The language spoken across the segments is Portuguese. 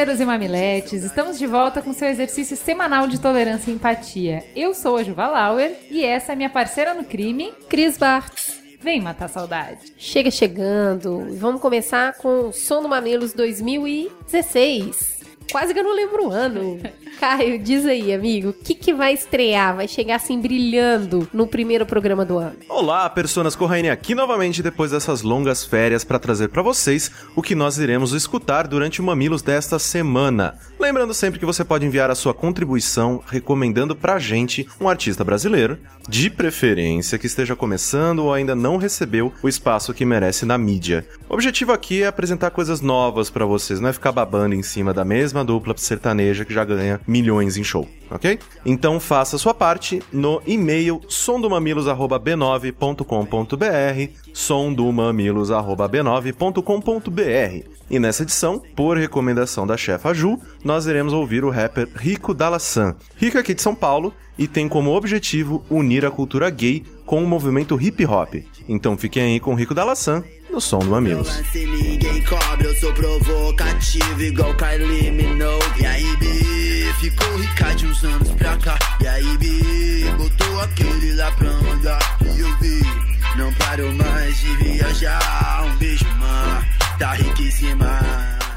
Mamileiros e mamiletes, estamos de volta com seu exercício semanal de tolerância e empatia. Eu sou a Juva Lauer e essa é minha parceira no crime, Cris Bartz. Vem matar saudade. Chega chegando. Vamos começar com o Som do Mamilos 2016. Quase que eu não lembro o ano. Caio, diz aí, amigo, o que, que vai estrear? Vai chegar assim brilhando no primeiro programa do ano? Olá, personas Corraine aqui novamente depois dessas longas férias para trazer para vocês o que nós iremos escutar durante o Mamilos desta semana. Lembrando sempre que você pode enviar a sua contribuição recomendando pra gente um artista brasileiro, de preferência que esteja começando ou ainda não recebeu o espaço que merece na mídia. O objetivo aqui é apresentar coisas novas para vocês, não é ficar babando em cima da mesma dupla sertaneja que já ganha milhões em show, ok? Então faça sua parte no e-mail sondomamilos@b9.com.br, sondomamilos@b9.com.br. E nessa edição, por recomendação da chefa Ju, nós iremos ouvir o rapper Rico Dalassan. Rico é aqui de São Paulo e tem como objetivo unir a cultura gay com o movimento hip hop. Então fiquem aí com Rico Dalassan no som do Mamilos. Se ninguém cobra, eu sou provocativo igual Kylie Minogue. E aí, B, ficou rica de uns anos pra cá. E aí, B, botou aquele lá pra andar. E eu vi, não parou mais de viajar. Um beijo, tá riquíssima.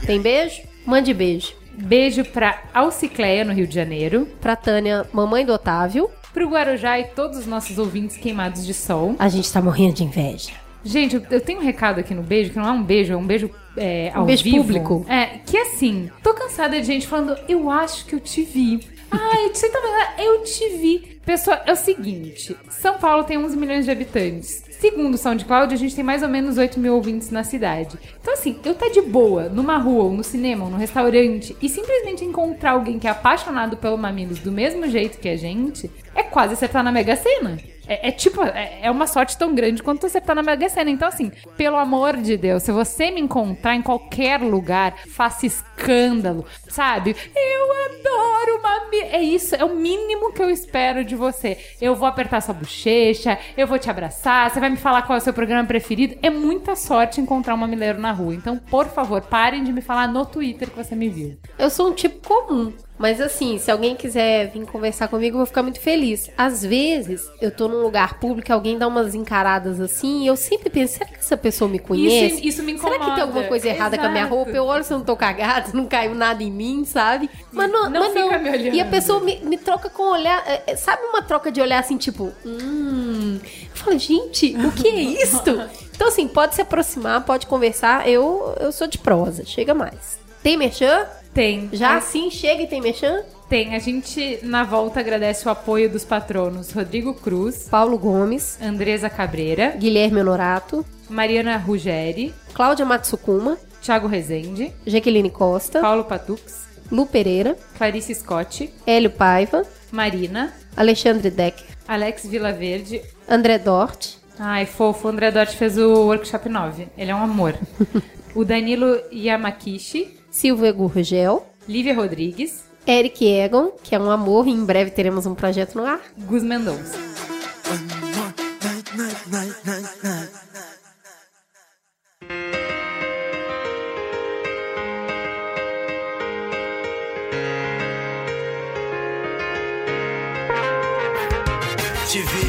Tem beijo? Mande beijo. Beijo pra Alcicleia, no Rio de Janeiro, Pra Tânia, mamãe do Otávio. pro Guarujá e todos os nossos ouvintes queimados de sol. A gente tá morrendo de inveja. Gente, eu- eu tenho um recado aqui no beijo, que não é um beijo, é um beijo é, ao beijo vivo. público? É, que assim, tô cansada de gente falando, eu acho que eu te vi. Ai, você tá vendo? Eu te vi. Pessoal, é o seguinte, São Paulo tem 11 milhões de habitantes. Segundo o SoundCloud, a gente tem mais ou menos 8 mil ouvintes na cidade. Então, assim, eu tá de boa numa rua, ou no cinema, ou no restaurante, e simplesmente encontrar alguém que é apaixonado pelo Mamilos do mesmo jeito que a gente, é quase acertar na Mega Sena. É, é tipo, é, é uma sorte tão grande quanto acertar na Mega Sena. Então, assim, pelo amor de Deus, se você me encontrar em qualquer lugar, faça escândalo, sabe? Eu adoro uma. É isso, é o mínimo que eu espero de você. Eu vou apertar sua bochecha, eu vou te abraçar, você vai me falar qual é o seu programa preferido. É muita sorte encontrar um mamileiro na rua. Então, por favor, parem de me falar no Twitter que você me viu. Eu sou um tipo comum. Mas assim, se alguém quiser vir conversar comigo, eu vou ficar muito feliz. Às vezes, eu tô num lugar público, e alguém dá umas encaradas assim, e eu sempre penso, será que essa pessoa me conhece? Isso, isso me Será incomoda. que tem alguma coisa errada com a minha Exato. roupa? Eu olho se eu não tô cagada, não caiu nada em mim, sabe? Mas não, Não mas fica me olhando. E a pessoa me, me troca com olhar. é, é, Sabe uma troca de olhar assim, tipo, hum. Eu falo, gente, o que é isto? Então, assim, pode se aproximar, pode conversar. Eu, eu sou de prosa, chega mais. Tem merchan? Tem. Já Ah, assim chega e tem merchan? Tem. A gente, na volta, agradece o apoio dos patronos Rodrigo Cruz, Paulo Gomes, Andresa Cabreira, Guilherme Honorato, Mariana Ruggeri, Cláudia Matsukuma, Thiago Rezende, Jaqueline Costa, Paulo Patux, Lu Pereira, Clarice Scott, Hélio Paiva, Marina, Alexandre Decker, Alex Vilaverde. André Dort, Ai, fofo, o André Dort fez o Workshop 9. Ele é um amor. o Danilo Yamakishi, Silvia Gurgel, Lívia Rodrigues, Eric Egon, que é um amor, e em breve teremos um projeto no ar. Gus Mendonça.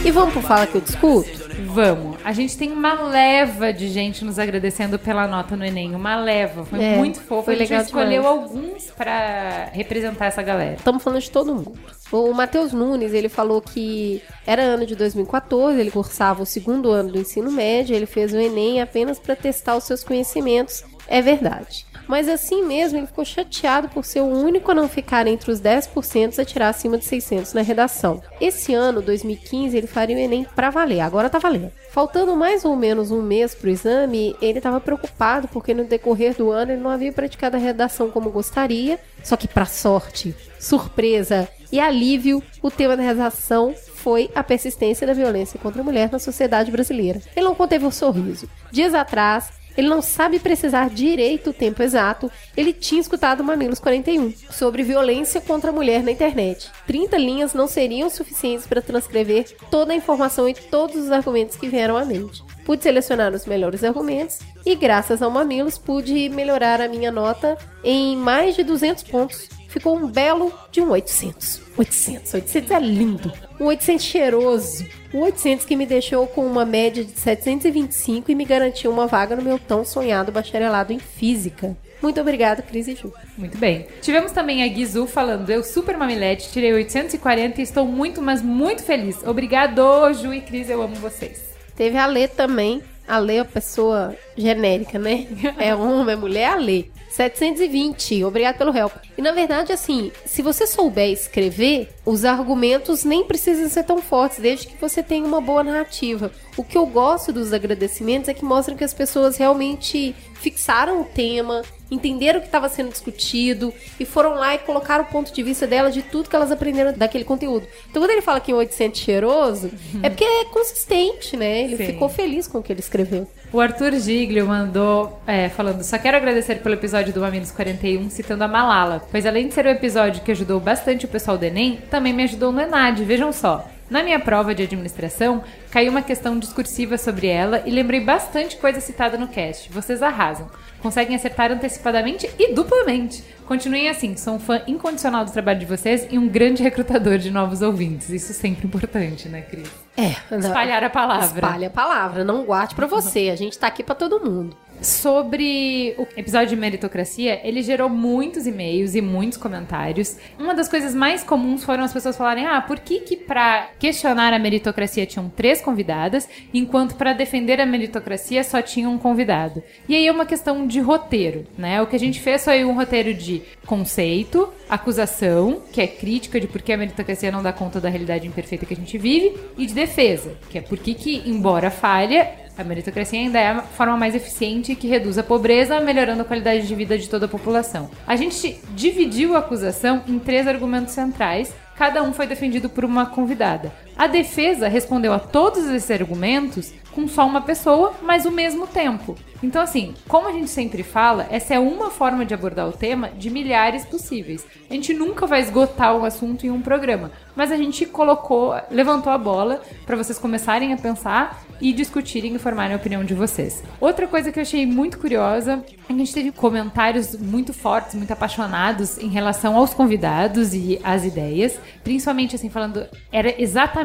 E vamos pro Fala Que Eu Discuto? Vamos. A gente tem uma leva de gente nos agradecendo pela nota no Enem. Uma leva. Foi É, muito fofo. foi a gente legal escolheu demais. alguns pra representar essa galera. Estamos falando de todo mundo. O Matheus Nunes, ele falou que era ano de 2014, ele cursava o segundo ano do ensino médio, ele fez o Enem apenas para testar os seus conhecimentos. É verdade. Mas assim mesmo, ele ficou chateado por ser o único a não ficar entre os 10% a tirar acima de 600 na redação. Esse ano, 2015, ele faria o Enem pra valer, agora tá valendo. Faltando mais ou menos um mês pro exame, ele estava preocupado porque no decorrer do ano ele não havia praticado a redação como gostaria. Só que, pra sorte, surpresa e alívio, o tema da redação foi a persistência da violência contra a mulher na sociedade brasileira. Ele não conteve o sorriso. Dias atrás, ele não sabe precisar direito o tempo exato. Ele tinha escutado Mamilos 41 sobre violência contra a mulher na internet. 30 linhas não seriam suficientes para transcrever toda a informação e todos os argumentos que vieram à mente. Pude selecionar os melhores argumentos e, graças ao Mamilos, pude melhorar a minha nota em mais de 200 pontos. Ficou um belo de um 800. 800. 800 é lindo. Um 800 cheiroso. Um 800 que me deixou com uma média de 725 e me garantiu uma vaga no meu tão sonhado bacharelado em física. Muito obrigada, Cris e Ju. Muito bem. Tivemos também a Gizu falando: Eu super mamilete, tirei 840 e estou muito, mas muito feliz. Obrigado, Ju e Cris, eu amo vocês. Teve a Lê também. A Lê é a pessoa genérica, né? É homem, é mulher, a Lê. 720, obrigado pelo help. E na verdade, assim, se você souber escrever, os argumentos nem precisam ser tão fortes, desde que você tenha uma boa narrativa. O que eu gosto dos agradecimentos é que mostram que as pessoas realmente fixaram o tema, entenderam o que estava sendo discutido e foram lá e colocaram o ponto de vista delas de tudo que elas aprenderam daquele conteúdo. Então, quando ele fala que é 800 cheiroso, é porque é consistente, né? Ele Sim. ficou feliz com o que ele escreveu. O Arthur Giglio mandou é, falando: Só quero agradecer pelo episódio do Mamilos 41, citando a Malala, pois além de ser um episódio que ajudou bastante o pessoal do Enem, também me ajudou no Enad. Vejam só. Na minha prova de administração, caiu uma questão discursiva sobre ela e lembrei bastante coisa citada no cast. Vocês arrasam. Conseguem acertar antecipadamente e duplamente. Continuem assim, sou um fã incondicional do trabalho de vocês e um grande recrutador de novos ouvintes. Isso é sempre importante, né, Cris? É, Espalhar a palavra. Espalhe a palavra, não guarde pra você. A gente tá aqui pra todo mundo. Sobre o episódio de meritocracia, ele gerou muitos e-mails e muitos comentários. Uma das coisas mais comuns foram as pessoas falarem: ah, por que que pra questionar a meritocracia tinham três convidadas, enquanto pra defender a meritocracia só tinha um convidado? E aí é uma questão de roteiro, né? O que a gente fez foi um roteiro de conceito, acusação, que é crítica de por que a meritocracia não dá conta da realidade imperfeita que a gente vive, e de defesa, que é por que que, embora falha, a meritocracia ainda é a forma mais eficiente que reduz a pobreza, melhorando a qualidade de vida de toda a população. A gente dividiu a acusação em três argumentos centrais, cada um foi defendido por uma convidada. A defesa respondeu a todos esses argumentos com só uma pessoa, mas o mesmo tempo. Então, assim, como a gente sempre fala, essa é uma forma de abordar o tema de milhares possíveis. A gente nunca vai esgotar o assunto em um programa, mas a gente colocou, levantou a bola para vocês começarem a pensar e discutirem e formarem a opinião de vocês. Outra coisa que eu achei muito curiosa a gente teve comentários muito fortes, muito apaixonados em relação aos convidados e às ideias, principalmente assim falando era exatamente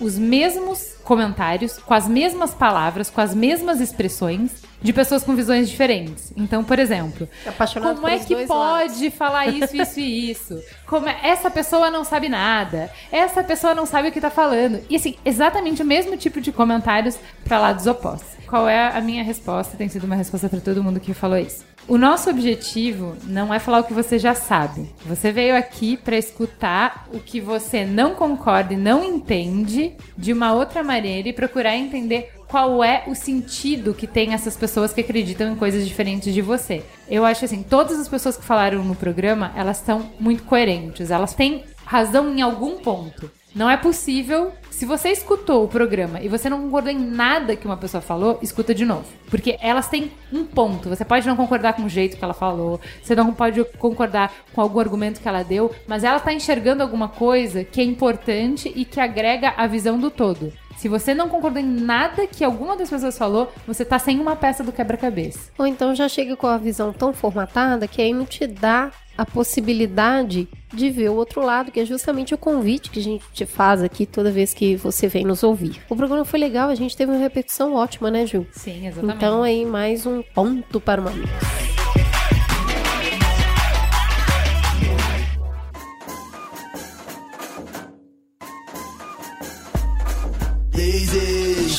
os mesmos comentários com as mesmas palavras, com as mesmas expressões de pessoas com visões diferentes. Então, por exemplo, Apaixonado como é que pode lados. falar isso, isso e isso? Como é- essa pessoa não sabe nada. Essa pessoa não sabe o que tá falando. E assim, exatamente o mesmo tipo de comentários para lados opostos. Qual é a minha resposta? Tem sido uma resposta para todo mundo que falou isso. O nosso objetivo não é falar o que você já sabe. Você veio aqui para escutar o que você não concorda e não entende de uma outra maneira e procurar entender qual é o sentido que tem essas pessoas que acreditam em coisas diferentes de você. Eu acho assim, todas as pessoas que falaram no programa, elas estão muito coerentes, elas têm razão em algum ponto. Não é possível. Se você escutou o programa e você não concordou em nada que uma pessoa falou, escuta de novo. Porque elas têm um ponto. Você pode não concordar com o jeito que ela falou, você não pode concordar com algum argumento que ela deu, mas ela tá enxergando alguma coisa que é importante e que agrega a visão do todo. Se você não concordou em nada que alguma das pessoas falou, você tá sem uma peça do quebra-cabeça. Ou então já chega com a visão tão formatada que aí não te dá a possibilidade de ver o outro lado, que é justamente o convite que a gente te faz aqui toda vez que você vem nos ouvir. O programa foi legal, a gente teve uma repercussão ótima, né, Ju? Sim, exatamente. Então aí mais um ponto para o amigo.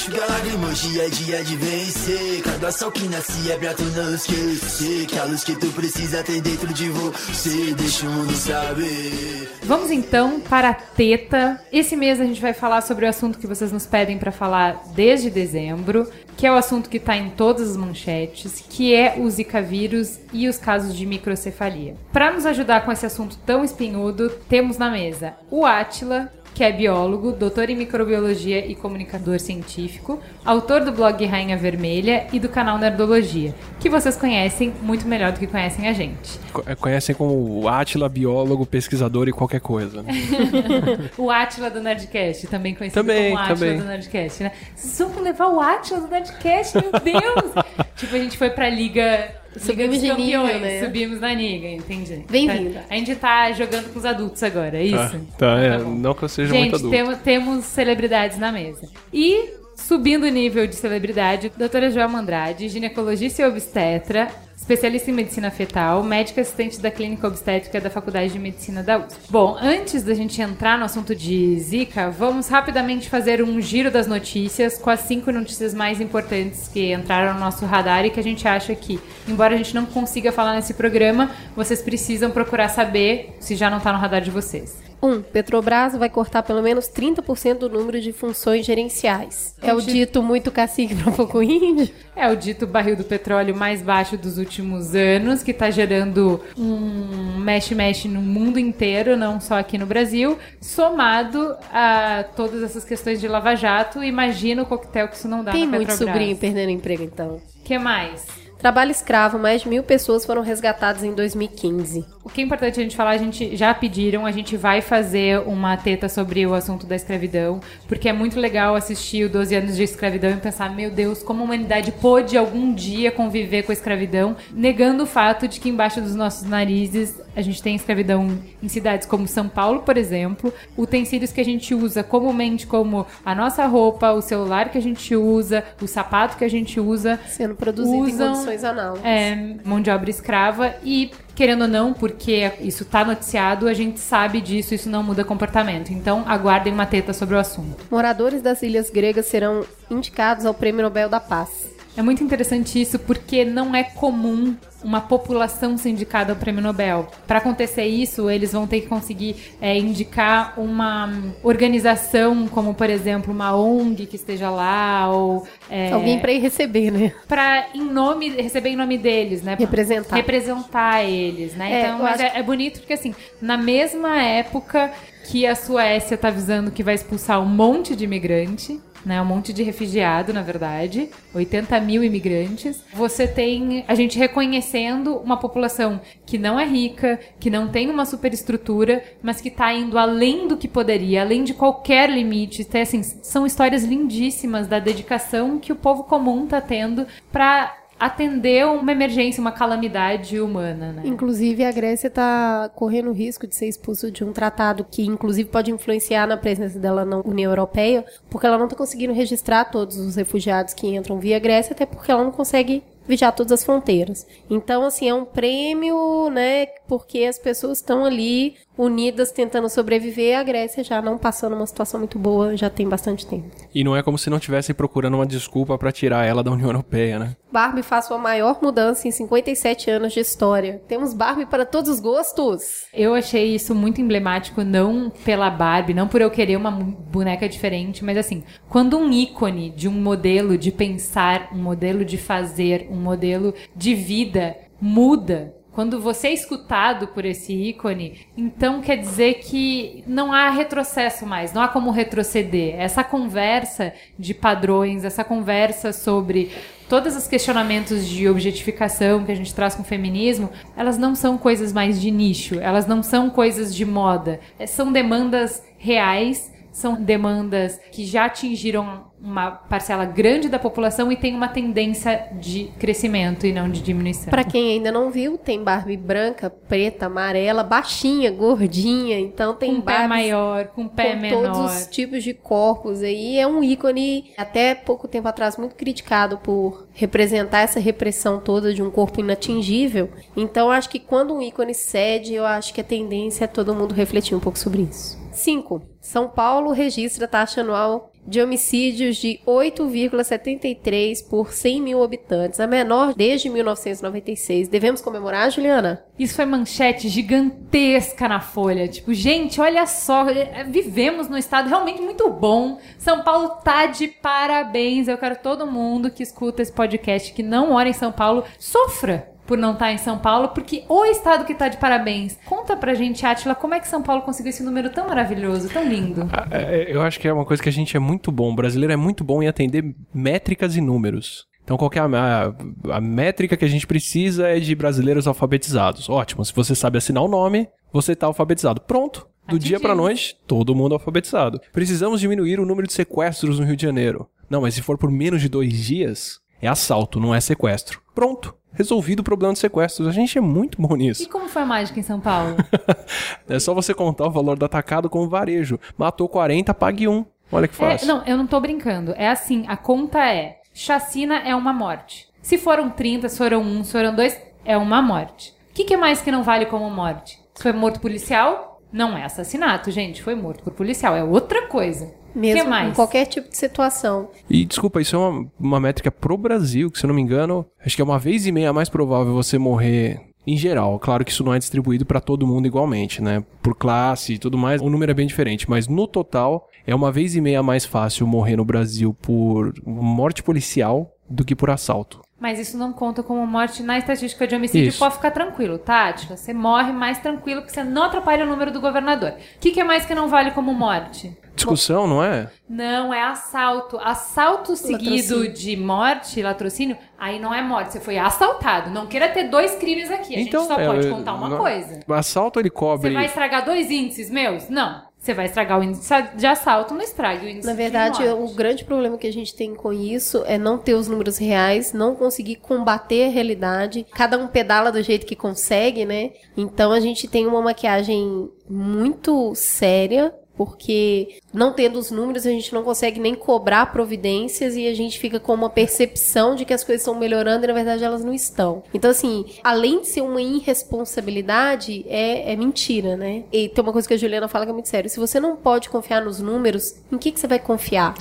Desejo que a lágrima hoje é dia de vencer Cada sol que nasce é pra tu não esquecer Que a luz que tu precisa tem dentro de você Deixa o mundo saber Vamos então para a teta. Esse mês a gente vai falar sobre o assunto que vocês nos pedem para falar desde dezembro, que é o assunto que está em todas as manchetes, que é o Zika vírus e os casos de microcefalia. Para nos ajudar com esse assunto tão espinhudo, temos na mesa o Átila, que é biólogo, doutor em microbiologia e comunicador científico, autor do blog Rainha Vermelha e do canal Nerdologia, que vocês conhecem muito melhor do que conhecem a gente. É, Conhecem como o Átila, biólogo, pesquisador e qualquer coisa. né? O Átila do Nerdcast, também conhecido Também, como Átila também. do Nerdcast, né? Vocês vão levar o Átila do Nerdcast, meu Deus! tipo, a gente foi pra Liga... Subimos de nível, Campeões, né? subimos na Liga, entendi. Bem-vinda. Tá- A gente tá jogando com os adultos agora, é isso? Tá, tá, é, bom. não que eu seja muito Gente, adulto. temos, temos celebridades na mesa. E, subindo o nível de celebridade, doutora Joelma Andrade, ginecologista e obstetra, especialista em medicina fetal, médica assistente da clínica obstétrica da Faculdade de Medicina da USP. Bom, antes da gente entrar no assunto de Zika, vamos rapidamente fazer um giro das notícias com as cinco notícias mais importantes que entraram no nosso radar e que a gente acha que, embora a gente não consiga falar nesse programa, vocês precisam procurar saber se já não tá no radar de vocês. 1. Um, Petrobras vai cortar pelo menos 30% do número de funções gerenciais. É o dito muito cacique para pouco índio? É o dito barril do petróleo mais baixo dos últimos anos, que está gerando um mexe-mexe no mundo inteiro, não só aqui no Brasil, somado a todas essas questões de lava-jato. Imagina o coquetel que isso não dá Tem na muito Petrobras. sobrinho perdendo emprego, então. O que mais? Trabalho escravo, mais de mil pessoas foram resgatadas em 2015. O que é importante a gente falar, a gente já pediram, a gente vai fazer uma teta sobre o assunto da escravidão, porque é muito legal assistir o 12 anos de escravidão e pensar, meu Deus, como a humanidade pôde algum dia conviver com a escravidão, negando o fato de que embaixo dos nossos narizes a gente tem escravidão em cidades como São Paulo, por exemplo, utensílios que a gente usa comumente como a nossa roupa, o celular que a gente usa, o sapato que a gente usa, Sendo produzido Usam- condições análogas. é, mão de obra escrava e, querendo ou não, porque isso tá noticiado, a gente sabe disso, isso não muda comportamento. Então, aguardem uma teta sobre o assunto. Moradores das ilhas gregas serão indicados ao Prêmio Nobel da Paz. É muito interessante isso porque não é comum uma população ser indicada ao prêmio Nobel. Para acontecer isso, eles vão ter que conseguir é, indicar uma organização, como por exemplo uma ONG que esteja lá, ou é, Alguém para ir receber, né? para em nome receber em nome deles, né? Representar. representar eles, né? É, então, mas acho- é, é bonito porque assim, na mesma época que a Suécia tá avisando que vai expulsar um monte de imigrante, né? Um monte de refugiado, na verdade, 80 mil imigrantes. Você tem a gente reconhecendo uma população que não é rica, que não tem uma superestrutura, mas que tá indo além do que poderia, além de qualquer limite. Então, assim, são histórias lindíssimas da dedicação que o povo comum tá tendo para atender uma emergência, uma calamidade humana, né? Inclusive, a Grécia está correndo o risco de ser expulso de um tratado que, inclusive, pode influenciar na presença dela na União Europeia, porque ela não está conseguindo registrar todos os refugiados que entram via Grécia, até porque ela não consegue vigiar todas as fronteiras. Então, assim, é um prêmio, né, porque as pessoas estão ali unidas tentando sobreviver, a Grécia já não passando uma situação muito boa, já tem bastante tempo. E não é como se não estivessem procurando uma desculpa pra tirar ela da União Europeia, né? Barbie faz sua maior mudança em 57 anos de história. Temos Barbie para todos os gostos. Eu achei isso muito emblemático, não pela Barbie, não por eu querer uma boneca diferente, mas assim, quando um ícone de um modelo de pensar, um modelo de fazer, um modelo de vida muda, quando você é escutado por esse ícone, então quer dizer que não há retrocesso mais, não há como retroceder. Essa conversa de padrões, essa conversa sobre todos os questionamentos de objetificação que a gente traz com o feminismo, elas não são coisas mais de nicho, elas não são coisas de moda, Eh, são demandas reais, são demandas que já atingiram uma parcela grande da população e tem uma tendência de crescimento e não de diminuição. Pra quem ainda não viu, tem Barbie branca, preta, amarela, baixinha, gordinha. Então tem com pé Barbies maior, com pé com menor. todos os tipos de corpos aí. É um ícone, até pouco tempo atrás, muito criticado por representar essa repressão toda de um corpo inatingível. Então, acho que quando um ícone cede, eu acho que a tendência é todo mundo refletir um pouco sobre isso. 5. São Paulo registra taxa anual de homicídios de 8,73 por 100 mil habitantes, a menor desde 1996. Devemos comemorar, Juliana? Isso foi manchete gigantesca na Folha. Tipo, gente, olha só, é, vivemos num estado realmente muito bom. São Paulo tá de parabéns. Eu quero todo mundo que escuta esse podcast que não mora em São Paulo sofra por não estar em São Paulo, porque o estado que tá de parabéns. Conta pra gente, Atila, como é que São Paulo conseguiu esse número tão maravilhoso, tão lindo? Ah, é, Eu acho que é uma coisa que a gente é muito bom. O brasileiro é muito bom em atender métricas e números. Então, qual é a, a- a métrica que a gente precisa é de brasileiros alfabetizados. Ótimo, se você sabe assinar o nome, você está alfabetizado. Pronto. Do dia pra Atingimos. noite, todo mundo alfabetizado. Precisamos diminuir o número de sequestros no Rio de Janeiro. Não, mas se for por menos de dois dias, é assalto, não é sequestro. Pronto. Resolvido o problema de sequestros. A gente é muito bom E nisso. como foi a mágica em São Paulo? É só você contar o valor do atacado com o varejo. Matou 40, pague um. Olha que É, fácil. não, eu não tô brincando. É assim, a conta é: chacina é uma morte. Se foram 30, se foram um, se foram dois, é uma morte. O que, que é mais que não vale como morte? Se foi morto policial, não é assassinato, gente. Foi morto por policial, é outra coisa. Mesmo que mais? em qualquer tipo de situação. E desculpa, isso é uma, uma métrica pro Brasil, que se eu não me engano, acho que é uma vez e meia mais provável você morrer em geral. Claro que isso não é distribuído pra todo mundo igualmente, né? Por classe e tudo mais, o número é bem diferente, mas no total é uma vez e meia mais fácil morrer no Brasil por morte policial do que por assalto. Mas isso não conta como morte na estatística de homicídio. Isso. Pode ficar tranquilo, tá? Atila? Você morre mais tranquilo porque você não atrapalha o número do governador. O que, que é mais que não vale como morte? Discussão, não é? Não, é assalto. Assalto seguido Latrocínio. de morte, latrocínio, aí não é morte. Você foi assaltado. Não queira ter dois crimes aqui. A gente só é, pode contar uma não- coisa. O assalto ele Você cobre. vai estragar dois índices meus? Não. Você vai estragar o índice de assalto, não estrague o índice Na de verdade, morte. o grande problema que a gente tem com isso é não ter os números reais, não conseguir combater a realidade. Cada um pedala do jeito que consegue, né? Então a gente tem uma maquiagem muito séria. Porque não tendo os números, a gente não consegue nem cobrar providências e a gente fica com uma percepção de que as coisas estão melhorando e na verdade elas não estão. Então, assim, além de ser uma irresponsabilidade, é, é mentira, né? E tem uma coisa que a Juliana fala que é muito sério. Se você não pode confiar nos números, em que, que você vai confiar?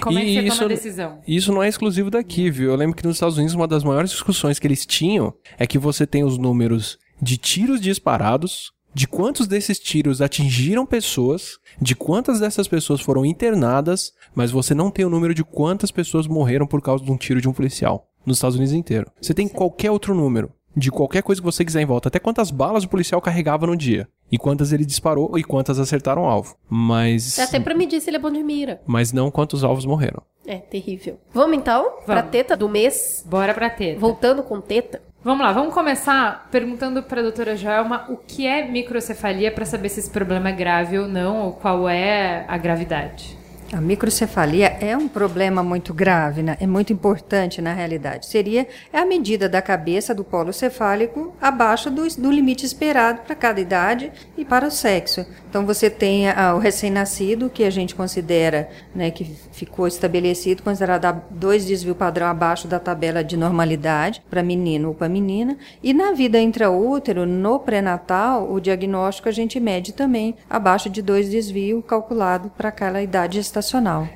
Como é que E você isso- toma a decisão? Isso não é exclusivo daqui, viu? Eu lembro que nos Estados Unidos uma das maiores discussões que eles tinham é que você tem os números de tiros disparados, de quantos desses tiros atingiram pessoas, de quantas dessas pessoas foram internadas, mas você não tem o número de quantas pessoas morreram por causa de um tiro de um policial nos Estados Unidos inteiro. Você tem qualquer outro número. De qualquer coisa que você quiser em volta, até quantas balas o policial carregava no dia, e quantas ele disparou e quantas acertaram o alvo. Mas Até pra medir se ele é bom de mira. mas não quantos alvos morreram. É, terrível. Vamos então pra Vamos. teta do mês. Bora pra teta. Voltando com teta. Vamos lá, vamos começar perguntando para a doutora Joelma o que é microcefalia para saber se esse problema é grave ou não, ou qual é a gravidade. A microcefalia é um problema muito grave, né? é muito importante na realidade. Seria é a medida da cabeça do polo cefálico abaixo do, do limite esperado para cada idade e para o sexo. Então você tem o recém-nascido, que a gente considera, né, que ficou estabelecido, considerado dois desvio padrão abaixo da tabela de normalidade para menino ou para menina. E na vida intraútero, no pré-natal, o diagnóstico a gente mede também abaixo de dois desvio calculado para aquela idade gestacional.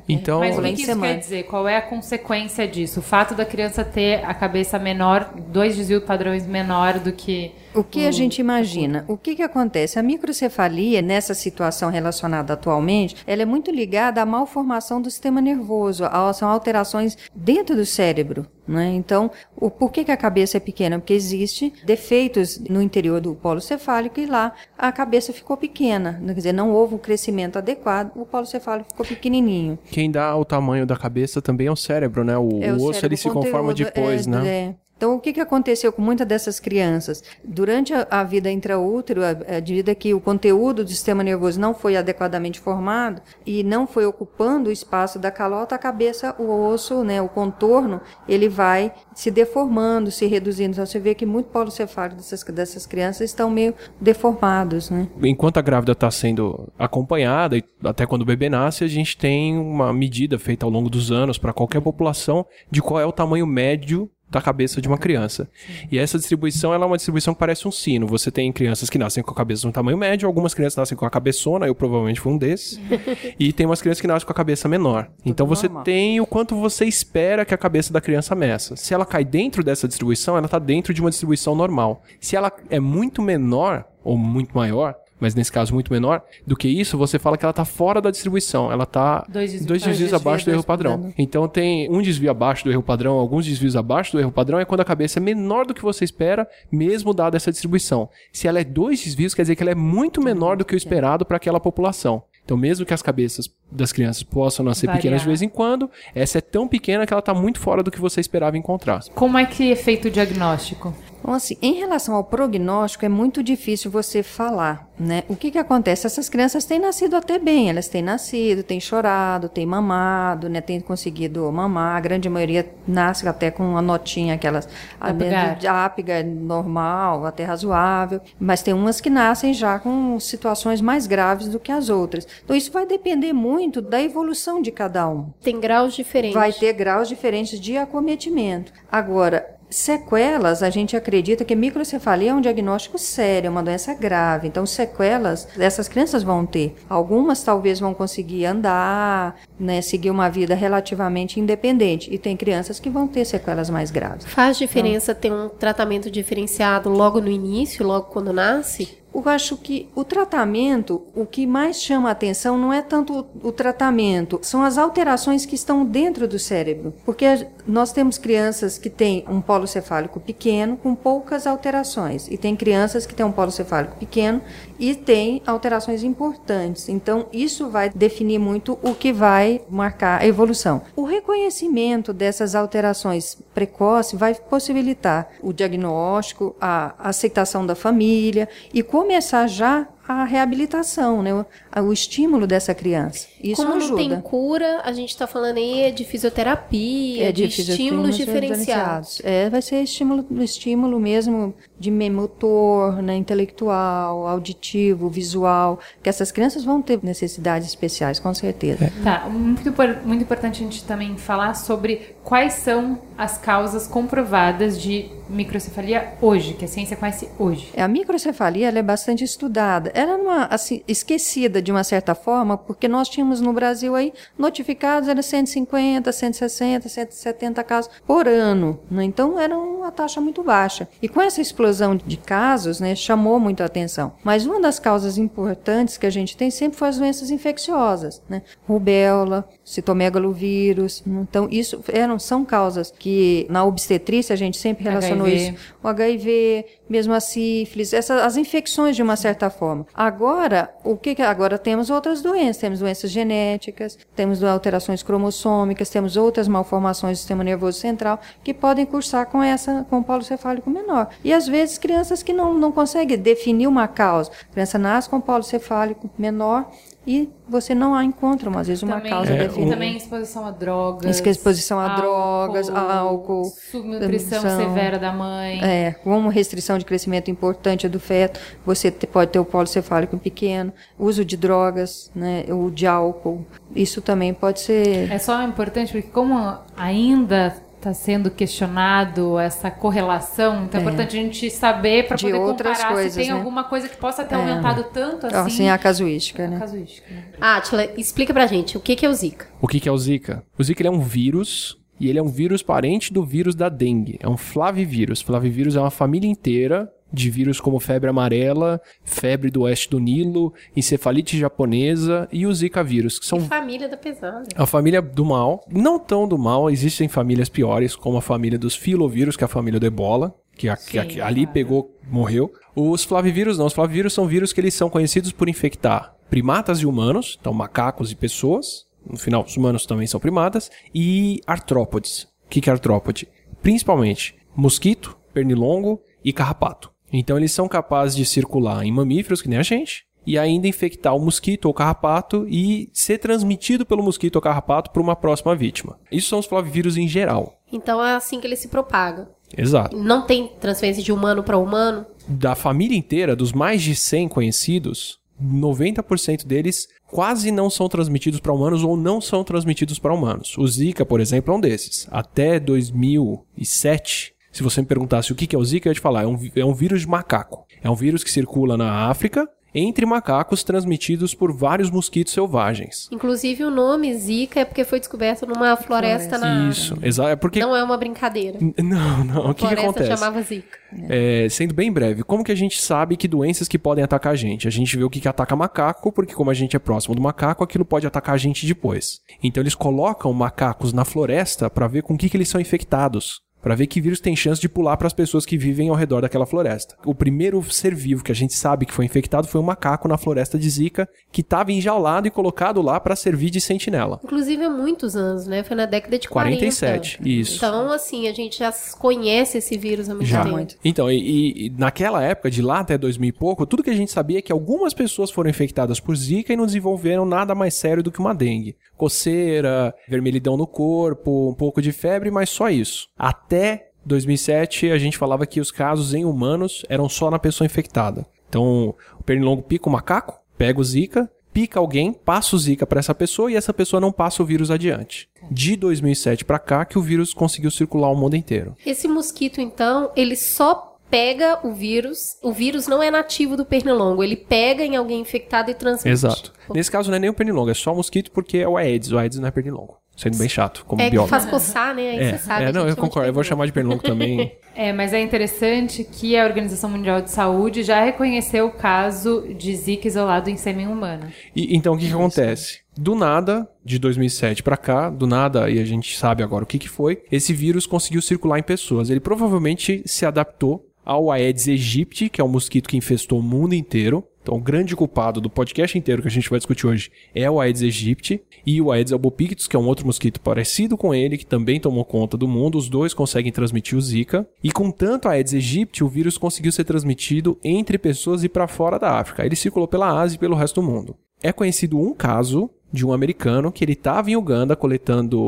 Então, Mas o que, isso semana. quer dizer? Qual é a consequência disso? O fato da criança ter a cabeça menor, dois desvios padrões menor do que. O que a gente imagina? O que, que acontece? A microcefalia, nessa situação relacionada atualmente, ela é muito ligada à malformação do sistema nervoso, a- são alterações dentro do cérebro. Né? Então, o, por que, que a cabeça é pequena? Porque existe defeitos no interior do polo cefálico e lá a cabeça ficou pequena. Quer dizer, não houve um crescimento adequado, o polo cefálico ficou pequenininho. Quem dá o tamanho da cabeça também é o cérebro, né? O, É o osso cérebro ele se conforma conteúdo, depois, é, né? é. Então, o que, que aconteceu com muitas dessas crianças? Durante a, a vida intraútero, à medida que o conteúdo do sistema nervoso não foi adequadamente formado e não foi ocupando o espaço da calota, a cabeça, o osso, né, o contorno, ele vai se deformando, se reduzindo. Então, você vê que muito polo cefálico dessas, dessas crianças estão meio deformados, né? Enquanto a grávida está sendo acompanhada, e até quando o bebê nasce, a gente tem uma medida feita ao longo dos anos para qualquer população de qual é o tamanho médio da cabeça de uma criança. E essa distribuição ela é uma distribuição que parece um sino. Você tem crianças que nascem com a cabeça de um tamanho médio, algumas crianças nascem com a cabeçona, eu provavelmente fui um desses. e tem umas crianças que nascem com a cabeça menor. então você normal. tem o quanto você espera que a cabeça da criança meça. Se ela cai dentro dessa distribuição, ela está dentro de uma distribuição normal. Se ela é muito menor ou muito maior, mas nesse caso muito menor, do que isso, você fala que ela está fora da distribuição. Ela está Dois desvios. dois Dois desvios desvios, abaixo do erro padrão. padrão. Então tem um desvio abaixo do erro padrão, alguns desvios abaixo do erro padrão, é quando a cabeça é menor do que você espera, mesmo dada essa distribuição. Se ela é dois desvios, quer dizer que ela é muito menor do que o esperado para aquela população. Então, mesmo que as cabeças das crianças possam nascer Variar. pequenas de vez em quando, essa é tão pequena que ela está muito fora do que você esperava encontrar. Como é que é feito o diagnóstico? Então, assim, em relação ao prognóstico, é muito difícil você falar, né? O que que acontece? Essas crianças têm nascido até bem, elas têm nascido, têm chorado, têm mamado, né? Têm conseguido mamar, a grande maioria nasce até com uma notinha, aquelas a- Apgar. de ápiga normal, até razoável, mas tem umas que nascem já com situações mais graves do que as outras. Então, isso vai depender muito da evolução de cada um. Tem graus diferentes. Vai ter graus diferentes de acometimento. Agora, sequelas, a gente acredita que microcefalia é um diagnóstico sério, é uma doença grave. Então, sequelas essas crianças vão ter. Algumas talvez vão conseguir andar, né, seguir uma vida relativamente independente. E tem crianças que vão ter sequelas mais graves. Faz diferença ter um tratamento diferenciado logo no início, logo quando nasce? Eu acho que o tratamento, o que mais chama a atenção não é tanto o, tratamento, são as alterações que estão dentro do cérebro. Porque nós temos crianças que têm um polo cefálico pequeno com poucas alterações. E tem crianças que têm um polo cefálico pequeno e têm alterações importantes. Então, isso vai definir muito o que vai marcar a evolução. O reconhecimento dessas alterações precoces vai possibilitar o diagnóstico, a aceitação da família e começar já a reabilitação, né? o, o estímulo dessa criança. Isso Como não ajuda. tem cura, a gente está falando aí de fisioterapia, de, estímulos diferenciados. É, vai ser estímulo, estímulo mesmo de me- motor, né, intelectual, auditivo, visual, que essas crianças vão ter necessidades especiais, com certeza. Tá, muito, muito importante a gente também falar sobre quais são as causas comprovadas de microcefalia hoje, que a ciência conhece hoje. A microcefalia ela é bastante estudada. Ela é uma, assim, esquecida de uma certa forma, porque nós tínhamos no Brasil aí notificados era 150, 160, 170 casos por ano. Né? Então era uma taxa muito baixa. E com essa explosão de casos, né, chamou muito a atenção. Mas uma das causas importantes que a gente tem sempre foi as doenças infecciosas, né? Rubéola, citomegalovírus. Então isso eram são causas que na obstetrícia a gente sempre relacionou HIV. isso o HIV, mesmo a sífilis, essas, as infecções de uma certa forma. Agora, o que, que agora temos outras doenças, temos doenças genéticas, temos alterações cromossômicas, temos outras malformações do sistema nervoso central que podem cursar com essa com o polo cefálico menor. E às vezes crianças que não, não conseguem definir uma causa. A criança nasce com polo cefálico menor e você não a encontra, às vezes, uma também, causa É, definida. também exposição a drogas. Exposição a drogas, a álcool, Subnutrição nutrição. severa da mãe. É, como restrição de crescimento importante do feto, você te- pode ter o polo cefálico pequeno, uso de drogas, né, o de álcool, isso também pode ser. É só importante porque como ainda está sendo questionado essa correlação, então é, importante a gente saber para De poder outras comparar coisas, se tem né? alguma coisa que possa ter aumentado tanto assim. Assim, a casuística, né? casuística. né? Átila, explica pra gente o que, que é o Zika. O que, que é o Zika? O Zika ele é um vírus e ele é um vírus parente do vírus da dengue. É um flavivírus. Flavivírus é uma família inteira de vírus como febre amarela, febre do oeste do Nilo, encefalite japonesa e o Zika vírus, que são Família da pesada. a família do mal. Não tão do mal, existem famílias piores, como a família dos filovírus, que é a família do ebola, que, a- a- que ali pegou, morreu. Os flavivírus não. Os flavivírus são vírus que eles são conhecidos por infectar primatas e humanos, então macacos e pessoas. No final, os humanos também são primatas. E artrópodes. O que, que é artrópode? Principalmente mosquito, pernilongo e carrapato. Então eles são capazes de circular em mamíferos, que nem a gente, e ainda infectar o mosquito ou carrapato e ser transmitido pelo mosquito ou carrapato para uma próxima vítima. Isso são os flavivírus em geral. Então é assim que ele se propaga. Exato. Não tem transferência de humano para humano. Da família inteira, dos mais de 100 conhecidos, 90% deles quase não são transmitidos para humanos ou não são transmitidos para humanos. O Zika, por exemplo, é um desses. Até 2007, se você me perguntasse o que é o Zika, eu ia te falar, é um, é um vírus de macaco. É um vírus que circula na África entre macacos transmitidos por vários mosquitos selvagens. Inclusive o nome Zika é porque foi descoberto numa floresta, na Isso, exato. É porque. Não é uma brincadeira. Não, não. O que, que floresta acontece? chamava Zika. É, sendo bem breve, como que a gente sabe que doenças que podem atacar a gente? A gente vê o que, que ataca macaco, porque como a gente é próximo do macaco, aquilo pode atacar a gente depois. Então eles colocam macacos na floresta para ver com o que, que eles são infectados. Para ver que vírus tem chance de pular para as pessoas que vivem ao redor daquela floresta. O primeiro ser vivo que a gente sabe que foi infectado foi um macaco na floresta de Zika, que estava enjaulado e colocado lá para servir de sentinela. Inclusive há muitos anos, né? Foi na década de 40. 47, isso. Então, assim, a gente já conhece esse vírus há muito Já. tempo. Então, e, e naquela época, de lá até 2000 e pouco, tudo que a gente sabia é que algumas pessoas foram infectadas por Zika e não desenvolveram nada mais sério do que uma dengue. Coceira, vermelhidão no corpo, um pouco de febre, mas só isso. Até 2007, a gente falava que os casos em humanos eram só na pessoa infectada. Então, o pernilongo pica o macaco, pega o Zika, pica alguém, passa o Zika para essa pessoa e essa pessoa não passa o vírus adiante. De 2007 para cá que o vírus conseguiu circular o mundo inteiro. Esse mosquito, então, ele só pega o vírus. O vírus não é nativo do pernilongo. Ele pega em alguém infectado e transmite. Exato. Nesse caso não é nem o pernilongo, é só o mosquito porque é o Aedes. O Aedes não é pernilongo. Sendo bem chato, como É que biólogo. faz coçar, né? Aí É, você sabe. é, não, eu concordo. Eu vou chamar de pernilongo também. É, mas é interessante que a Organização Mundial de Saúde já reconheceu o caso de Zika isolado em sêmen humano. E, então o que, que acontece? Do nada, de 2007 pra cá, do nada, e a gente sabe agora o que, que foi, esse vírus conseguiu circular em pessoas. Ele provavelmente se adaptou ao Aedes aegypti, que é um mosquito que infestou o mundo inteiro. Então, o grande culpado do podcast inteiro que a gente vai discutir hoje é o Aedes aegypti e o Aedes albopictus, que é um outro mosquito parecido com ele, que também tomou conta do mundo. Os dois conseguem transmitir o Zika. E com tanto Aedes aegypti, o vírus conseguiu ser transmitido entre pessoas e para fora da África. Ele circulou pela Ásia e pelo resto do mundo. É conhecido um caso de um americano que ele estava em Uganda coletando,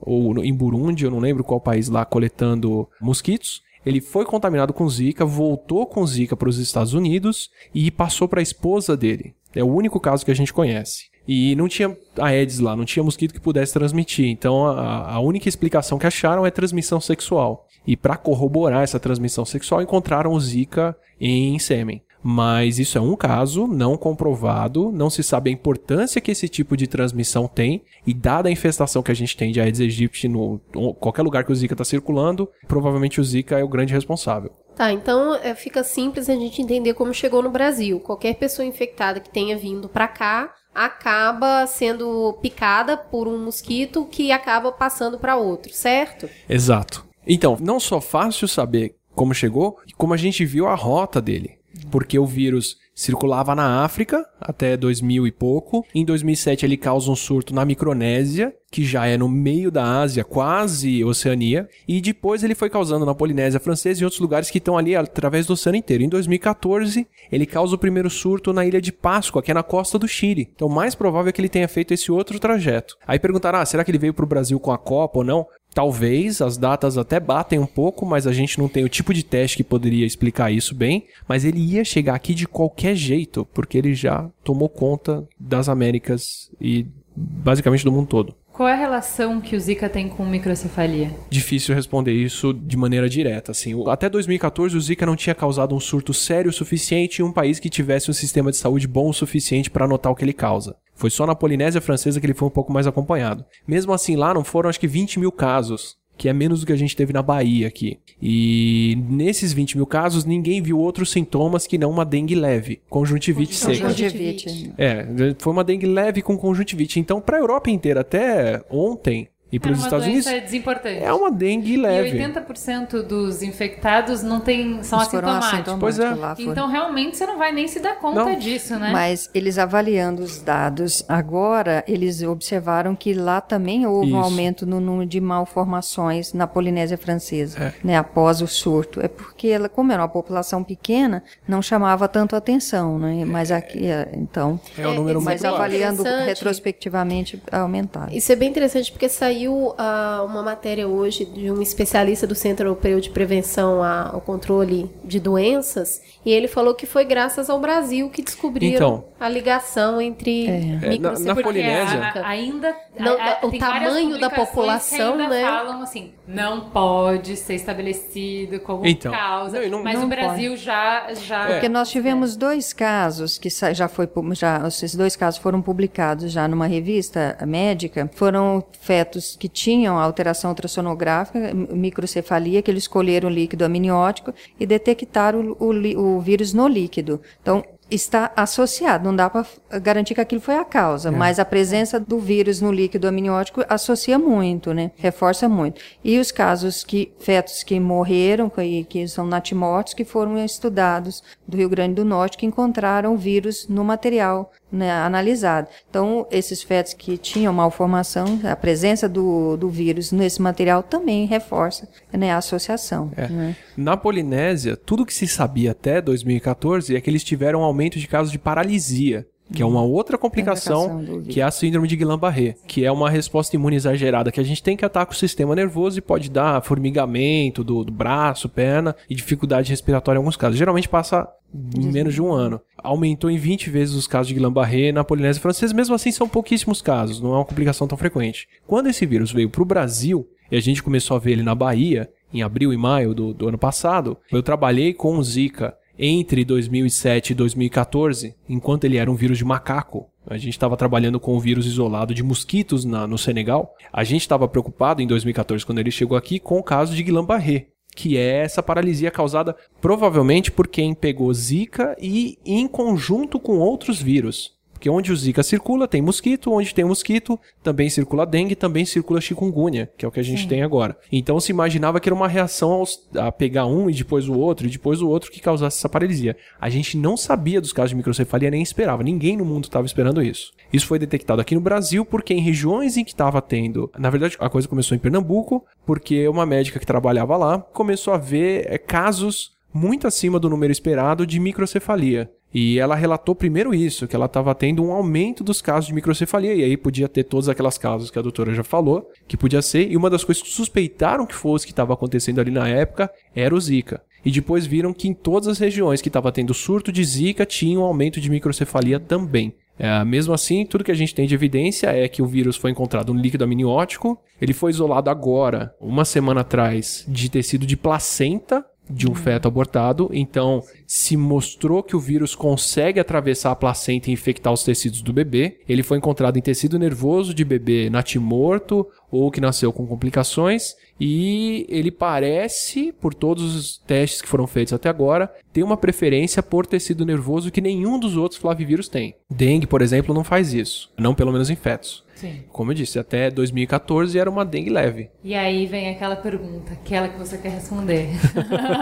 ou em Burundi, eu não lembro qual país lá, coletando mosquitos. Ele foi contaminado com Zika, voltou com Zika para os Estados Unidos e passou para a esposa dele. É o único caso que a gente conhece. E não tinha Aedes lá, não tinha mosquito que pudesse transmitir. Então a, a única explicação que acharam é transmissão sexual. E para corroborar essa transmissão sexual, encontraram o Zika em sêmen. Mas isso é um caso não comprovado, não se sabe a importância que esse tipo de transmissão tem, e dada a infestação que a gente tem de Aedes aegypti no qualquer lugar que o Zika está circulando, provavelmente o Zika é o grande responsável. Tá, então é, fica simples a gente entender como chegou no Brasil. Qualquer pessoa infectada que tenha vindo pra cá acaba sendo picada por um mosquito que acaba passando pra outro, certo? Exato. Então, não só fácil saber como chegou, como a gente viu a rota dele. Porque o vírus circulava na África até 2000 e pouco. Em 2007 ele causa um surto na Micronésia, que já é no meio da Ásia, quase Oceania. E depois ele foi causando na Polinésia Francesa e outros lugares que estão ali através do oceano inteiro. Em 2014 ele causa o primeiro surto na ilha de Páscoa, que é na costa do Chile. Então mais provável é que ele tenha feito esse outro trajeto. Aí perguntaram, ah, será que ele veio para o Brasil com a Copa ou não? Talvez as datas até batem um pouco, mas a gente não tem o tipo de teste que poderia explicar isso bem. Mas ele ia chegar aqui de qualquer jeito, porque ele já tomou conta das Américas e basicamente do mundo todo. Qual é a relação que o Zika tem com microcefalia? Difícil responder isso de maneira direta. Assim, até 2014 o Zika não tinha causado um surto sério o suficiente em um país que tivesse um sistema de saúde bom o suficiente para notar o que ele causa. Foi só na Polinésia Francesa que ele foi um pouco mais acompanhado. Mesmo assim, lá não foram acho que 20 mil casos, que é menos do que a gente teve na Bahia aqui. E nesses 20 mil casos, ninguém viu outros sintomas que não uma dengue leve, conjuntivite seca. Conjuntivite. É, foi uma dengue leve com conjuntivite. Então, para a Europa inteira, até ontem, E para É os uma Estados Unidos desimportante. é uma dengue E leve. 80% dos infectados não tem, são Eles assintomáticos. Pois é. Então, realmente, você não vai nem se dar conta Não. disso, né? Mas eles avaliando os dados agora, eles observaram que lá também houve um Isso. aumento no número de malformações na Polinésia Francesa, É. né, após o surto. É porque, ela, como era uma população pequena, não chamava tanto atenção, né? Mas aqui, é, então, É o número mas muito alto. avaliando retrospectivamente, aumentaram. Isso é bem interessante porque saiu ah, uma matéria hoje de um especialista do Centro Europeu de Prevenção ao Controle de Doenças e ele falou que foi graças ao Brasil que descobriram Então. a ligação entre É, na- na microcefalia. Porque Polinésia- a- ainda Não, a- a- o tamanho da população, que ainda né? falam assim, não pode ser estabelecido como Então, causa. não, não- mas não o Brasil já já Porque nós tivemos dois casos que já foi já esses dois casos foram publicados já numa revista médica. Foram fetos que tinham alteração ultrassonográfica, microcefalia, que eles escolheram o líquido amniótico e detectaram o, o o vírus no líquido. Então está associado, não dá para garantir que aquilo foi a causa, mas a presença do vírus no líquido amniótico associa muito, né? Reforça muito. E os casos que fetos que morreram e que são natimortos que foram estudados do Rio Grande do Norte que encontraram vírus no material né, analisado. Então, esses fetos que tinham malformação, a presença do, do vírus nesse material também reforça né, a associação. né? Na Polinésia, tudo que se sabia até 2014 é que eles tiveram um aumento de casos de paralisia, que é uma outra complicação, vírus. que é a síndrome de Guillain-Barré, que é uma resposta imune exagerada que a gente tem que atacar o sistema nervoso e pode dar formigamento do, do braço, perna e dificuldade respiratória em alguns casos. Geralmente passa em menos de um ano. Aumentou em 20 vezes os casos de Guillain-Barré na Polinésia Francesa, mesmo assim são pouquíssimos casos, não é uma complicação tão frequente. Quando esse vírus veio para o Brasil, e a gente começou a ver ele na Bahia, em abril e maio do, do ano passado, eu trabalhei com o Zika entre 2007 e 2014, enquanto ele era um vírus de macaco. A gente estava trabalhando com o vírus isolado de mosquitos na- no Senegal. A gente estava preocupado em 2014, quando ele chegou aqui, com o caso de Guillain-Barré, que é essa paralisia causada provavelmente por quem pegou Zika e em conjunto com outros vírus. Porque onde o Zika circula, tem mosquito, onde tem mosquito, também circula dengue, também circula chikungunya, que é o que a gente tem agora. Então se imaginava que era uma reação aos- a pegar um e depois o outro, e depois o outro que causasse essa paralisia. A gente não sabia dos casos de microcefalia, nem esperava. Ninguém no mundo estava esperando isso. Isso foi detectado aqui no Brasil porque em regiões em que estava tendo. Na verdade, a coisa começou em Pernambuco, porque uma médica que trabalhava lá começou a ver é, casos muito acima do número esperado de microcefalia. E ela relatou primeiro isso, que ela estava tendo um aumento dos casos de microcefalia, e aí podia ter todas aquelas causas que a doutora já falou, que podia ser, e uma das coisas que suspeitaram que fosse que estava acontecendo ali na época era o Zika. E depois viram que em todas as regiões que estava tendo surto de Zika tinha um aumento de microcefalia também. É, mesmo assim, tudo que a gente tem de evidência é que o vírus foi encontrado no líquido amniótico, ele foi isolado agora, uma semana atrás, de tecido de placenta de um feto abortado, então se mostrou que o vírus consegue atravessar a placenta e infectar os tecidos do bebê. Ele foi encontrado em tecido nervoso de bebê natimorto ou que nasceu com complicações e ele parece, por todos os testes que foram feitos até agora, ter uma preferência por tecido nervoso que nenhum dos outros flavivírus tem. Dengue, por exemplo, não faz isso, não pelo menos em fetos. Sim. Como eu disse, até 2014 era uma dengue leve. E aí vem aquela pergunta, aquela que você quer responder.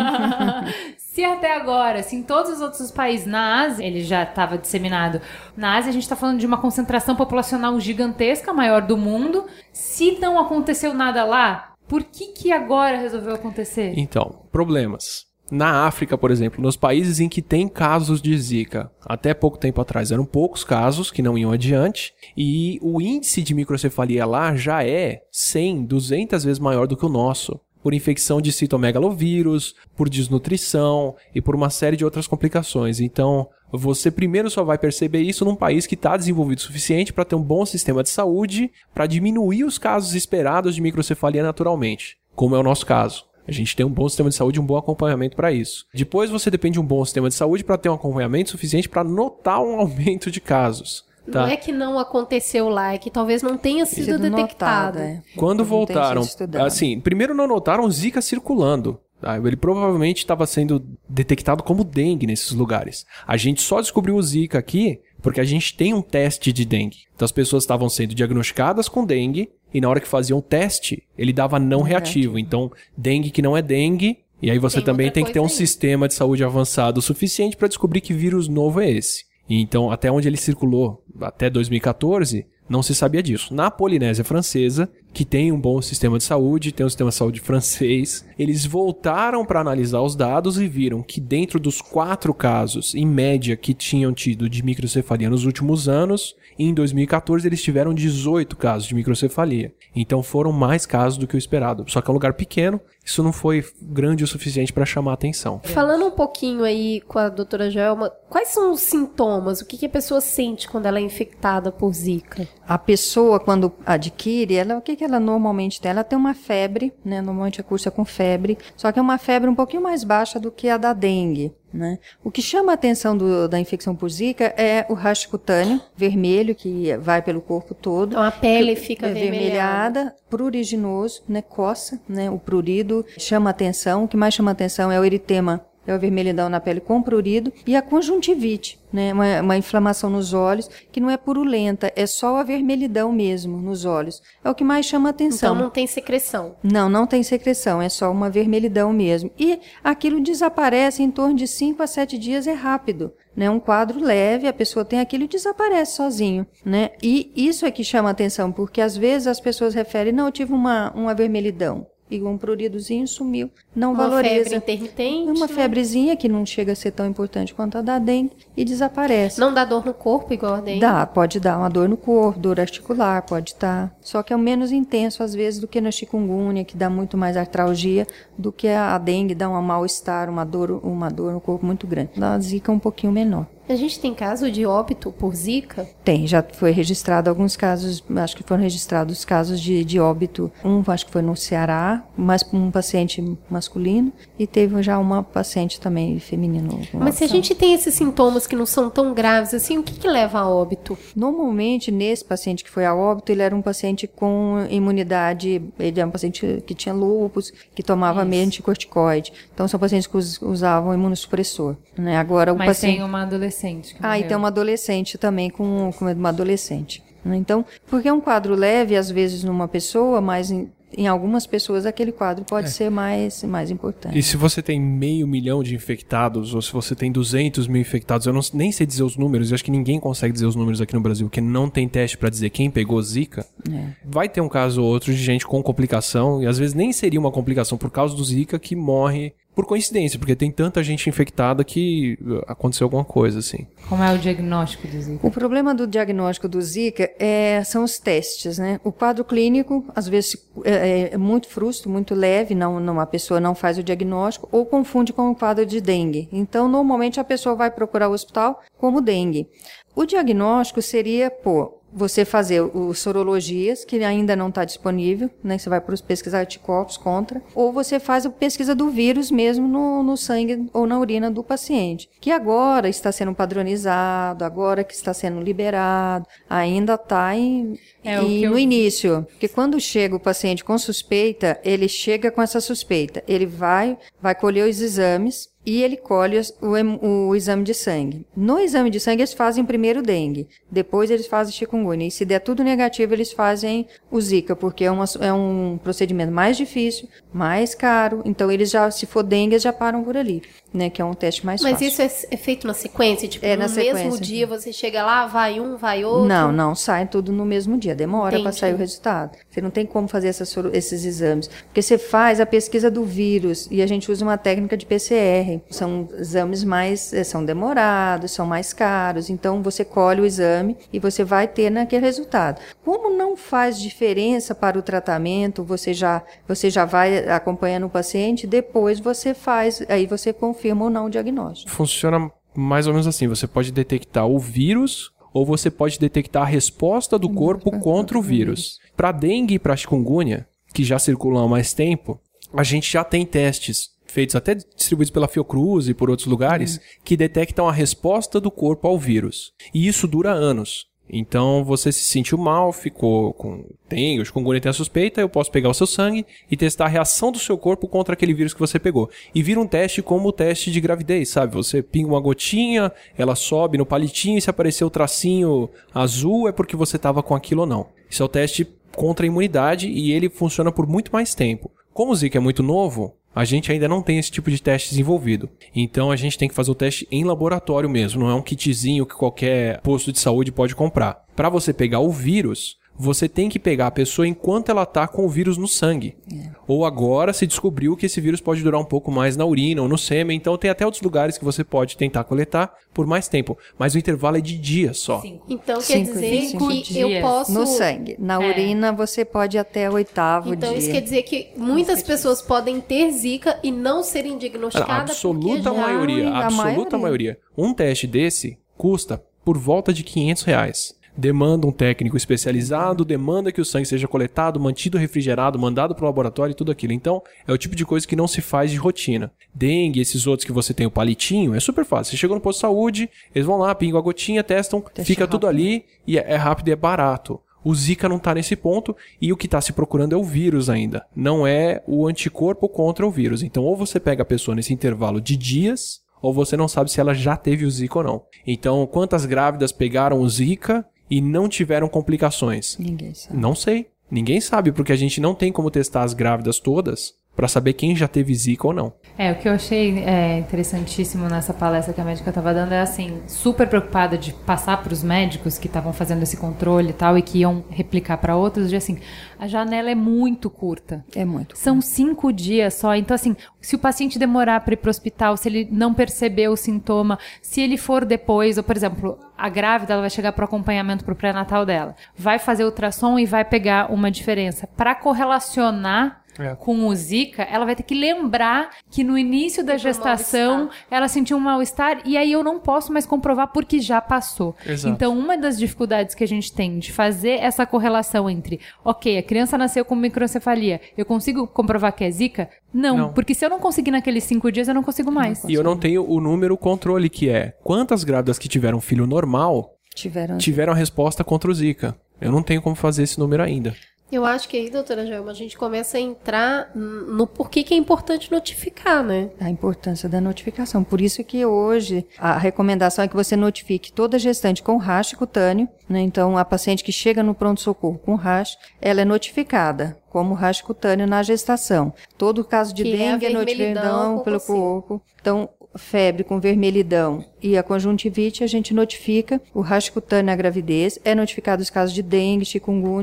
se até agora, se em todos os outros países, na Ásia, ele já estava disseminado. Na Ásia, a gente está falando de uma concentração populacional gigantesca, maior do mundo. Se não aconteceu nada lá, por que que agora resolveu acontecer? Então, problemas. Na África, por exemplo, nos países em que tem casos de Zika, até pouco tempo atrás eram poucos casos que não iam adiante, e o índice de microcefalia lá já é 100, 200 vezes maior do que o nosso, por infecção de citomegalovírus, por desnutrição e por uma série de outras complicações. Então, você primeiro só vai perceber isso num país que está desenvolvido o suficiente para ter um bom sistema de saúde, para diminuir os casos esperados de microcefalia naturalmente, como é o nosso caso. A gente tem um bom sistema de saúde e um bom acompanhamento para isso. Depois você depende de um bom sistema de saúde para ter um acompanhamento suficiente para notar um aumento de casos. Tá? Não é que não aconteceu lá, é que talvez não tenha sido, Sido detectado. notado, é. Quando Não voltaram, assim, primeiro não notaram Zika circulando. tá? Ele provavelmente estava sendo detectado como dengue nesses lugares. A gente só descobriu o Zika aqui porque a gente tem um teste de dengue. Então as pessoas estavam sendo diagnosticadas com dengue e na hora que fazia um teste, ele dava não reativo. Então, dengue que não é dengue, e aí você Tem também tem que ter um aí. sistema de saúde avançado o suficiente para descobrir que vírus novo é esse. E Então, até onde ele circulou, até 2014, não se sabia disso. Na Polinésia Francesa, que tem um bom sistema de saúde, tem um sistema de saúde francês, eles voltaram para analisar os dados e viram que dentro dos quatro casos, em média, que tinham tido de microcefalia nos últimos anos, em 2014 eles tiveram 18 casos de microcefalia. Então foram mais casos do que o esperado. Só que é um lugar pequeno, isso não foi grande o suficiente para chamar a atenção. Falando um pouquinho aí com a doutora Joelma, quais são os sintomas? O que, que a pessoa sente quando ela é infectada por Zika? A pessoa, quando adquire, ela, o que, que ela normalmente tem? Ela tem uma febre, né? Normalmente a cursa com febre, só que é uma febre um pouquinho mais baixa do que a da dengue. Né? O que chama a atenção do- da infecção por zika é o racho cutâneo vermelho, que vai pelo corpo todo. Então a pele fica É avermelhada. vermelhada, pruriginoso, né? Coça, né? O prurido chama atenção. O que mais chama atenção é o eritema, é o vermelhidão na pele com prurido e a conjuntivite, né? Uma, uma inflamação nos olhos que não é purulenta, é só a vermelhidão mesmo nos olhos. É o que mais chama atenção. Então não tem secreção. Não, não tem secreção, é só uma vermelhidão mesmo. E aquilo desaparece em torno de 5 a 7 dias, é rápido. Né? Um quadro leve, a pessoa tem aquilo e desaparece sozinho. Né? E isso é que chama atenção, porque às vezes as pessoas referem, não, eu tive uma, uma vermelhidão. E um pruridozinho sumiu. Não Uma valoriza. febre intermitente. Uma né? febrezinha que não chega a ser tão importante quanto a da dengue e desaparece. Não dá dor no corpo igual a dengue. Dá, pode dar uma dor no corpo, dor articular, pode estar. Só que é o menos intenso, às vezes, do que na chikungunya, que dá muito mais artralgia, do que a dengue dá um mal-estar, uma dor, uma dor no corpo muito grande. Na zika é um pouquinho menor. A gente tem caso de óbito por Zika? Tem, já foi registrado alguns casos, acho que foram registrados casos de, de óbito. Um, acho que foi no Ceará, mas um paciente masculino, e teve já uma paciente também feminino. Mas se a gente tem esses sintomas que não são tão graves assim, o que, que leva a óbito? Normalmente, nesse paciente que foi a óbito, ele era um paciente com imunidade, ele era um paciente que tinha lúpus, que tomava meio anticorticoide. Então, são pacientes que us- usavam imunossupressor. Né? Agora, o Mas paciente... tem uma adolescente que Ah, e tem uma adolescente também, com, com uma adolescente. né? Então, porque é um quadro leve, às vezes, numa pessoa, mas em, em algumas pessoas aquele quadro pode ser mais, mais importante. E se você tem meio milhão de infectados, ou se você tem 200 mil infectados, eu não, nem sei dizer os números, eu acho que ninguém consegue dizer os números aqui no Brasil, porque não tem teste pra dizer quem pegou Zika. Vai ter um caso ou outro de gente com complicação, e às vezes nem seria uma complicação por causa do Zika que morre por coincidência, porque tem tanta gente infectada que uh, aconteceu alguma coisa, assim. Como é o diagnóstico do Zika? O problema do diagnóstico do Zika é, são os testes, né? O quadro clínico, às vezes, é, é muito frustro, muito leve, não, não, a pessoa não faz o diagnóstico ou confunde com o quadro de dengue. Então, normalmente, a pessoa vai procurar o hospital como dengue. O diagnóstico seria, pô, você fazer os sorologias, que ainda não está disponível, né? Você vai para os pesquisar anticorpos contra, ou você faz a pesquisa do vírus mesmo no, no sangue ou na urina do paciente, que agora está sendo padronizado, agora que está sendo liberado, ainda está em, É, em- eu- no início. Porque quando chega o paciente com suspeita, ele chega com essa suspeita, ele vai, vai colher os exames, e ele colhe o, o exame de sangue. No exame de sangue, eles fazem primeiro dengue, depois eles fazem chikungunya. E se der tudo negativo, eles fazem o zika, porque é, uma- é um procedimento mais difícil, mais caro. Então, eles já, se for dengue, eles já param por ali, né? Que é um teste mais Mas fácil. isso é, é feito na sequência? Tipo, É, no na mesmo sequência. dia você chega lá, vai um, vai outro? Não, não, sai tudo no mesmo dia. Demora para sair o resultado. Você não tem como fazer essas esses exames. Porque você faz a pesquisa do vírus e a gente usa uma técnica de PCR. São exames mais. eh, são demorados, são mais caros. Então você colhe o exame e você vai ter naquele resultado. Como não faz diferença para o tratamento, você já, você já vai acompanhando o paciente, depois você faz, aí você confirma ou não o diagnóstico. Funciona mais ou menos assim: você pode detectar o vírus ou você pode detectar a resposta do corpo contra o vírus. Para dengue e para chikungunya, que já circulam há mais tempo, a gente já tem testes feitos até distribuídos pela Fiocruz e por outros lugares que detectam a resposta do corpo ao vírus. E isso dura anos. Então você se sentiu mal, ficou com tem, o chikungunya tem a suspeita, eu posso pegar o seu sangue e testar a reação do seu corpo contra aquele vírus que você pegou. E vira um teste como o teste de gravidez, sabe? Você pinga uma gotinha, ela sobe no palitinho e se aparecer o tracinho azul é porque você tava com aquilo ou não. Isso é o teste contra a imunidade e ele funciona por muito mais tempo. Como o Zika é muito novo, a gente ainda não tem esse tipo de teste desenvolvido. Então a gente tem que fazer o teste em laboratório mesmo, não é um kitzinho que qualquer posto de saúde pode comprar. Para você pegar o vírus, você tem que pegar a pessoa enquanto ela tá com o vírus no sangue. Ou agora se descobriu que esse vírus pode durar um pouco mais na urina ou no sêmen, então tem até outros lugares que você pode tentar coletar por mais tempo. Mas o intervalo é de dias só. Então quer Cinco, dizer cinco que dias. eu posso. No sangue. Na urina você pode ir até o oitavo Então dia. isso quer dizer que muitas pessoas podem ter zika e não serem A diagnosticadas. absoluta porque já... maioria, a a absoluta maioria. maioria. Um teste desse custa por volta de 500 reais. Demanda um técnico especializado, demanda que o sangue seja coletado, mantido refrigerado, mandado para o laboratório e tudo aquilo. Então, é o tipo de coisa que não se faz de rotina. Dengue, esses outros que você tem o palitinho, é super fácil. Você chegou no posto de saúde, eles vão lá, pingam a gotinha, testam, fica tudo ali e é, é rápido e é barato. O Zika não está nesse ponto e o que está se procurando é o vírus ainda. Não é o anticorpo contra o vírus. Então, ou você pega a pessoa nesse intervalo de dias, ou você não sabe se ela já teve o Zika ou não. Então, quantas grávidas pegaram o Zika e não tiveram complicações? Ninguém sabe. Não sei. Ninguém sabe, porque a gente não tem como testar as grávidas todas para saber quem já teve Zika ou não. É, o que eu achei é, interessantíssimo nessa palestra que a médica estava dando é assim, super preocupada de passar para os médicos que estavam fazendo esse controle e tal e que iam replicar para outros, de assim, a janela é muito curta. É muito. São cinco dias só. Então, assim, se o paciente demorar para ir para o hospital, se ele não perceber o sintoma, se ele for depois, ou por exemplo, a grávida ela vai chegar para o acompanhamento para o pré-natal dela, vai fazer ultrassom e vai pegar uma diferença. Para correlacionar É. com o Zika, ela vai ter que lembrar que no início da um gestação ela sentiu um mal-estar e aí eu não posso mais comprovar porque já passou. Exato. Então, uma das dificuldades que a gente tem de fazer essa correlação entre, ok, a criança nasceu com microcefalia, eu consigo comprovar que é Zika? Não, Não. porque se eu não conseguir naqueles cinco dias, eu não consigo mais. E eu não tenho o número controle que é quantas grávidas que tiveram filho normal Tiveram. tiveram a resposta contra o Zika. Eu não tenho como fazer esse número ainda. Eu acho que aí, doutora Joelma, a gente começa a entrar no porquê que é importante notificar, né? A importância da notificação. Por isso que hoje a recomendação é que você notifique toda gestante com rash cutâneo. Né? Então, a paciente que chega no pronto-socorro com rash, ela é notificada como rash cutâneo na gestação. Todo caso de Que é dengue é notificado pelo corpo. Então, febre com vermelhidão e a conjuntivite, a gente notifica o rash cutâneo na gravidez. É notificado os casos de dengue, chikungunya.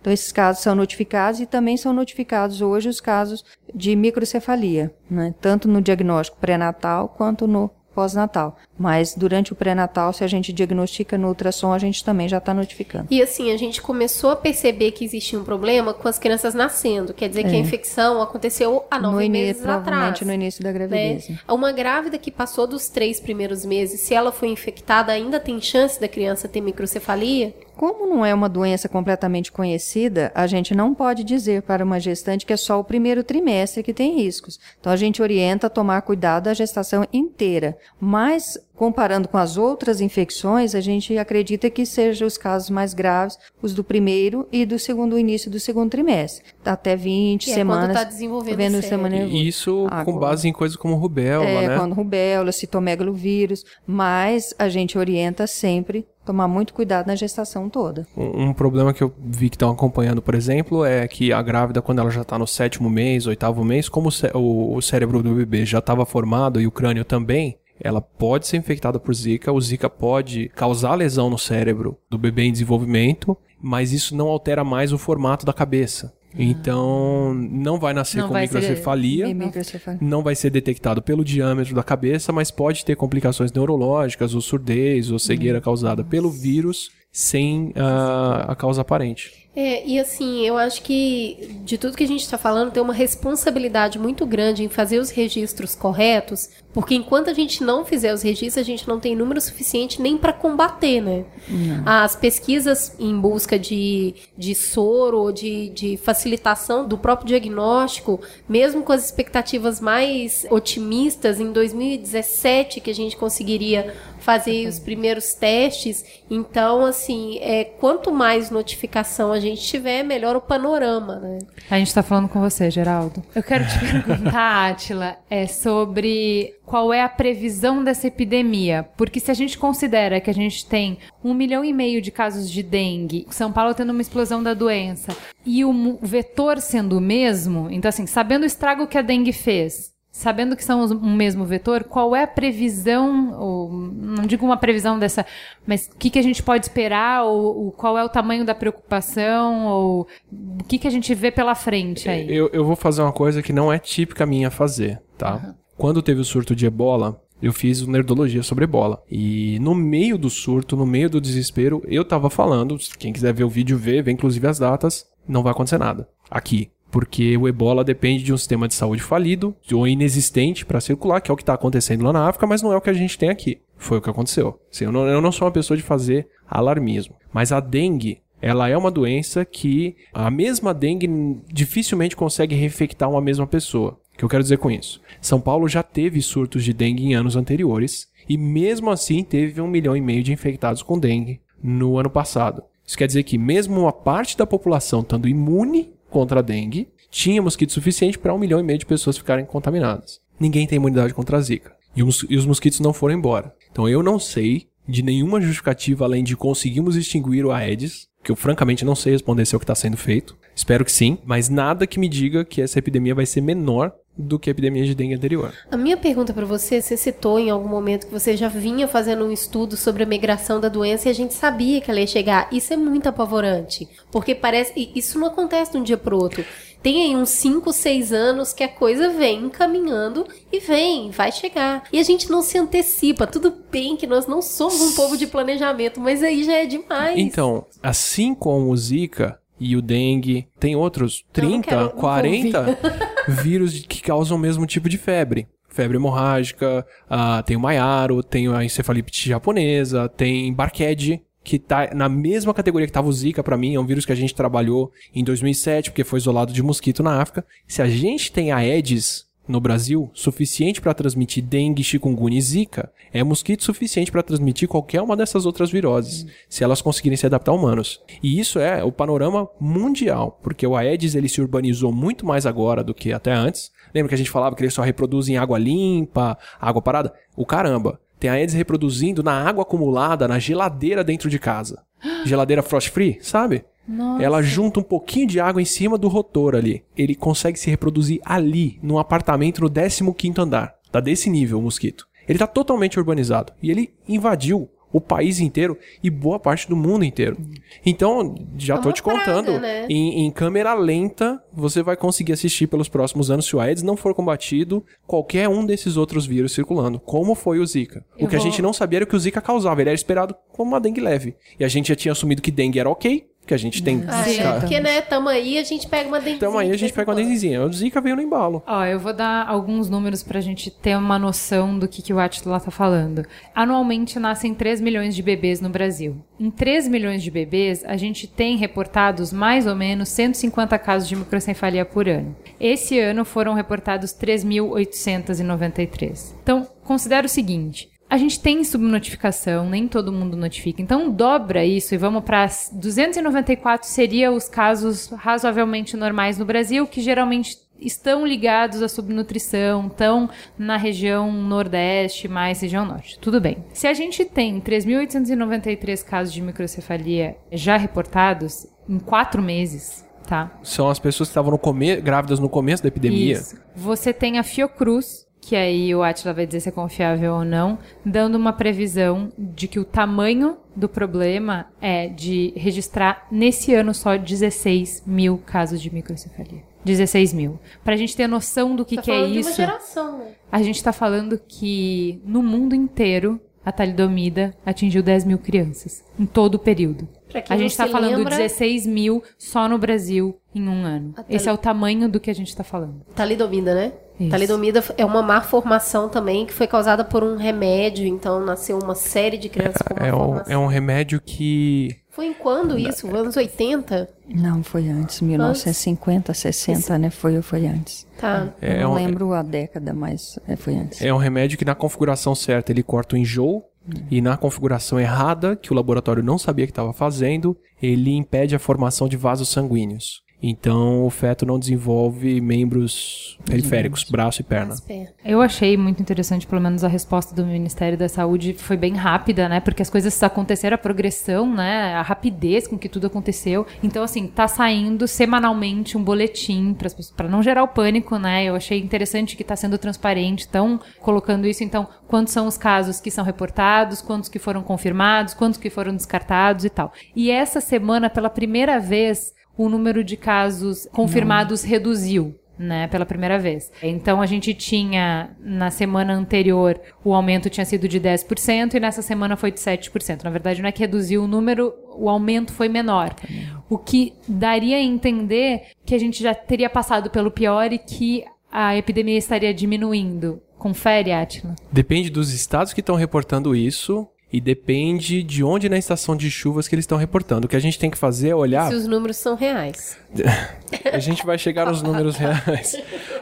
Então, esses casos são notificados e também são notificados hoje os casos de microcefalia, né? tanto no diagnóstico pré-natal quanto no pós-natal. Mas durante o pré-natal, se a gente diagnostica no ultrassom, a gente também já está notificando. E assim, a gente começou a perceber que existia um problema com as crianças nascendo. Quer dizer que a infecção aconteceu há nove É. no meses início, provavelmente atrás. no início da né? gravidez. né? Uma grávida que passou dos três primeiros meses, se ela foi infectada, ainda tem chance da criança ter microcefalia? Como não é uma doença completamente conhecida, a gente não pode dizer para uma gestante que é só o primeiro trimestre que tem riscos. Então a gente orienta a tomar cuidado da gestação inteira. Mas comparando com as outras infecções, a gente acredita que sejam os casos mais graves, os do primeiro e do segundo início do segundo trimestre, até 20 Que é semanas. quando tá desenvolvendo vendo o cérebro. semana E isso com base em coisas como rubéola, é, né? quando rubéola, citomegalovírus, mas a gente orienta sempre tomar muito cuidado na gestação toda. Um, um problema que eu vi que estão acompanhando, por exemplo, é que a grávida, quando ela já está no sétimo mês, oitavo mês, como o, cé- o- o cérebro do bebê já estava formado e o crânio também, ela pode ser infectada por Zika. O Zika pode causar lesão no cérebro do bebê em desenvolvimento, mas isso não altera mais o formato da cabeça. Então, não vai nascer Não com vai microcefalia. Microcefalia. Não vai ser detectado pelo diâmetro da cabeça, mas pode ter complicações neurológicas, ou surdez, ou cegueira causada pelo vírus, sem ah, a causa aparente. É, e assim, eu acho que de tudo que a gente está falando, tem uma responsabilidade muito grande em fazer os registros corretos, porque enquanto a gente não fizer os registros, a gente não tem número suficiente nem para combater, né? As pesquisas em busca de, de soro, ou de, de facilitação do próprio diagnóstico, mesmo com as expectativas mais otimistas, em 2017 que a gente conseguiria fazer os primeiros testes. Então, assim, é, quanto mais notificação a gente gente tiver, melhora o panorama, né? A gente tá falando com você, Geraldo. Eu quero te perguntar, Atila, é sobre qual é a previsão dessa epidemia. Porque se a gente considera que a gente tem um milhão e meio de casos de dengue, São Paulo tendo uma explosão da doença, e o vetor sendo o mesmo, então assim, sabendo o estrago que a dengue fez, Sabendo que são um mesmo vetor, qual é a previsão, ou, não digo uma previsão dessa, mas o que, que a gente pode esperar, ou, ou qual é o tamanho da preocupação, ou o que, que a gente vê pela frente aí? Eu, eu vou fazer uma coisa que não é típica minha fazer, tá? Quando teve o surto de ebola, eu fiz nerdologia sobre ebola. E no meio do surto, no meio do desespero, eu tava falando, quem quiser ver o vídeo vê, vê inclusive as datas, não vai acontecer nada aqui. Porque o ebola depende de um sistema de saúde falido ou inexistente para circular, que é o que tá acontecendo lá na África, mas não é o que a gente tem aqui. Foi o que aconteceu. Assim, eu, não, eu não sou uma pessoa de fazer alarmismo. Mas a dengue, ela é uma doença que a mesma dengue dificilmente consegue reinfectar uma mesma pessoa. O que eu quero dizer com isso? São Paulo já teve surtos de dengue em anos anteriores e mesmo assim teve um milhão e meio de infectados com dengue no ano passado. Isso quer dizer que mesmo uma parte da população estando imune contra a dengue, tinha mosquito suficiente para um milhão e meio de pessoas ficarem contaminadas. Ninguém tem imunidade contra a zika. E os, e os mosquitos não foram embora. Então eu não sei de nenhuma justificativa além de conseguimos extinguir o Aedes, que eu francamente não sei responder se é o que está sendo feito. Espero que sim, mas nada que me diga que essa epidemia vai ser menor do que a epidemia de dengue anterior. A minha pergunta pra você, você citou em algum momento que você já vinha fazendo um estudo sobre a migração da doença e a gente sabia que ela ia chegar. Isso é muito apavorante, porque parece isso não acontece de um dia pro outro. Tem aí uns 5, 6 anos que a coisa vem caminhando e vem, vai chegar. E a gente não se antecipa. Tudo bem que nós não somos um povo de planejamento, mas aí já é demais. Então, assim como o Zika e o dengue, tem outros Eu não 30, quero- não 40 vírus que causam o mesmo tipo de febre. Febre hemorrágica, ah, tem o Maiaro, tem a encefalite japonesa, tem Barked, que tá na mesma categoria que tava o Zika pra mim, é um vírus que a gente trabalhou em 2007, porque foi isolado de mosquito na África. Se a gente tem a Aedes no Brasil, suficiente para transmitir dengue, chikungunya e zika, é mosquito suficiente para transmitir qualquer uma dessas outras viroses, se elas conseguirem se adaptar a humanos. E isso é o panorama mundial, porque o Aedes ele se urbanizou muito mais agora do que até antes. Lembra que a gente falava que ele só reproduz em água limpa, água parada? O caramba, tem Aedes reproduzindo na água acumulada na geladeira dentro de casa. Geladeira frost free, sabe? Ela junta um pouquinho de água em cima do rotor ali. Ele consegue se reproduzir ali, num apartamento no 15º andar. Tá desse nível o mosquito. Ele tá totalmente urbanizado. E ele invadiu o país inteiro e boa parte do mundo inteiro. Então, já É tô te praga, contando, né? em, em câmera lenta, você vai conseguir assistir pelos próximos anos, se o Aedes não for combatido, qualquer um desses outros vírus circulando, como foi o Zika. O Eu que a vou- gente não sabia era o que o Zika causava, ele era esperado como uma dengue leve. E a gente já tinha assumido que dengue era ok, que a gente tem... Ah, Sim. é, porque, né, tamo aí, a gente pega uma dengue. Então aí a gente pega uma denguezinha. O Zika veio no embalo. Ó, eu vou dar alguns números pra gente ter uma noção do que, que o Atila tá falando. Anualmente nascem 3 milhões de bebês no Brasil. Em 3 milhões de bebês, a gente tem reportados mais ou menos 150 casos de microcefalia por ano. Esse ano foram reportados 3.893. Então, considera o seguinte. A gente tem subnotificação, nem todo mundo notifica. Então dobra isso e vamos para 294 seria os casos razoavelmente normais no Brasil, que geralmente estão ligados à subnutrição, estão na região nordeste, mais região norte. Tudo bem. Se a gente tem 3.893 casos de microcefalia já reportados em quatro meses, tá? São as pessoas que estavam no grávidas no começo da epidemia. Isso. Você tem a Fiocruz, que aí o Atila vai dizer se é confiável ou não, dando uma previsão de que o tamanho do problema é de registrar nesse ano só 16 mil casos de microcefalia. 16 mil. Pra gente ter noção do que, Tá que é isso, geração, né? a gente tá falando que no mundo inteiro a talidomida atingiu 10 mil crianças. Em todo o período. A gente tá se falando lembra- 16 mil só no Brasil em um ano. Esse é o tamanho do que a gente tá falando. Talidomida, né? Isso. Talidomida é uma má formação também, que foi causada por um remédio, então nasceu uma série de crianças com má É um, formação. é um remédio que. Foi em quando isso? Anos 80? Não, foi antes, 1950, 60, né? Foi, foi antes. Tá. É, Eu não um, lembro a década, mas é, foi antes. é um remédio que na configuração certa ele corta o enjoo. E na configuração errada, que o laboratório não sabia que estava fazendo, ele impede a formação de vasos sanguíneos. Então o feto não desenvolve membros periféricos, braço e perna. Eu achei muito interessante, pelo menos a resposta do Ministério da Saúde foi bem rápida, né? Porque as coisas aconteceram, a progressão, né? A rapidez com que tudo aconteceu. Então, assim, tá saindo semanalmente um boletim para não gerar o pânico, né? Eu achei interessante que tá sendo transparente, estão colocando isso. Então, quantos são os casos que são reportados, quantos que foram confirmados, quantos que foram descartados e tal. E essa semana, pela primeira vez, o número de casos confirmados reduziu. Né, pela primeira vez. Então a gente tinha na semana anterior o aumento tinha sido de 10% e nessa semana foi de 7%. Na verdade, não é que reduziu o número, o aumento foi menor. O que daria a entender que a gente já teria passado pelo pior e que a epidemia estaria diminuindo. Confere, Atila. Depende dos estados que estão reportando isso e depende de onde na estação de chuvas que eles estão reportando. O que a gente tem que fazer é olhar. Se os números são reais. a gente vai chegar nos números reais.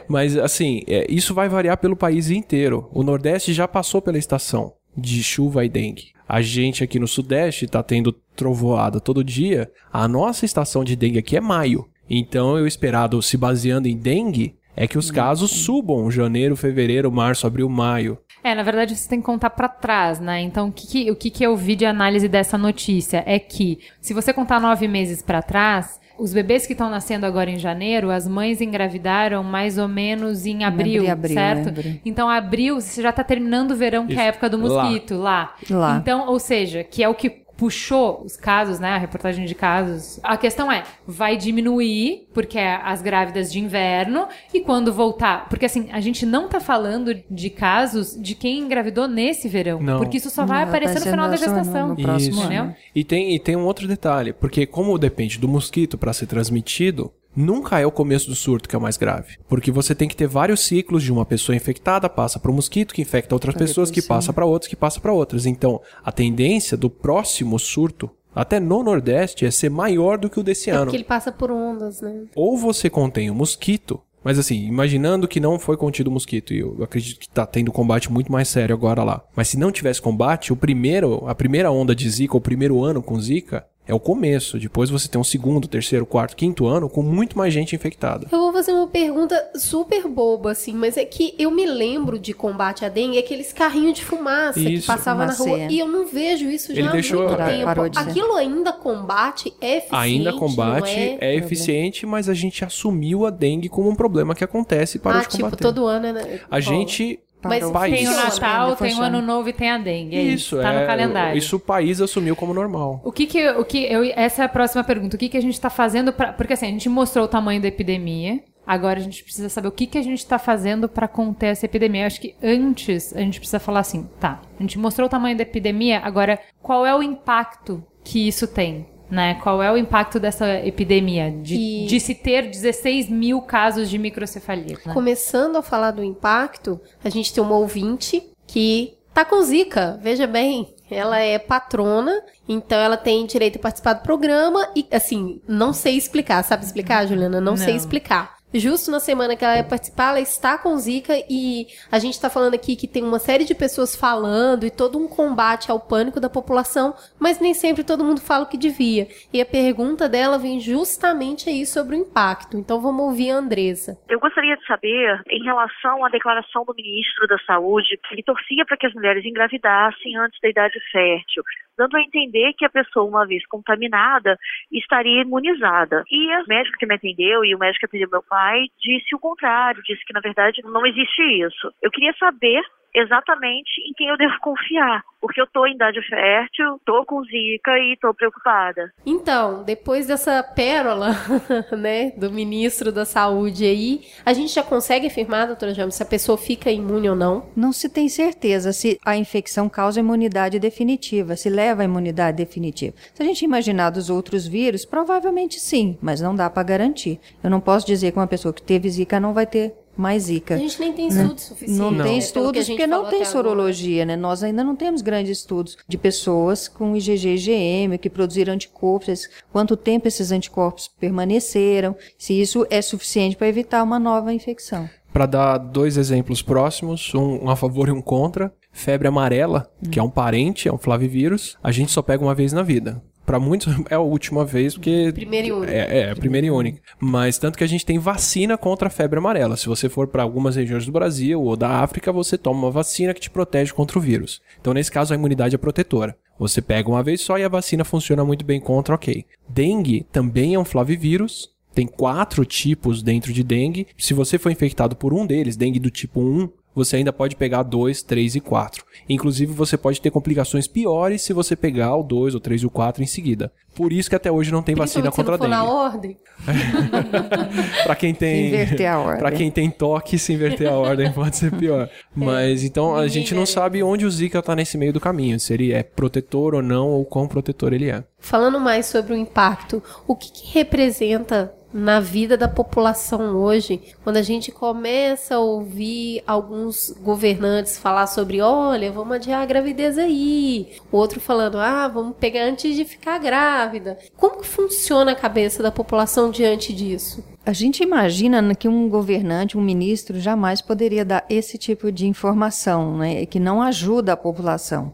Mas, assim, é, isso vai variar pelo país inteiro. O Nordeste já passou pela estação de chuva e dengue. A gente aqui no Sudeste está tendo trovoada todo dia. A nossa estação de dengue aqui é maio. Então, eu esperado, se baseando em dengue, é que os casos subam janeiro, fevereiro, março, abril, maio. É, na verdade você tem que contar para trás, né? Então, o, que, que, o que, que eu vi de análise dessa notícia é que, se você contar nove meses para trás, os bebês que estão nascendo agora em janeiro, as mães engravidaram mais ou menos em abril, Em abril, certo? Abril. Então, abril, você já tá terminando o verão, que é a Isso. época do Lá. mosquito, lá. Lá. Então, ou seja, que é o que puxou os casos, né? A reportagem de casos. A questão é, vai diminuir, porque é as grávidas de inverno, e quando voltar. Porque assim, a gente não tá falando de casos de quem engravidou nesse verão. Não. Porque isso só vai Não, aparecer no final da no- no- gestação. no próximo Isso. Ano. E tem, e tem um outro detalhe, porque como depende do mosquito para ser transmitido, nunca é o começo do surto que é o mais grave. Porque você tem que ter vários ciclos de uma pessoa infectada, passa para o mosquito, que infecta outras Pra pessoas, que passa para outras, que passa para outras. Então, a tendência do próximo surto, até no Nordeste, é ser maior do que o desse É ano. porque ele passa por ondas, né? Ou você contém o mosquito, mas assim, imaginando que não foi contido o mosquito, e eu acredito que tá tendo combate muito mais sério agora lá. Mas se não tivesse combate, o primeiro, a primeira onda de Zika, o primeiro ano com Zika, é o começo. Depois você tem um segundo, terceiro, quarto, quinto ano com muito mais gente infectada. Eu vou fazer uma pergunta super boba, assim, mas é que eu me lembro de combate à dengue, aqueles carrinhos de fumaça que Isso. passavam na rua. E eu não vejo isso já Ele há deixou- muito Parou- tempo. parou de. Aquilo ainda combate, é eficiente, Ainda não combate, é? é, eficiente, mas a gente assumiu a dengue como um problema que acontece parou Ah, de tipo, combater. todo ano, né? A gente, Mas país. Tem o Natal, tem o. Ano Novo e tem a dengue. É isso, isso, tá é, no calendário. Isso o país assumiu como normal. O que que, o que eu, essa é a próxima pergunta. O que que a gente está fazendo para, porque assim, a gente mostrou o tamanho da epidemia. Agora a gente precisa saber o que que a gente está fazendo para conter essa epidemia. Eu acho que antes a gente precisa falar assim, tá? A gente mostrou o tamanho da epidemia. Agora, qual é o impacto que isso tem? Né? Qual é o impacto dessa epidemia? De, E- de se ter 16 mil casos de microcefalia. né? Começando a falar do impacto, a gente tem uma ouvinte que tá com Zika, veja bem. Ela é patrona, então ela tem direito a participar do programa e, assim, não sei explicar. Sabe explicar, Juliana? Não, sei Não. explicar. Justo na semana que ela ia participar, ela está com Zika e a gente está falando aqui que tem uma série de pessoas falando e todo um combate ao pânico da população, mas nem sempre todo mundo fala o que devia. E a pergunta dela vem justamente aí sobre o impacto. Então vamos ouvir a Andresa. Eu gostaria de saber, em relação à declaração do ministro da Saúde, que ele torcia para que as mulheres engravidassem antes da idade fértil, dando a entender que a pessoa, uma vez contaminada, estaria imunizada. E a médica que me atendeu e o médico que atendeu meu pai disse o contrário, disse que na verdade não existe isso. Eu queria saber exatamente em quem eu devo confiar, porque eu tô em idade fértil, tô com zika e tô preocupada. Então, depois dessa pérola, né, do ministro da Saúde aí, a gente já consegue afirmar, doutora James, se a pessoa fica imune ou não? Não se tem certeza se a infecção causa imunidade definitiva, se leva à imunidade definitiva. Se a gente imaginar dos outros vírus, provavelmente sim, mas não dá para garantir. Eu não posso dizer que uma pessoa que teve Zika não vai ter mais Zika. A gente nem tem estudos suficientes. Não, né, tem a estudos porque não tem até agora. sorologia, né? Nós ainda não temos grandes estudos de pessoas com IgG e IgM que produziram anticorpos, quanto tempo esses anticorpos permaneceram, se isso é suficiente para evitar uma nova infecção. Para dar dois exemplos próximos, um, um a favor e um contra. Febre amarela, que é um parente, é um flavivírus, a gente só pega uma vez na vida. Pra muitos é a última vez, porque. Primeira e única. É, é, a primeira e única. Mas tanto que a gente tem vacina contra a febre amarela. Se você for pra algumas regiões do Brasil ou da África, você toma uma vacina que te protege contra o vírus. Então, nesse caso, a imunidade é protetora. Você pega uma vez só e a vacina funciona muito bem contra, ok. Dengue também é um flavivírus. Tem quatro tipos dentro de dengue. Se você for infectado por um deles, dengue do tipo 1, você ainda pode pegar 2, 3 e 4. Inclusive, você pode ter complicações piores se você pegar o 2, o 3 e o 4 em seguida. Por isso que até hoje não tem vacina contra se a não for dengue. na ordem. Pra quem tem. Inverter a ordem. Pra quem tem toque, se inverter a ordem pode ser pior. Mas então a gente não sabe onde o Zika tá nesse meio do caminho. Se ele é protetor ou não, ou quão protetor ele é. Falando mais sobre o impacto, o que, que representa na vida da população hoje, quando a gente começa a ouvir alguns governantes falar sobre, olha, vamos adiar a gravidez aí, o outro falando, ah, vamos pegar antes de ficar grávida. Como que funciona a cabeça da população diante disso? A gente imagina que um governante, um ministro, jamais poderia dar esse tipo de informação, né, que não ajuda a população.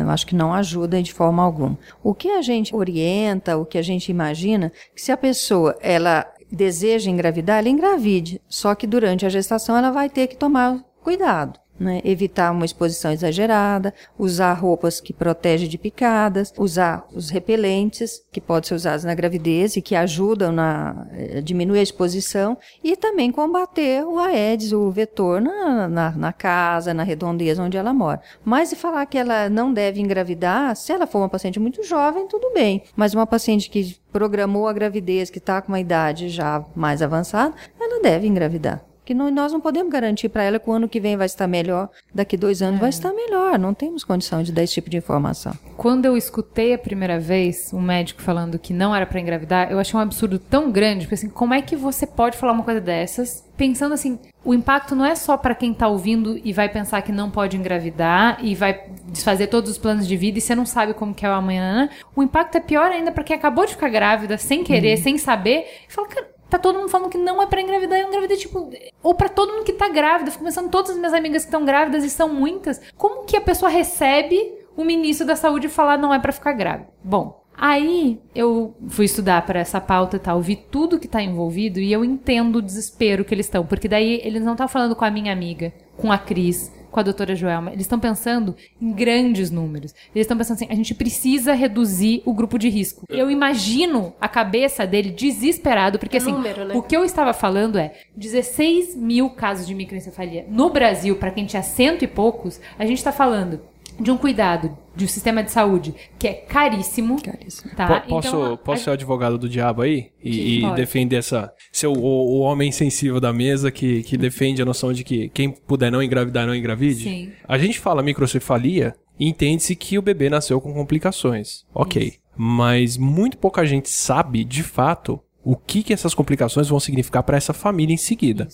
Eu acho que não ajuda de forma alguma. O que a gente orienta, o que a gente imagina, que se a pessoa ela deseja engravidar, ela engravide. Só que durante a gestação ela vai ter que tomar cuidado. Né? Evitar uma exposição exagerada, usar roupas que protegem de picadas, usar os repelentes que podem ser usados na gravidez e que ajudam na eh, diminuir a exposição e também combater o Aedes, o vetor na, na, na casa, na redondeza onde ela mora. Mas se falar que ela não deve engravidar, se ela for uma paciente muito jovem, tudo bem. Mas uma paciente que programou a gravidez, que está com uma idade já mais avançada, ela deve engravidar. Que não- nós não podemos garantir para ela que o ano que vem vai estar melhor, daqui dois anos vai estar melhor. Não temos condição de dar esse tipo de informação. Quando eu escutei a primeira vez um médico falando que não era pra engravidar, eu achei um absurdo tão grande, porque assim, como é que você pode falar uma coisa dessas, pensando assim, o impacto não é só pra quem tá ouvindo e vai pensar que não pode engravidar e vai desfazer todos os planos de vida e você não sabe como que é o amanhã. né? O impacto é pior ainda pra quem acabou de ficar grávida, sem querer, sem saber, e fala, cara, Tá todo mundo falando que não é pra engravidar, eu engravidei, tipo. Ou pra todo mundo que tá grávida. Fico pensando, todas as minhas amigas que estão grávidas e são muitas. Como que a pessoa recebe o ministro da saúde falar não é pra ficar grávida? Bom, aí eu fui estudar para essa pauta e tal, vi tudo que tá envolvido e eu entendo o desespero que eles estão. Porque daí eles não estão falando com a minha amiga, com a Cris, com a doutora Joelma. Eles estão pensando em grandes números. Eles estão pensando assim, a gente precisa reduzir o grupo de risco. Eu imagino a cabeça dele desesperado, porque É assim, número, né? o que eu estava falando é 16 mil casos de microencefalia. No Brasil, para quem tinha cento e poucos, a gente está falando de um cuidado de um sistema de saúde que é caríssimo. Caríssimo. Tá? Po- posso Então, a- posso ser o advogado do diabo aí? E, e defender essa. Ser o, o homem sensível da mesa que, que defende a noção de que quem puder não engravidar, não engravide? Sim. A gente fala microcefalia e entende-se que o bebê nasceu com complicações. Ok. Mas muito pouca gente sabe, de fato, o que, que essas complicações vão significar para essa família em seguida.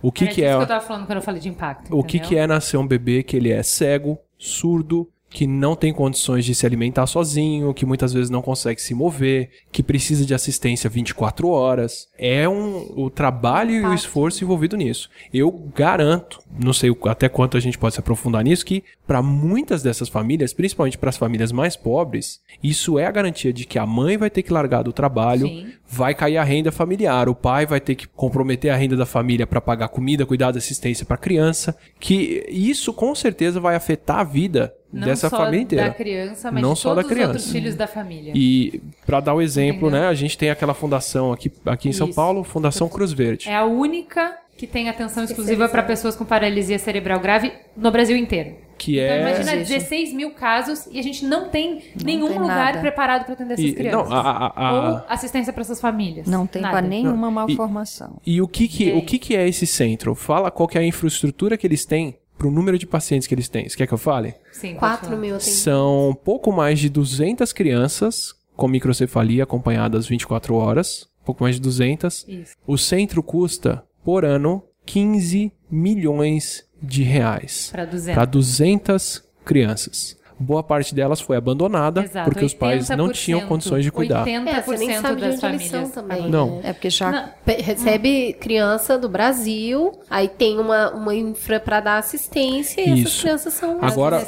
O que, Era que é. que eu tava falando quando eu falei de impacto. O que, entendeu? que é nascer um bebê que ele é cego, surdo, que não tem condições de se alimentar sozinho, que muitas vezes não consegue se mover, que precisa de assistência 24 horas. É um, o trabalho e o esforço envolvido nisso. Eu garanto, não sei até quanto a gente pode se aprofundar nisso, que para muitas dessas famílias, principalmente para as famílias mais pobres, isso é a garantia de que a mãe vai ter que largar do trabalho, Sim. Vai cair a renda familiar, o pai vai ter que comprometer a renda da família para pagar comida, cuidado, assistência para criança, que isso com certeza vai afetar a vida Não dessa só família inteira. da criança, mas Não de só todos da os criança. outros filhos da família. E para dar o exemplo, Entendeu? né, a gente tem aquela fundação aqui, aqui em São Isso. Paulo, Fundação Cruz Verde. É a única que tem atenção exclusiva para pessoas com paralisia cerebral grave no Brasil inteiro. Que Então, é imagina Existe. 16 mil casos e a gente não tem nenhum tem lugar nada. preparado para atender essas E- crianças. não, a- a- a- Ou assistência para essas famílias. Não tem para nenhuma E- malformação. E o que que, E o que que é esse centro? Fala qual que é a infraestrutura que eles têm pro número de pacientes que eles têm. Você quer que eu fale? Sim, pode 4 falar. mil. São pouco mais de 200 crianças com microcefalia acompanhadas 24 horas. Pouco mais de 200. Isso. O centro custa, por ano, 15 milhões de reais. Para 200. Para 200 crianças. Boa parte delas foi abandonada Exato, porque os pais não tinham 80%, condições de cuidar. 80% É, você nem sabe de das onde eles famílias. são também. Não. né? É porque já Não, Recebe criança do Brasil, aí tem uma, uma infra pra dar assistência e essas Isso. crianças são Agora-.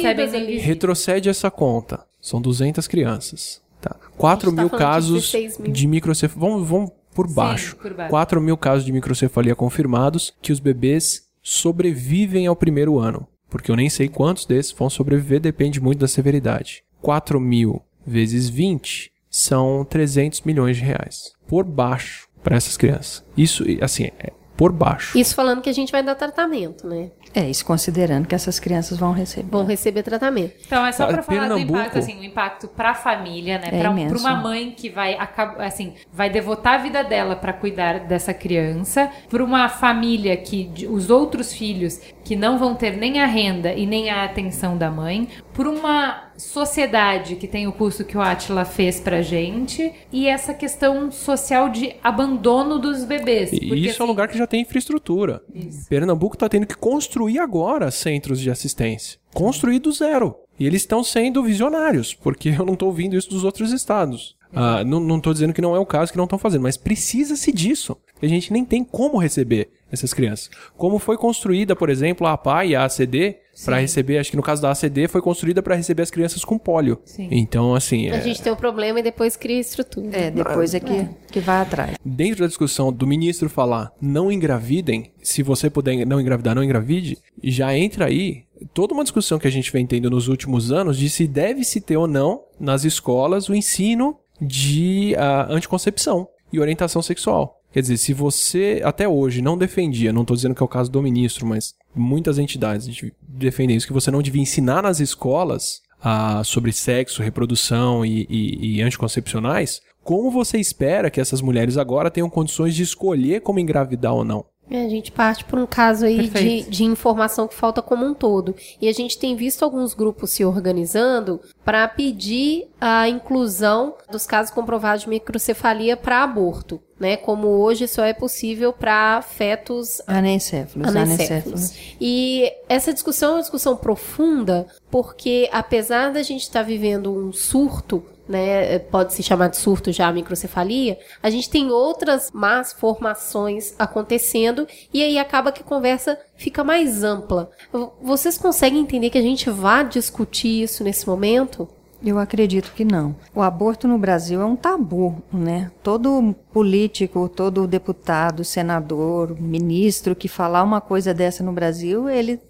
Retrocede essa conta. São 200 crianças. Tá. 4 A gente tá mil de casos 16 mil. de microcefalia. Vamos, vamos por baixo. por baixo. 4 mil casos de microcefalia confirmados que os bebês sobrevivem ao primeiro ano. Porque eu nem sei quantos desses vão sobreviver, depende muito da severidade. 4 mil vezes 20 são 300 milhões de reais. Por baixo para essas crianças. Isso, assim, é por baixo. Isso falando que a gente vai dar tratamento, né? É, isso considerando que essas crianças vão receber. Vão receber tratamento. Então, é só Ah, pra falar do Pernambuco- impacto, assim, o impacto pra família, né? É pra uma mãe que vai, assim, vai devotar a vida dela pra cuidar dessa criança, pra uma família que, os outros filhos que não vão ter nem a renda e nem a atenção da mãe, por uma sociedade que tem o curso que o Atila fez pra gente, e essa questão social de abandono dos bebês. E Porque, isso é um assim, lugar que já tem infraestrutura. Pernambuco está tendo que construir agora centros de assistência. Construir do zero. E eles estão sendo visionários, porque eu não estou ouvindo isso dos outros estados. Ah, não, não tô dizendo que não é o caso, que não estão fazendo, mas precisa-se disso. A gente nem tem como receber essas crianças. Como foi construída, por exemplo, a APA e a ACD para receber, acho que no caso da ACD foi construída para receber as crianças com pólio. Sim. Então, assim, A é- gente tem um problema e depois cria estrutura. É, depois é que, que vai atrás. dentro da discussão do ministro falar não engravidem, se você puder não engravidar, não engravide, já entra aí toda uma discussão que a gente vem tendo nos últimos anos de se deve se ter ou não nas escolas o ensino de ah, anticoncepção e orientação sexual. Quer dizer, se você até hoje não defendia, não estou dizendo que é o caso do ministro, mas muitas entidades de- defendem isso, que você não devia ensinar nas escolas ah, sobre sexo, reprodução e, e- e anticoncepcionais, como você espera que essas mulheres agora tenham condições de escolher como engravidar ou não? É, a gente parte por um caso aí de, de informação que falta como um todo. E a gente tem visto alguns grupos se organizando para pedir a inclusão dos casos comprovados de microcefalia para aborto, né? Como hoje só é possível para fetos Anencéfalos, anencéfalos. anencéfalos. E essa discussão é uma discussão profunda, porque apesar da gente estar vivendo um surto, né, pode se chamar de surto já a microcefalia, a gente tem outras más formações acontecendo e aí acaba que a conversa fica mais ampla. Vocês conseguem entender que a gente vá discutir isso nesse momento? Eu acredito que não. O aborto no Brasil é um tabu, né? Todo político, todo deputado, senador, ministro que falar uma coisa dessa no Brasil, ele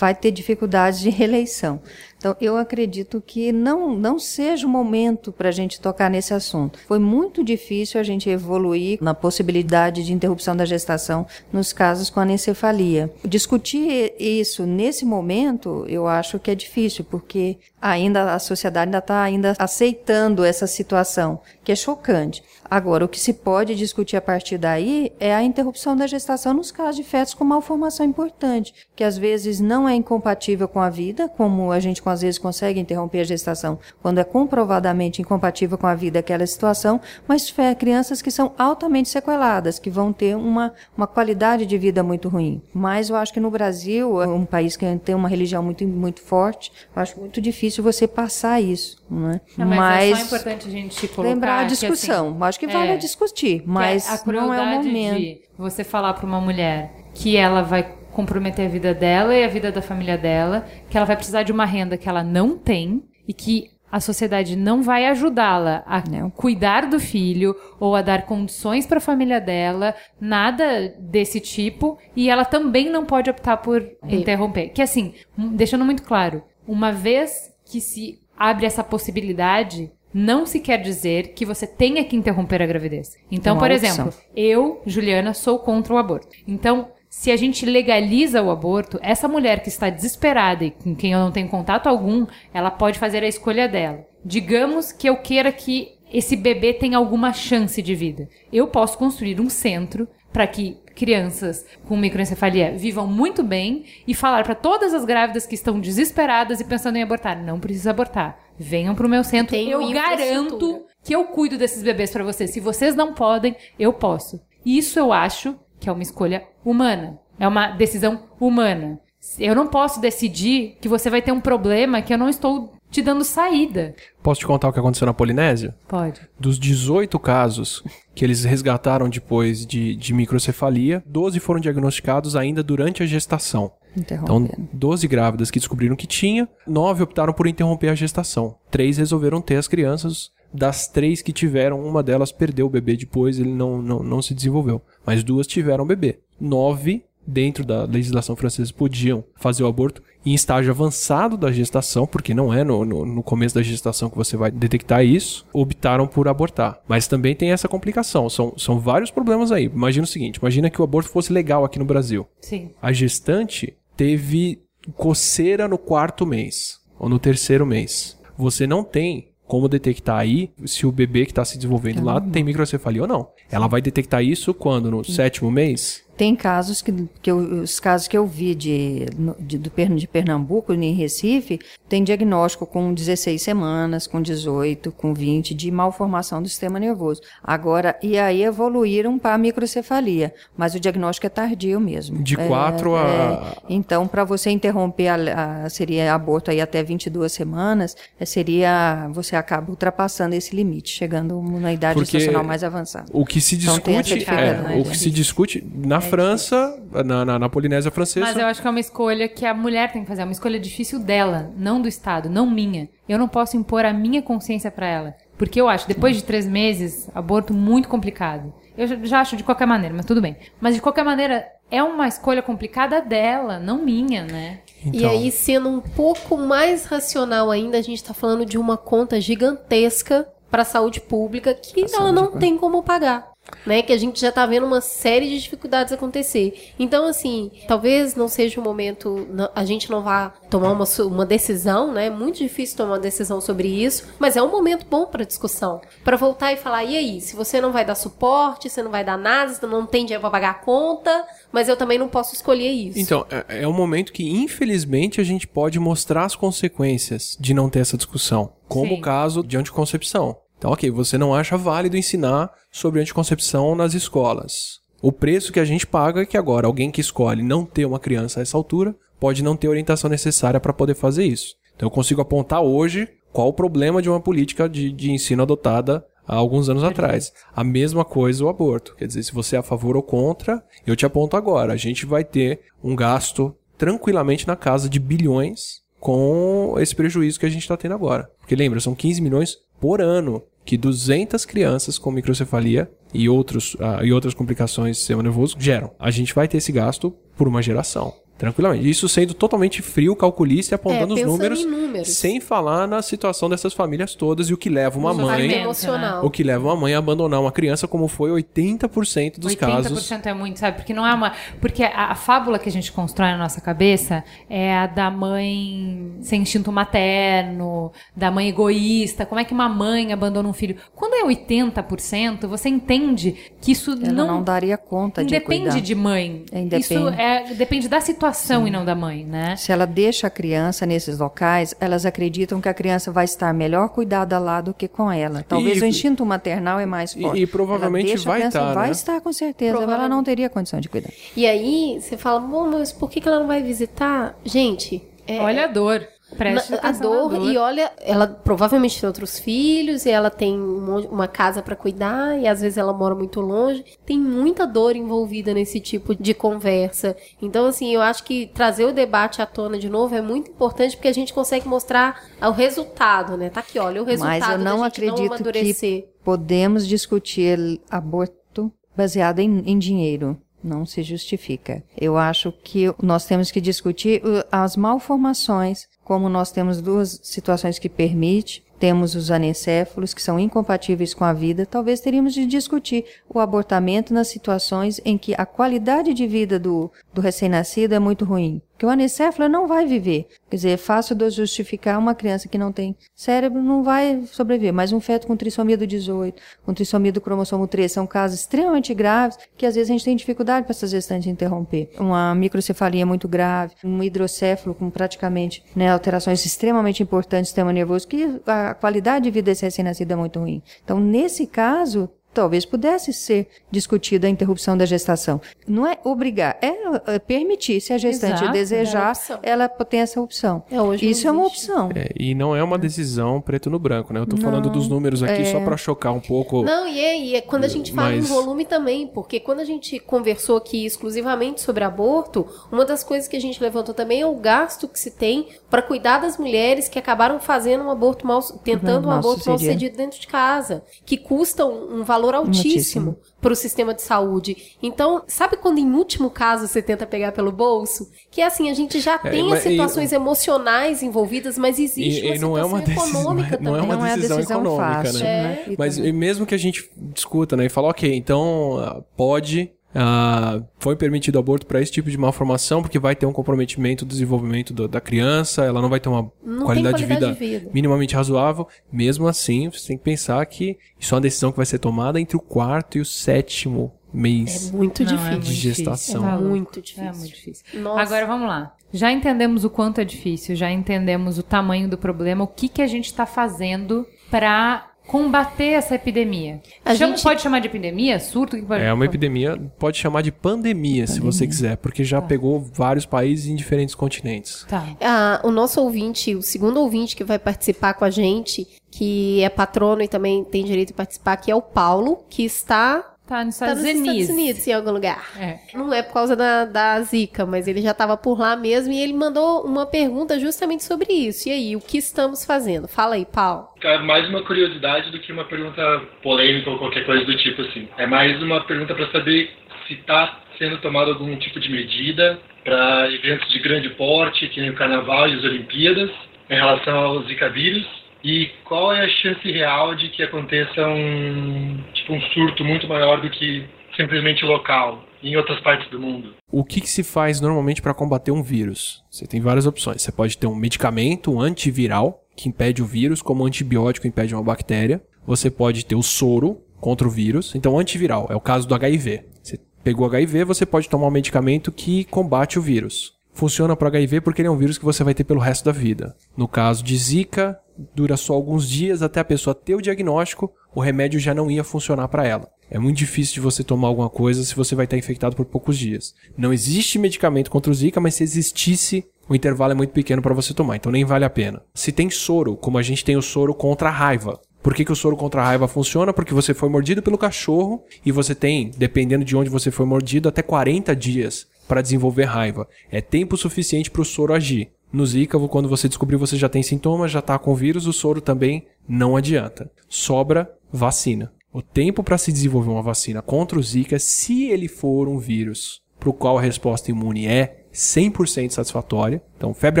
vai ter dificuldades de reeleição. Então, eu acredito que não, não seja o momento para a gente tocar nesse assunto. Foi muito difícil a gente evoluir na possibilidade de interrupção da gestação nos casos com anencefalia. Discutir isso nesse momento, eu acho que é difícil, porque ainda a sociedade ainda está ainda aceitando essa situação, que é chocante. Agora, o que se pode discutir a partir daí é a interrupção da gestação nos casos de fetos com malformação importante, que às vezes não é incompatível com a vida, como a gente às vezes consegue interromper a gestação quando é comprovadamente incompatível com a vida aquela situação, mas fe- crianças que são altamente sequeladas, que vão ter uma, uma qualidade de vida muito ruim. Mas eu acho que no Brasil, é um país que tem uma religião muito, muito forte, eu acho muito difícil você passar isso. Não é? Não, mas, é só importante a gente colocar lembrar a que, assim, discussão. acho que vale é, discutir, mas a não é o momento. você falar para uma mulher que ela vai comprometer a vida dela e a vida da família dela, que ela vai precisar de uma renda que ela não tem e que a sociedade não vai ajudá-la a Não. cuidar do filho ou a dar condições para a família dela, nada desse tipo, e ela também não pode optar por interromper. Que assim, hum, deixando muito claro, uma vez que se abre essa possibilidade, não se quer dizer que você tenha que interromper a gravidez. Então, É uma por opção. exemplo, eu, Juliana, sou contra o aborto. Então, se a gente legaliza o aborto, essa mulher que está desesperada e com quem eu não tenho contato algum, ela pode fazer a escolha dela. Digamos que eu queira que esse bebê tenha alguma chance de vida. Eu posso construir um centro para que crianças com microencefalia vivam muito bem e falar para todas as grávidas que estão desesperadas e pensando em abortar, não precisa abortar. Venham para o meu centro. Tenho eu garanto que eu cuido desses bebês para vocês. Se vocês não podem, eu posso. Isso eu acho que é uma escolha humana. É uma decisão humana. Eu não posso decidir que você vai ter um problema que eu não estou te dando saída. Posso te contar o que aconteceu na Polinésia? Pode. Dos 18 casos que eles resgataram depois de, de microcefalia, 12 foram diagnosticados ainda durante a gestação. Então, Interrompendo. 12 grávidas que descobriram que tinha, 9 optaram por interromper a gestação. 3 resolveram ter as crianças das três que tiveram, uma delas perdeu o bebê depois, ele não, não, não se desenvolveu. Mas duas tiveram bebê. Nove, dentro da legislação francesa, podiam fazer o aborto em estágio avançado da gestação, porque não é no, no, no, começo da gestação que você vai detectar isso, optaram por abortar. Mas também tem essa complicação, são, são vários problemas aí. Imagina o seguinte, imagina que o aborto fosse legal aqui no Brasil. Sim. A gestante teve coceira no quarto mês, ou no terceiro mês. Você não tem como detectar aí se o bebê que está se desenvolvendo lá tem microcefalia ou não. Ela vai detectar isso quando? No sétimo mês? Tem casos que, que eu, os casos que eu vi de, de, do, de Pernambuco, em Recife, tem diagnóstico com 16 semanas, com 18, com 20, de malformação do sistema nervoso. Agora, e aí evoluíram para a microcefalia, mas o diagnóstico é tardio mesmo. De 4 é, a. É, então, para você interromper, a, a, seria aborto aí até 22 semanas, é, seria. Você acaba ultrapassando esse limite, chegando na idade Porque gestacional mais avançada. O que se Então, discute. dificuldade, é, o que se discute na França, na, na, na Polinésia Francesa. Mas eu acho que é uma escolha que a mulher tem que fazer. É uma escolha difícil dela, não do Estado, não minha. Eu não posso impor a minha consciência pra ela. Porque eu acho, depois de três meses, aborto muito complicado. Eu já- acho de qualquer maneira, mas tudo bem. Mas de qualquer maneira, é uma escolha complicada dela, não minha, né? E Então. aí, sendo um pouco mais racional ainda, a gente tá falando de uma conta gigantesca para a saúde pública que ela não tem como pagar. Né, que a gente já tá vendo uma série de dificuldades acontecer. Então, assim, talvez não seja o momento, a gente não vá tomar uma, uma decisão, né? É muito difícil tomar uma decisão sobre isso, mas é um momento bom para discussão. para voltar e falar, e aí, se você não vai dar suporte, você não vai dar nada, você não tem dinheiro pra pagar a conta, mas eu também não posso escolher isso. Então, é, é um momento que, infelizmente, a gente pode mostrar as consequências de não ter essa discussão. Como Sim. o caso de anticoncepção. Então, ok, você não acha válido ensinar sobre anticoncepção nas escolas. O preço que a gente paga é que agora alguém que escolhe não ter uma criança a essa altura pode não ter a orientação necessária para poder fazer isso. Então, eu consigo apontar hoje qual o problema de uma política de, de ensino adotada há alguns anos atrás. A mesma coisa o aborto. Quer dizer, se você é a favor ou contra, eu te aponto agora. A gente vai ter um gasto tranquilamente na casa de bilhões com esse prejuízo que a gente está tendo agora. Porque lembra, são 15 milhões por ano que 200 crianças com microcefalia e, outros, ah, e outras complicações do sistema nervoso geram. A gente vai ter esse gasto por uma geração. Tranquilamente. Isso sendo totalmente frio, calculista e apontando os É, pensando números, em números. sem falar na situação dessas famílias todas e o que leva uma Os mãe. sofrimentos, emocional. O que leva uma mãe a abandonar uma criança, como foi 80% dos 80% casos. é muito, sabe? Porque não é uma. Porque a, a fábula que a gente constrói na nossa cabeça é a da mãe sem instinto materno, da mãe egoísta. Como é que uma mãe abandona um filho? Quando é 80%, você entende que isso Ela não. não, daria conta de Independe cuidar. de mãe. É, independe. Isso é, depende da situação e não da mãe, né? Se ela deixa a criança nesses locais, elas acreditam que a criança vai estar melhor cuidada lá do que com ela. Talvez E- o instinto maternal é mais E- forte. e provavelmente ela deixa vai a criança, estar, vai né? estar com certeza. Ela Provavelmente. não teria condição de cuidar. E aí, você fala, bom, mas por que, que ela não vai visitar? Gente, é, Olha a dor. Preste a dor, e olha, ela provavelmente tem outros filhos, e ela tem um uma casa pra cuidar, e às vezes ela mora muito longe. Tem muita dor envolvida nesse tipo de conversa. Então, assim, eu acho que trazer o debate à tona de novo é muito importante, porque a gente consegue mostrar o resultado, né? Tá aqui, olha, o resultado Mas eu não da gente acredito não que podemos discutir aborto baseado em, em dinheiro. Não se justifica. Eu acho que nós temos que discutir uh, as malformações, como nós temos duas situações que permite. Temos os anencéfalos, que são incompatíveis com a vida. Talvez teríamos de discutir o abortamento nas situações em que a qualidade de vida do, do recém-nascido é muito ruim. Porque o anencéfalo não vai viver. Quer dizer, é fácil de justificar uma criança que não tem cérebro, não vai sobreviver. Mas um feto com trissomia do 18, com trissomia do cromossomo 3, são casos extremamente graves que às vezes a gente tem dificuldade para essas gestantes interromper. Uma microcefalia muito grave, um hidrocéfalo com praticamente né, alterações extremamente importantes do sistema nervoso, que a qualidade de vida desse recém-nascido é muito ruim. Então, nesse caso, talvez pudesse ser discutida a interrupção da gestação. Não é obrigar, é, é permitir. Se a gestante Exato, desejar, é ela tem essa opção. É, Isso é uma opção. É, e não é uma decisão preto no branco, né? Eu tô falando Não, dos números aqui é. só pra chocar um pouco. Não, e é, e é quando a gente fala Mas- em volume também, porque quando a gente conversou aqui exclusivamente sobre aborto, uma das coisas que a gente levantou também é o gasto que se tem para cuidar das mulheres que acabaram fazendo um aborto mal, tentando um Mal aborto mal sucedido. sucedido dentro de casa, que custa um, um valor altíssimo para o sistema de saúde. Então, sabe quando em último caso você tenta pegar pelo bolso? Que é assim, a gente já tem mas- as situações emocionais envolvidas, mas existe E, uma e não é situação uma decisão, econômica não é também. uma Não é a decisão, decisão econômica, fácil, né? né? E Mas também- e mesmo que a gente discuta, né, e fala, ok, então ah, pode, ah, foi permitido aborto para esse tipo de malformação, porque vai ter um comprometimento do desenvolvimento do- da criança, ela não vai ter uma Não tem qualidade, de, vida qualidade de vida. minimamente razoável. Mesmo assim, você tem que pensar que isso é uma decisão que vai ser tomada entre o quarto e o sétimo mês. É muito Não, é difícil. De gestação. tá Muito louco. difícil. É muito difícil. Nossa. Agora vamos lá. Já entendemos o quanto é difícil, já entendemos o tamanho do problema, o que, que a gente está fazendo para combater essa epidemia. A Chama- gente- Pode chamar de epidemia? Surto? Que pode- É uma epidemia, pode chamar de pandemia, se você quiser, porque já pegou vários países em diferentes continentes. Tá. Ah, o nosso ouvinte, o segundo ouvinte que vai participar com a gente, que é patrono e também tem direito a participar, que é o Paulo, que está Tá nos Tá Estados nos Unidos. Estados Unidos, em algum lugar. É. Não é por causa da, da Zika, mas ele já estava por lá mesmo e ele mandou uma pergunta justamente sobre isso. E aí, o que estamos fazendo? Fala aí, Paulo. É mais uma curiosidade do que uma pergunta polêmica ou qualquer coisa do tipo assim. É mais uma pergunta para saber se está sendo tomado algum tipo de medida para eventos de grande porte, que nem o Carnaval e as Olimpíadas, em relação ao Zika vírus. E qual é a chance real de que aconteça um tipo um surto muito maior do que simplesmente local em outras partes do mundo? O que, que se faz normalmente para combater um vírus? Você tem várias opções. Você pode ter um medicamento, um antiviral, que impede o vírus, como um antibiótico impede uma bactéria. Você pode ter o soro contra o vírus. Então, antiviral é o caso do HIV. Você pegou HIV, você pode tomar um medicamento que combate o vírus. Funciona para HIV porque ele é um vírus que você vai ter pelo resto da vida. No caso de Zika, dura só alguns dias até a pessoa ter o diagnóstico, o remédio já não ia funcionar para ela. É muito difícil de você tomar alguma coisa se você vai estar infectado por poucos dias. Não existe medicamento contra o Zika, mas se existisse, o intervalo é muito pequeno para você tomar, então nem vale a pena. Se tem soro, como a gente tem o soro contra a raiva. Por que, que o soro contra a raiva funciona? Porque você foi mordido pelo cachorro e você tem, dependendo de onde você foi mordido, até 40 dias para desenvolver raiva. É tempo suficiente para o soro agir. No Zika, quando você descobrir você já tem sintomas, já está com vírus, o soro também não adianta. Sobra vacina. O tempo para se desenvolver uma vacina contra o Zika, se ele for um vírus para o qual a resposta imune é 100% satisfatória, então febre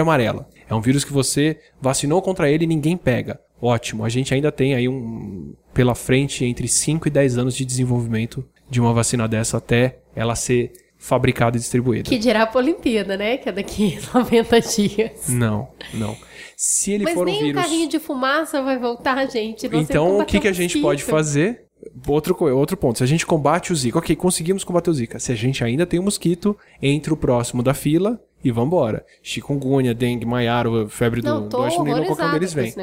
amarela, é um vírus que você vacinou contra ele e ninguém pega. Ótimo, a gente ainda tem aí um pela frente entre 5 e 10 anos de desenvolvimento de uma vacina dessa até ela ser fabricada e distribuída. Que dirá a Olimpíada, né? Que é daqui 90 dias. Não, não. Se ele Mas for um nem o vírus. carrinho de fumaça vai voltar, gente. Então, o que, que a gente pode fazer? Outro, outro ponto. Se a gente combate o Zika, ok, conseguimos combater o Zika. Se a gente ainda tem um mosquito, entre o próximo da fila e vambora. Chikungunya, dengue, maiaro, febre Não, do, do West Nile, qualquer um deles vem.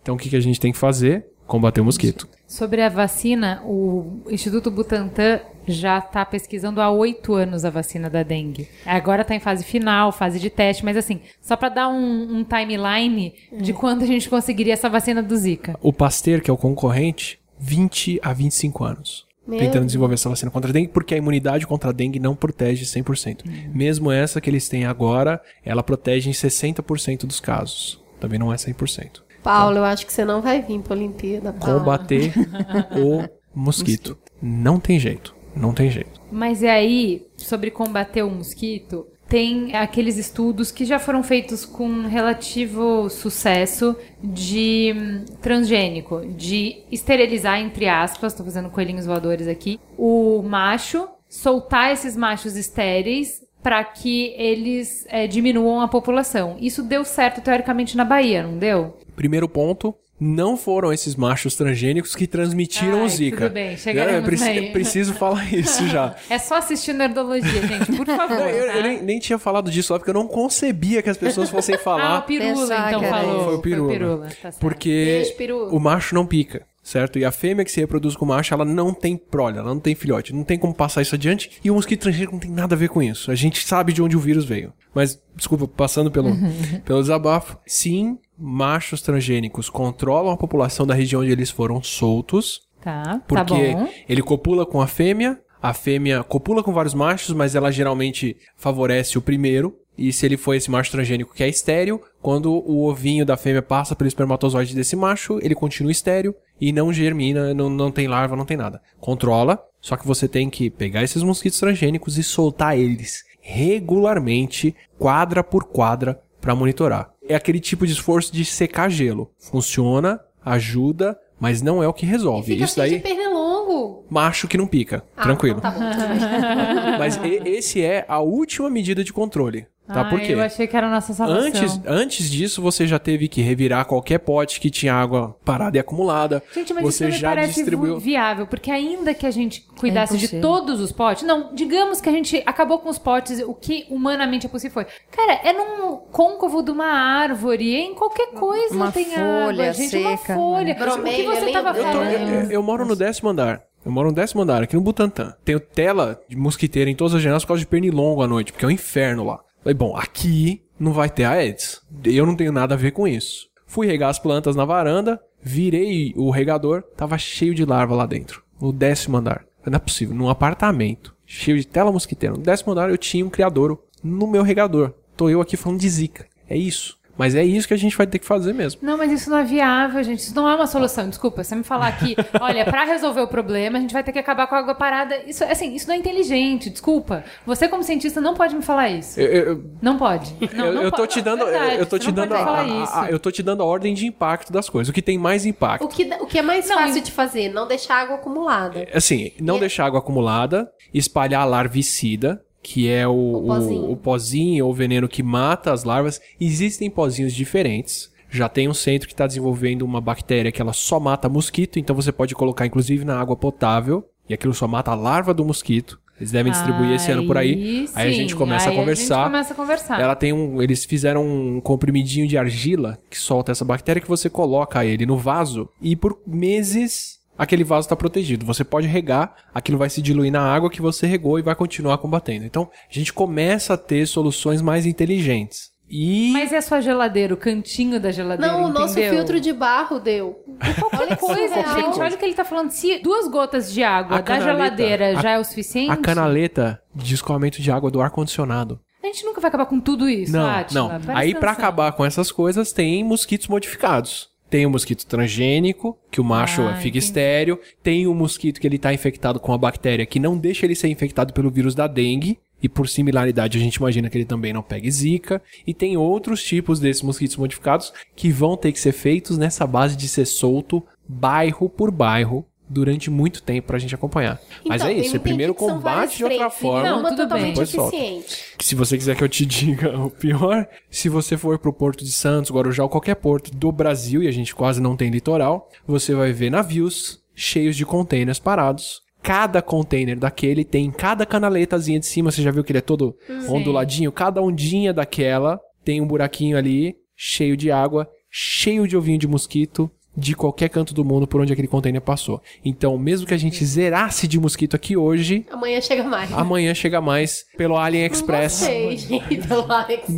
Então, o que, que a gente tem que fazer? Combater o mosquito. Sobre a vacina, o Instituto Butantan já está pesquisando há oito anos a vacina da dengue. Agora está em fase final, fase de teste, mas assim, só para dar um, um timeline de quando a gente conseguiria essa vacina do Zika. O Pasteur, que é o concorrente, 20 a 25 anos. Meu tentando Deus. desenvolver essa vacina contra a dengue, porque a imunidade contra a dengue não protege 100%. Mesmo essa que eles têm agora, ela protege em 60% dos casos. Também não é 100%. Paulo, eu acho que você não vai vir pra Olimpíada, Paulo. Combater o mosquito. Não tem jeito. Não tem jeito. Mas e aí, sobre combater o mosquito, tem aqueles estudos que já foram feitos com relativo sucesso de hum, transgênico, de esterilizar, entre aspas, tô fazendo coelhinhos voadores aqui, o macho, soltar esses machos estéreis para que eles eh, diminuam a população. Isso deu certo teoricamente na Bahia, não deu? Primeiro ponto. Não foram esses machos transgênicos que transmitiram Ai, o Zika. tudo bem, chegaremos É, preci- aí. Preciso falar isso já. É só assistir Nerdologia, gente, por favor. Não, eu, tá? eu nem, nem tinha falado disso lá, porque eu não concebia que as pessoas fossem Ah, falar. o Pirula, Pensar então que era falou. isso. Foi o Pirula. Pirula, tá certo. Porque Beijo, Pirula. o macho não pica. Certo? E a fêmea que se reproduz com o macho, ela não tem prole, ela não tem filhote, não tem como passar isso adiante. E o mosquito transgênico não tem nada a ver com isso. A gente sabe de onde o vírus veio. Mas, desculpa, passando pelo, pelo desabafo. Sim, machos transgênicos controlam a população da região onde eles foram soltos, Tá, tá porque bom. ele copula com a fêmea, a fêmea copula com vários machos, mas ela geralmente favorece o primeiro. E se ele for esse macho transgênico que é estéreo, quando o ovinho da fêmea passa pelo espermatozoide desse macho, ele continua estéreo e não germina, não, não tem larva, não tem nada. Controla, só que você tem que pegar esses mosquitos transgênicos e soltar eles regularmente, quadra por quadra, para monitorar. É aquele tipo de esforço de secar gelo. Funciona, ajuda, mas não é o que resolve. Isso daí, pernilongo. macho que não pica. Ah, tranquilo. então tá. Mas esse é a última medida de controle. Tá? Ah, Por quê? eu achei que era a nossa salvação. Antes, antes disso, você já teve que revirar qualquer pote que tinha água parada e acumulada. Gente, mas você isso já parece distribuiu. vi- viável, porque ainda que a gente cuidasse de impossível. todos os potes, não, digamos que a gente acabou com os potes, o que humanamente é possível foi. Cara, é num côncavo de uma árvore, em qualquer coisa Uma tem folha água, gente, uma seca, folha. né? o que você tava? Eu, tô- falando? eu- eu- eu moro no décimo andar. Eu moro no décimo andar, aqui no Butantã. Tenho tela de mosquiteira em todas as janelas por causa de pernilongo à noite, porque é um inferno lá. Falei, bom, aqui não vai ter Aedes. Eu não tenho nada a ver com isso. Fui regar as plantas na varanda, virei o regador, tava cheio de larva lá dentro. No décimo andar. Não é possível, num apartamento, cheio de tela mosquiteira. No décimo andar eu tinha um criadouro no meu regador. Tô eu aqui falando de zika. É isso. Mas é isso que a gente vai ter que fazer mesmo. Não, mas isso não é viável, gente. Isso não é uma solução. Desculpa, você me falar que, olha, pra resolver o problema, a gente vai ter que acabar com a água parada. Isso, assim, isso não é inteligente, desculpa. Você, como cientista, não pode me falar isso. Eu- eu- Não pode. Não, eu, não eu tô pode. te dando, Verdade, eu tô te dando a, eu tô te dando a ordem de impacto das coisas. O que tem mais impacto? O que, o que é mais Não, fácil de fazer? Não deixar água acumulada. Assim, não E- deixar água acumulada, espalhar larvicida, que é o, o, pozinho. o pozinho ou veneno que mata as larvas. Existem pozinhos diferentes. Já tem um centro que está desenvolvendo uma bactéria que ela só mata mosquito, então você pode colocar inclusive na água potável, e aquilo só mata a larva do mosquito. Eles devem distribuir esse ano por aí. Aí a gente sim, começa aí a conversar. A gente começa a conversar. Ela tem um. Eles fizeram um comprimidinho de argila que solta essa bactéria que você coloca ele no vaso e por meses aquele vaso está protegido. Você pode regar, aquilo vai se diluir na água que você regou e vai continuar combatendo. Então a gente começa a ter soluções mais inteligentes. E. Mas é a sua geladeira, o cantinho da geladeira, Não, o nosso entendeu? filtro de barro deu. Qualquer coisa, Qualquer gente. coisa. Olha o que ele tá falando. Se duas gotas de água A da canaleta- geladeira a- já é o suficiente, a canaleta de escoamento de água do ar-condicionado. a gente nunca vai acabar com tudo isso, Não, Átila. não. Presta Aí pra atenção. acabar com essas coisas tem mosquitos modificados. Tem o mosquito transgênico, que o macho Ah, fica entendi. estéreo. Tem o mosquito que ele tá infectado com a bactéria que não deixa ele ser infectado pelo vírus da dengue. E por similaridade a gente imagina que ele também não pegue zika. E tem outros tipos desses mosquitos modificados que vão ter que ser feitos nessa base de ser solto bairro por bairro durante muito tempo pra gente acompanhar. Mas Então, é isso, é primeiro combate de outra forma. Não, Uma totalmente eficiente. Que se você quiser que eu te diga o pior, se você for pro Porto de Santos, Guarujá ou qualquer porto do Brasil, e a gente quase não tem litoral, você vai ver navios cheios de containers parados. Cada container daquele tem cada canaletazinha de cima, você já viu que ele é todo onduladinho? Cada ondinha daquela tem um buraquinho ali, cheio de água, cheio de ovinho de mosquito, de qualquer canto do mundo por onde aquele container passou. Então, mesmo que a gente zerasse de mosquito aqui hoje, Amanhã chega mais. Amanhã chega mais pelo AliExpress. Não sei, gente, pelo Alex.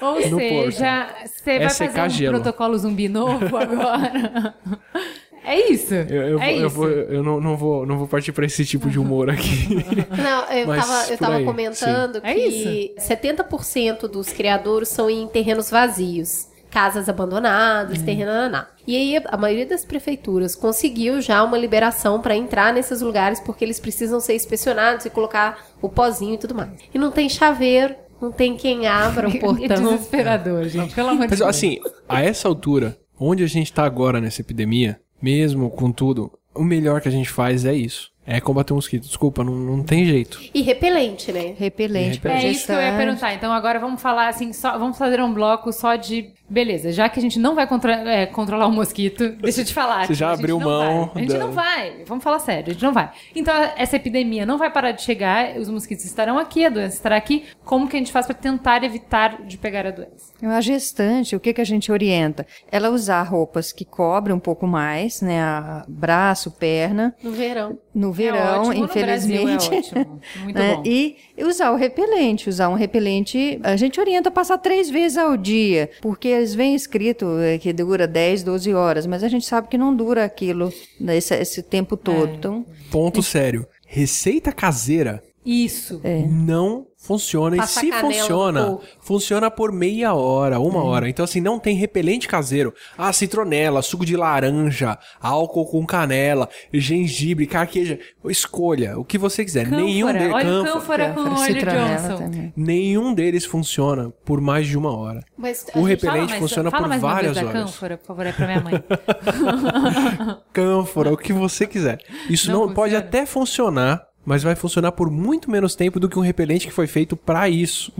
Ou no seja, você É vai secar fazer um gelo. protocolo zumbi novo agora. é isso. Eu, eu, é vou, eu, isso. vou- eu não, não, vou, não vou partir pra esse tipo de humor aqui. Não, eu Mas tava, eu tava aí, comentando sim. É que 70% dos criadouros são em terrenos vazios. Casas abandonadas, Uhum. terreno naná. E aí a maioria das prefeituras conseguiu já uma liberação para entrar nesses lugares porque eles precisam ser inspecionados e colocar o pozinho e tudo mais. E não tem chaveiro, não tem quem abra o É portão. desesperador, gente. Pelo amor de Mas Deus. assim, a essa altura, onde a gente tá agora nessa epidemia, mesmo com tudo, o melhor que a gente faz é isso. É combater o mosquito. Desculpa, não, não tem jeito. E repelente, né? Repelente para É isso que eu ia perguntar. Então agora vamos falar assim, só, vamos fazer um bloco só de. Beleza, já que a gente não vai contra- é, controlar o mosquito, deixa eu te falar. Você já a gente abriu não mão vai. A gente da- não vai. Vamos falar sério, a gente não vai. Então essa epidemia não vai parar de chegar, os mosquitos estarão aqui, a doença estará aqui. Como que a gente faz para tentar evitar de pegar a doença? A gestante, o que, que a gente orienta? Ela usar roupas que cobrem um pouco mais, né? A braço, perna, No verão. no é verão, ótimo, infelizmente. No Brasil é ótimo. Muito né? bom. E usar o repelente. Usar um repelente, a gente orienta a passar três vezes ao dia, porque eles vêm escrito eh, que dura 10, 12 horas, mas a gente sabe que não dura aquilo né, esse, esse tempo todo. Então, Ponto sério. Receita caseira Isso. É. não funciona. Passa e se funciona, funciona por meia hora, uma hora. Então, assim, não tem repelente caseiro. Ah, citronela, suco de laranja, álcool com canela, gengibre, carqueja. Escolha o que você quiser. Nenhum Cânfora. deles. Olha o cânfora com Cânfora, óleo citronela Johnson. também. Nenhum deles funciona por mais de uma hora. Mas O repelente mais- funciona fala por várias horas. cânfora, por favor, é pra minha mãe. Cânfora, o que você quiser. Isso Não não, pode até funcionar, mas vai funcionar por muito menos tempo do que um repelente que foi feito pra isso.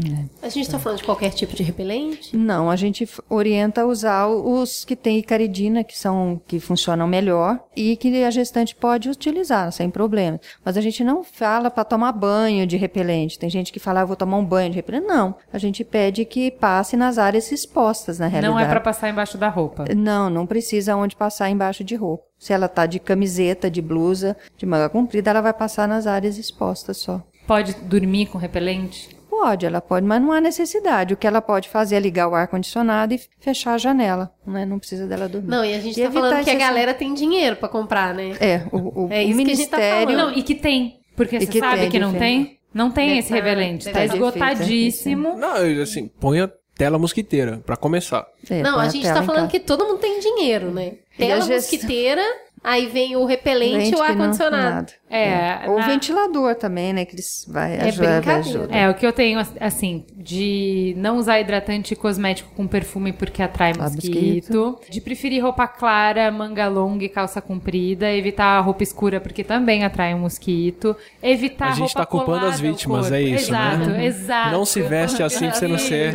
A gente tá falando de qualquer tipo de repelente? não, a gente orienta a usar os que têm icaridina, que são que funcionam melhor e que a gestante pode utilizar sem problema. Mas a gente não fala para tomar banho de repelente. Tem gente que fala, ah, eu vou tomar um banho de repelente. Não, a gente pede que passe nas áreas expostas, na realidade. Não é pra passar embaixo da roupa. Não, não precisa onde passar embaixo de roupa. Se ela tá de camiseta, de blusa, de manga comprida, ela vai passar nas áreas expostas só. Pode dormir com repelente? Pode, ela pode, mas não há necessidade. O que ela pode fazer é ligar o ar-condicionado e fechar a janela. Né? Não precisa dela dormir. Não, e a gente E tá falando que a galera tem dinheiro pra comprar, né? É, o, o, É o isso que a gente tá Ministério... falando. Não, e que tem. Porque E você que sabe tem, que não diferente. tem? Não tem Deve esse tá- repelente. Tá esgotadíssimo. Não, assim, põe a tela mosquiteira, pra começar. É, não, a gente tá falando que todo mundo tem dinheiro, né? A Tela mosquiteira, aí vem o repelente Gente e o que não- ar-condicionado. nada. É, Ou na- ventilador também, né? Que eles vai É ajuda- vai ajuda. É, o que eu tenho, assim, de não usar hidratante cosmético com perfume porque atrai mosquito. De preferir roupa clara, manga longa e calça comprida. Evitar roupa escura porque também atrai um mosquito. Evitar A gente roupa tá culpando as vítimas, é isso, né? exato, Exato, Não se veste assim pra você não ser-.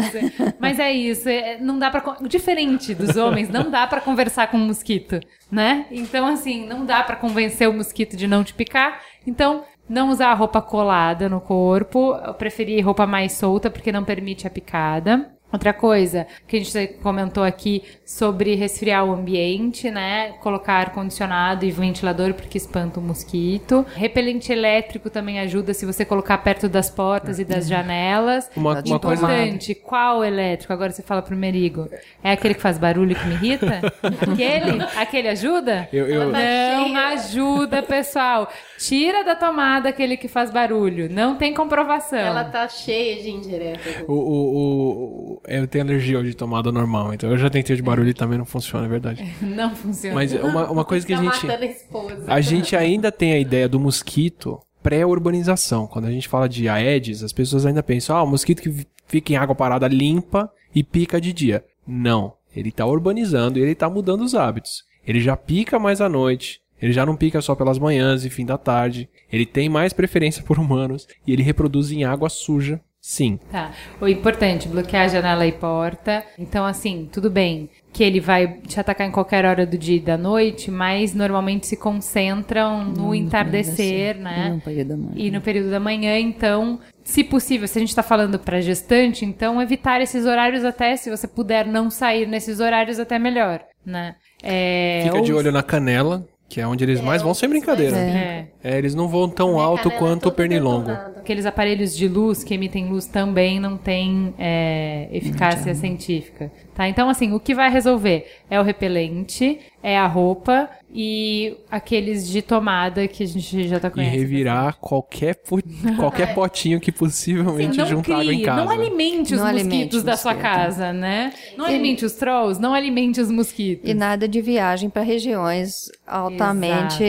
Mas é isso, é- não dá para diferente dos homens, não dá pra conversar com um mosquito, né? Então assim, não dá pra convencer o mosquito de não te picar. Então, não usar roupa colada no corpo, eu preferi roupa mais solta porque não permite a picada. Outra coisa que a gente comentou aqui sobre resfriar o ambiente, né? Colocar ar-condicionado e ventilador porque espanta o mosquito. Repelente elétrico também ajuda se você colocar perto das portas e das janelas. Uma, uma coisa. Importante, qual elétrico? Agora você fala pro Merigo. É aquele que faz barulho que me irrita? Aquele? Aquele ajuda? Eu, eu, Não ajuda, pessoal. Tira da tomada aquele que faz barulho. Não tem comprovação. Ela tá cheia de indireta. o, o, o- eu tenho alergia de tomada normal, então eu já tentei de barulho e também não funciona, é verdade. Não funciona. Mas uma, uma coisa que a tá gente. a. A gente ainda tem a ideia do mosquito pré-urbanização. Quando a gente fala de Aedes, as pessoas ainda pensam, ah, o mosquito que fica em água parada limpa e pica de dia. Não. Ele tá urbanizando e ele tá mudando os hábitos. Ele já pica mais à noite. Ele já não pica só pelas manhãs e fim da tarde. Ele tem mais preferência por humanos e ele reproduz em água suja. Sim. Tá. O importante, bloquear janela e porta. Então, assim, tudo bem que ele vai te atacar em qualquer hora do dia e da noite, mas normalmente se concentram no entardecer, né? Não, período da manhã. E no período da manhã, então, se possível, se a gente está falando para gestante, então evitar esses horários até, se você puder não sair nesses horários, até melhor, né? É, Fica ou- de olho na canela, que é onde eles mais vão sem brincadeira. É, É, eles não vão tão alto Canela quanto o pernilongo. detonada. aqueles aparelhos de luz que emitem luz também não têm é, eficácia científica, tá? Então, assim, o que vai resolver é o repelente, é a roupa e aqueles de tomada que a gente já tá E conhecendo. revirar qualquer, po- qualquer potinho que possivelmente não juntar água em crie, casa. não alimente os Não mosquitos alimente da sua mosquitos. casa, né? Não alimente os trolls, não alimente os mosquitos. E nada de viagem para regiões altamente.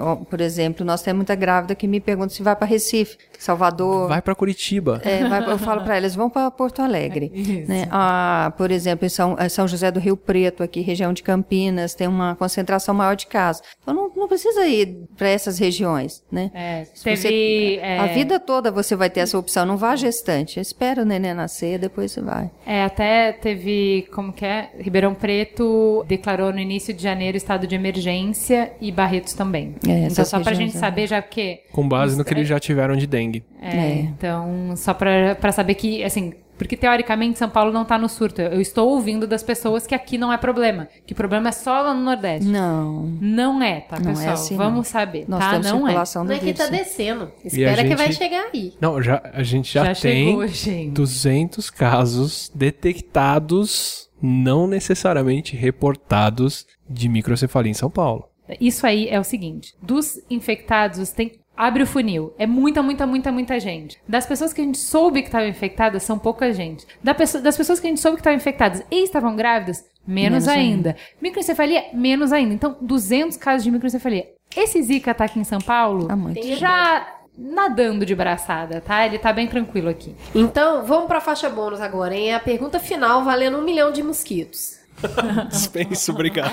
ó, Por exemplo, nós temos muita grávida que me pergunta se vai para Recife. Salvador. Vai pra Curitiba. É, vai- eu falo para eles, vão para Porto Alegre. né? Ah, por exemplo, em São, São José do Rio Preto, aqui, região de Campinas, tem uma concentração maior de casos. Então não, não precisa ir para essas regiões, né? É, teve. você- é, A vida toda você vai ter essa opção. Não vá gestante. Espera o neném nascer, depois você vai. É, até teve, como que é? Ribeirão Preto declarou no início de janeiro estado de emergência e Barretos também. É, então, só pra regiões, gente é. saber, já porque. Com base no que eles já tiveram de dengue. É, É. então, só pra, pra saber que, assim. Porque teoricamente São Paulo não tá no surto. Eu estou ouvindo das pessoas que aqui não é problema. Que o problema é só lá no Nordeste. Não. Não é, tá, Não é pessoal? assim, Vamos não. saber, Nós tá? temos Não é. Não é que tá descendo. Espera a que vai gente- chegar aí. Não, já, a gente já, Já tem chegou, gente. 200 casos detectados, não necessariamente reportados, de microcefalia em São Paulo. Isso aí é o seguinte: dos infectados, tem. Abre o funil. É muita, muita, muita, muita gente. Das pessoas que a gente soube que estavam infectadas, são pouca gente. Da pessoa- das pessoas que a gente soube que estavam infectadas e estavam grávidas, menos, Menos ainda. Microencefalia, menos ainda. Então, 200 casos de microencefalia. Esse Zika tá aqui em São Paulo, Tá muito. já nadando de braçada, tá? Ele tá bem tranquilo aqui. Então, vamos pra faixa bônus agora, hein? A pergunta final valendo um milhão de mosquitos. Dispenso, obrigado.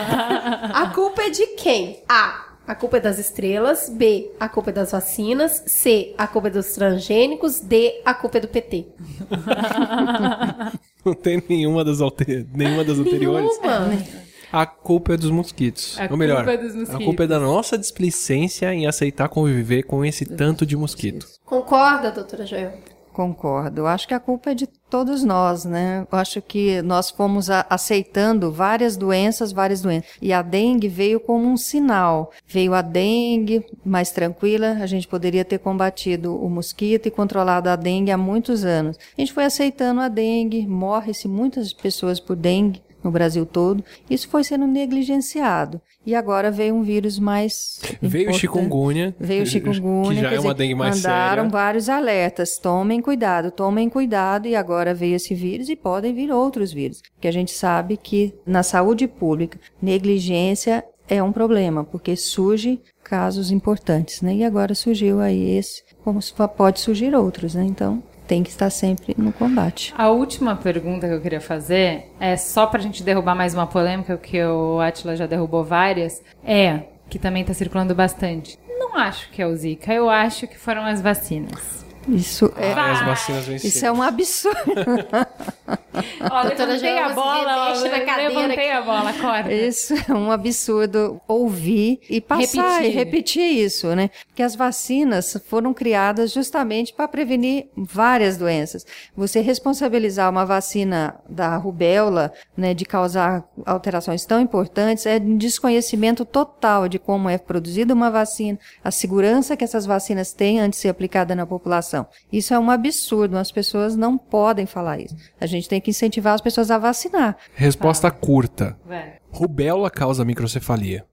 A culpa é de quem? A. A culpa é das estrelas. B. A culpa é das vacinas. C. A culpa é dos transgênicos. D. A culpa é do PT. Não tem nenhuma das, alter... nenhuma das anteriores. Nenhuma. A culpa é dos mosquitos. A Ou melhor, culpa é dos a mosquitos. culpa é da nossa displicência em aceitar conviver com esse tanto de mosquito. Concorda, doutora Joel? Concordo. Eu acho que a culpa é de todos nós, né? Eu acho que nós fomos aceitando várias doenças, várias doenças. E a dengue veio como um sinal. Veio a dengue mais tranquila, a gente poderia ter combatido o mosquito e controlado a dengue há muitos anos. A gente foi aceitando a dengue, morre-se muitas pessoas por dengue no Brasil todo. Isso foi sendo negligenciado. E agora veio um vírus mais Veio o chikungunya. Veio o chikungunya. Que já é uma dengue mais mandaram séria. vários alertas. Tomem cuidado, tomem cuidado. E agora veio esse vírus e podem vir outros vírus. Porque a gente sabe que na saúde pública, negligência é um problema, porque surge casos importantes, né? E agora surgiu aí esse, como pode surgir outros, né? Então, tem que estar sempre no combate. A última pergunta que eu queria fazer é só pra gente derrubar mais uma polêmica, que o Atila já derrubou várias, é, que também tá circulando bastante. Não acho que é o Zika, eu acho que foram as vacinas. Isso é, Ah, as vacinas vencidas. isso é um absurdo. Ó, levantei a bola, levantei a bola, corta. Isso é um absurdo ouvir e passar Repetir. e repetir isso, né? Que as vacinas foram criadas justamente para prevenir várias doenças. Você responsabilizar uma vacina da rubéola, né, de causar alterações tão importantes, é um desconhecimento total de como é produzida uma vacina, a segurança que essas vacinas têm antes de ser aplicada na população. Isso é um absurdo, as pessoas não podem falar isso. A gente tem que incentivar as pessoas a vacinar. Resposta curta. Vai. Rubéola causa microcefalia.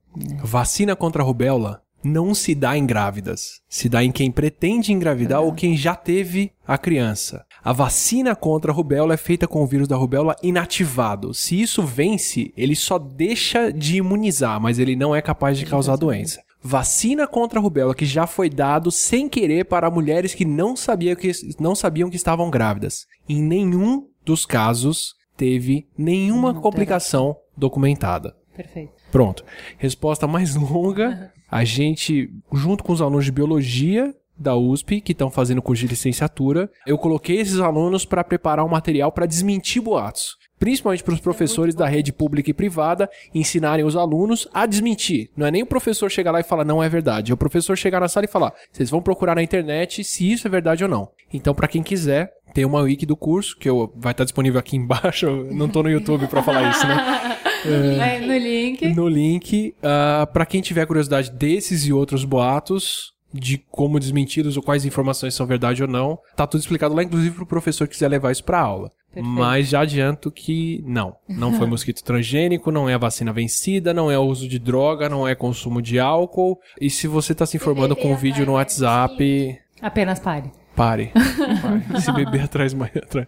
Vacina contra a rubéola não se dá em grávidas. Se dá em quem pretende engravidar ou quem já teve a criança. A vacina contra a rubéola é feita com o vírus da rubéola inativado. Se isso vence, ele só deixa de imunizar, mas ele não é capaz de causar doença. Vacina contra a rubéola que já foi dado sem querer para mulheres que não, sabia que, não sabiam que estavam grávidas. Em nenhum dos casos teve nenhuma complicação documentada. Perfeito. Pronto. Resposta mais longa. A gente, junto com os alunos de biologia da USP, que estão fazendo curso de licenciatura, eu coloquei esses alunos para preparar um material para desmentir boatos. Principalmente para os professores da rede pública e privada ensinarem os alunos a desmentir. Não é nem o professor chegar lá e falar não é verdade. É o professor chegar na sala e falar: vocês vão procurar na internet se isso é verdade ou não. Então, para quem quiser, tem uma wiki do curso que eu, vai estar disponível aqui embaixo. Eu não tô no YouTube para falar isso, né? Aí no link. no link. para pra quem tiver curiosidade desses e outros boatos, de como desmentidos ou quais informações são verdade ou não, tá tudo explicado lá, inclusive pro professor que quiser levar isso pra aula. Perfeito. Mas já adianto que não. Não foi mosquito transgênico, não é a vacina vencida, não é o uso de droga, não é consumo de álcool. E se você tá se informando com um vídeo no WhatsApp, Apenas pare. pare. pare. Se beber atrás, mais atrás.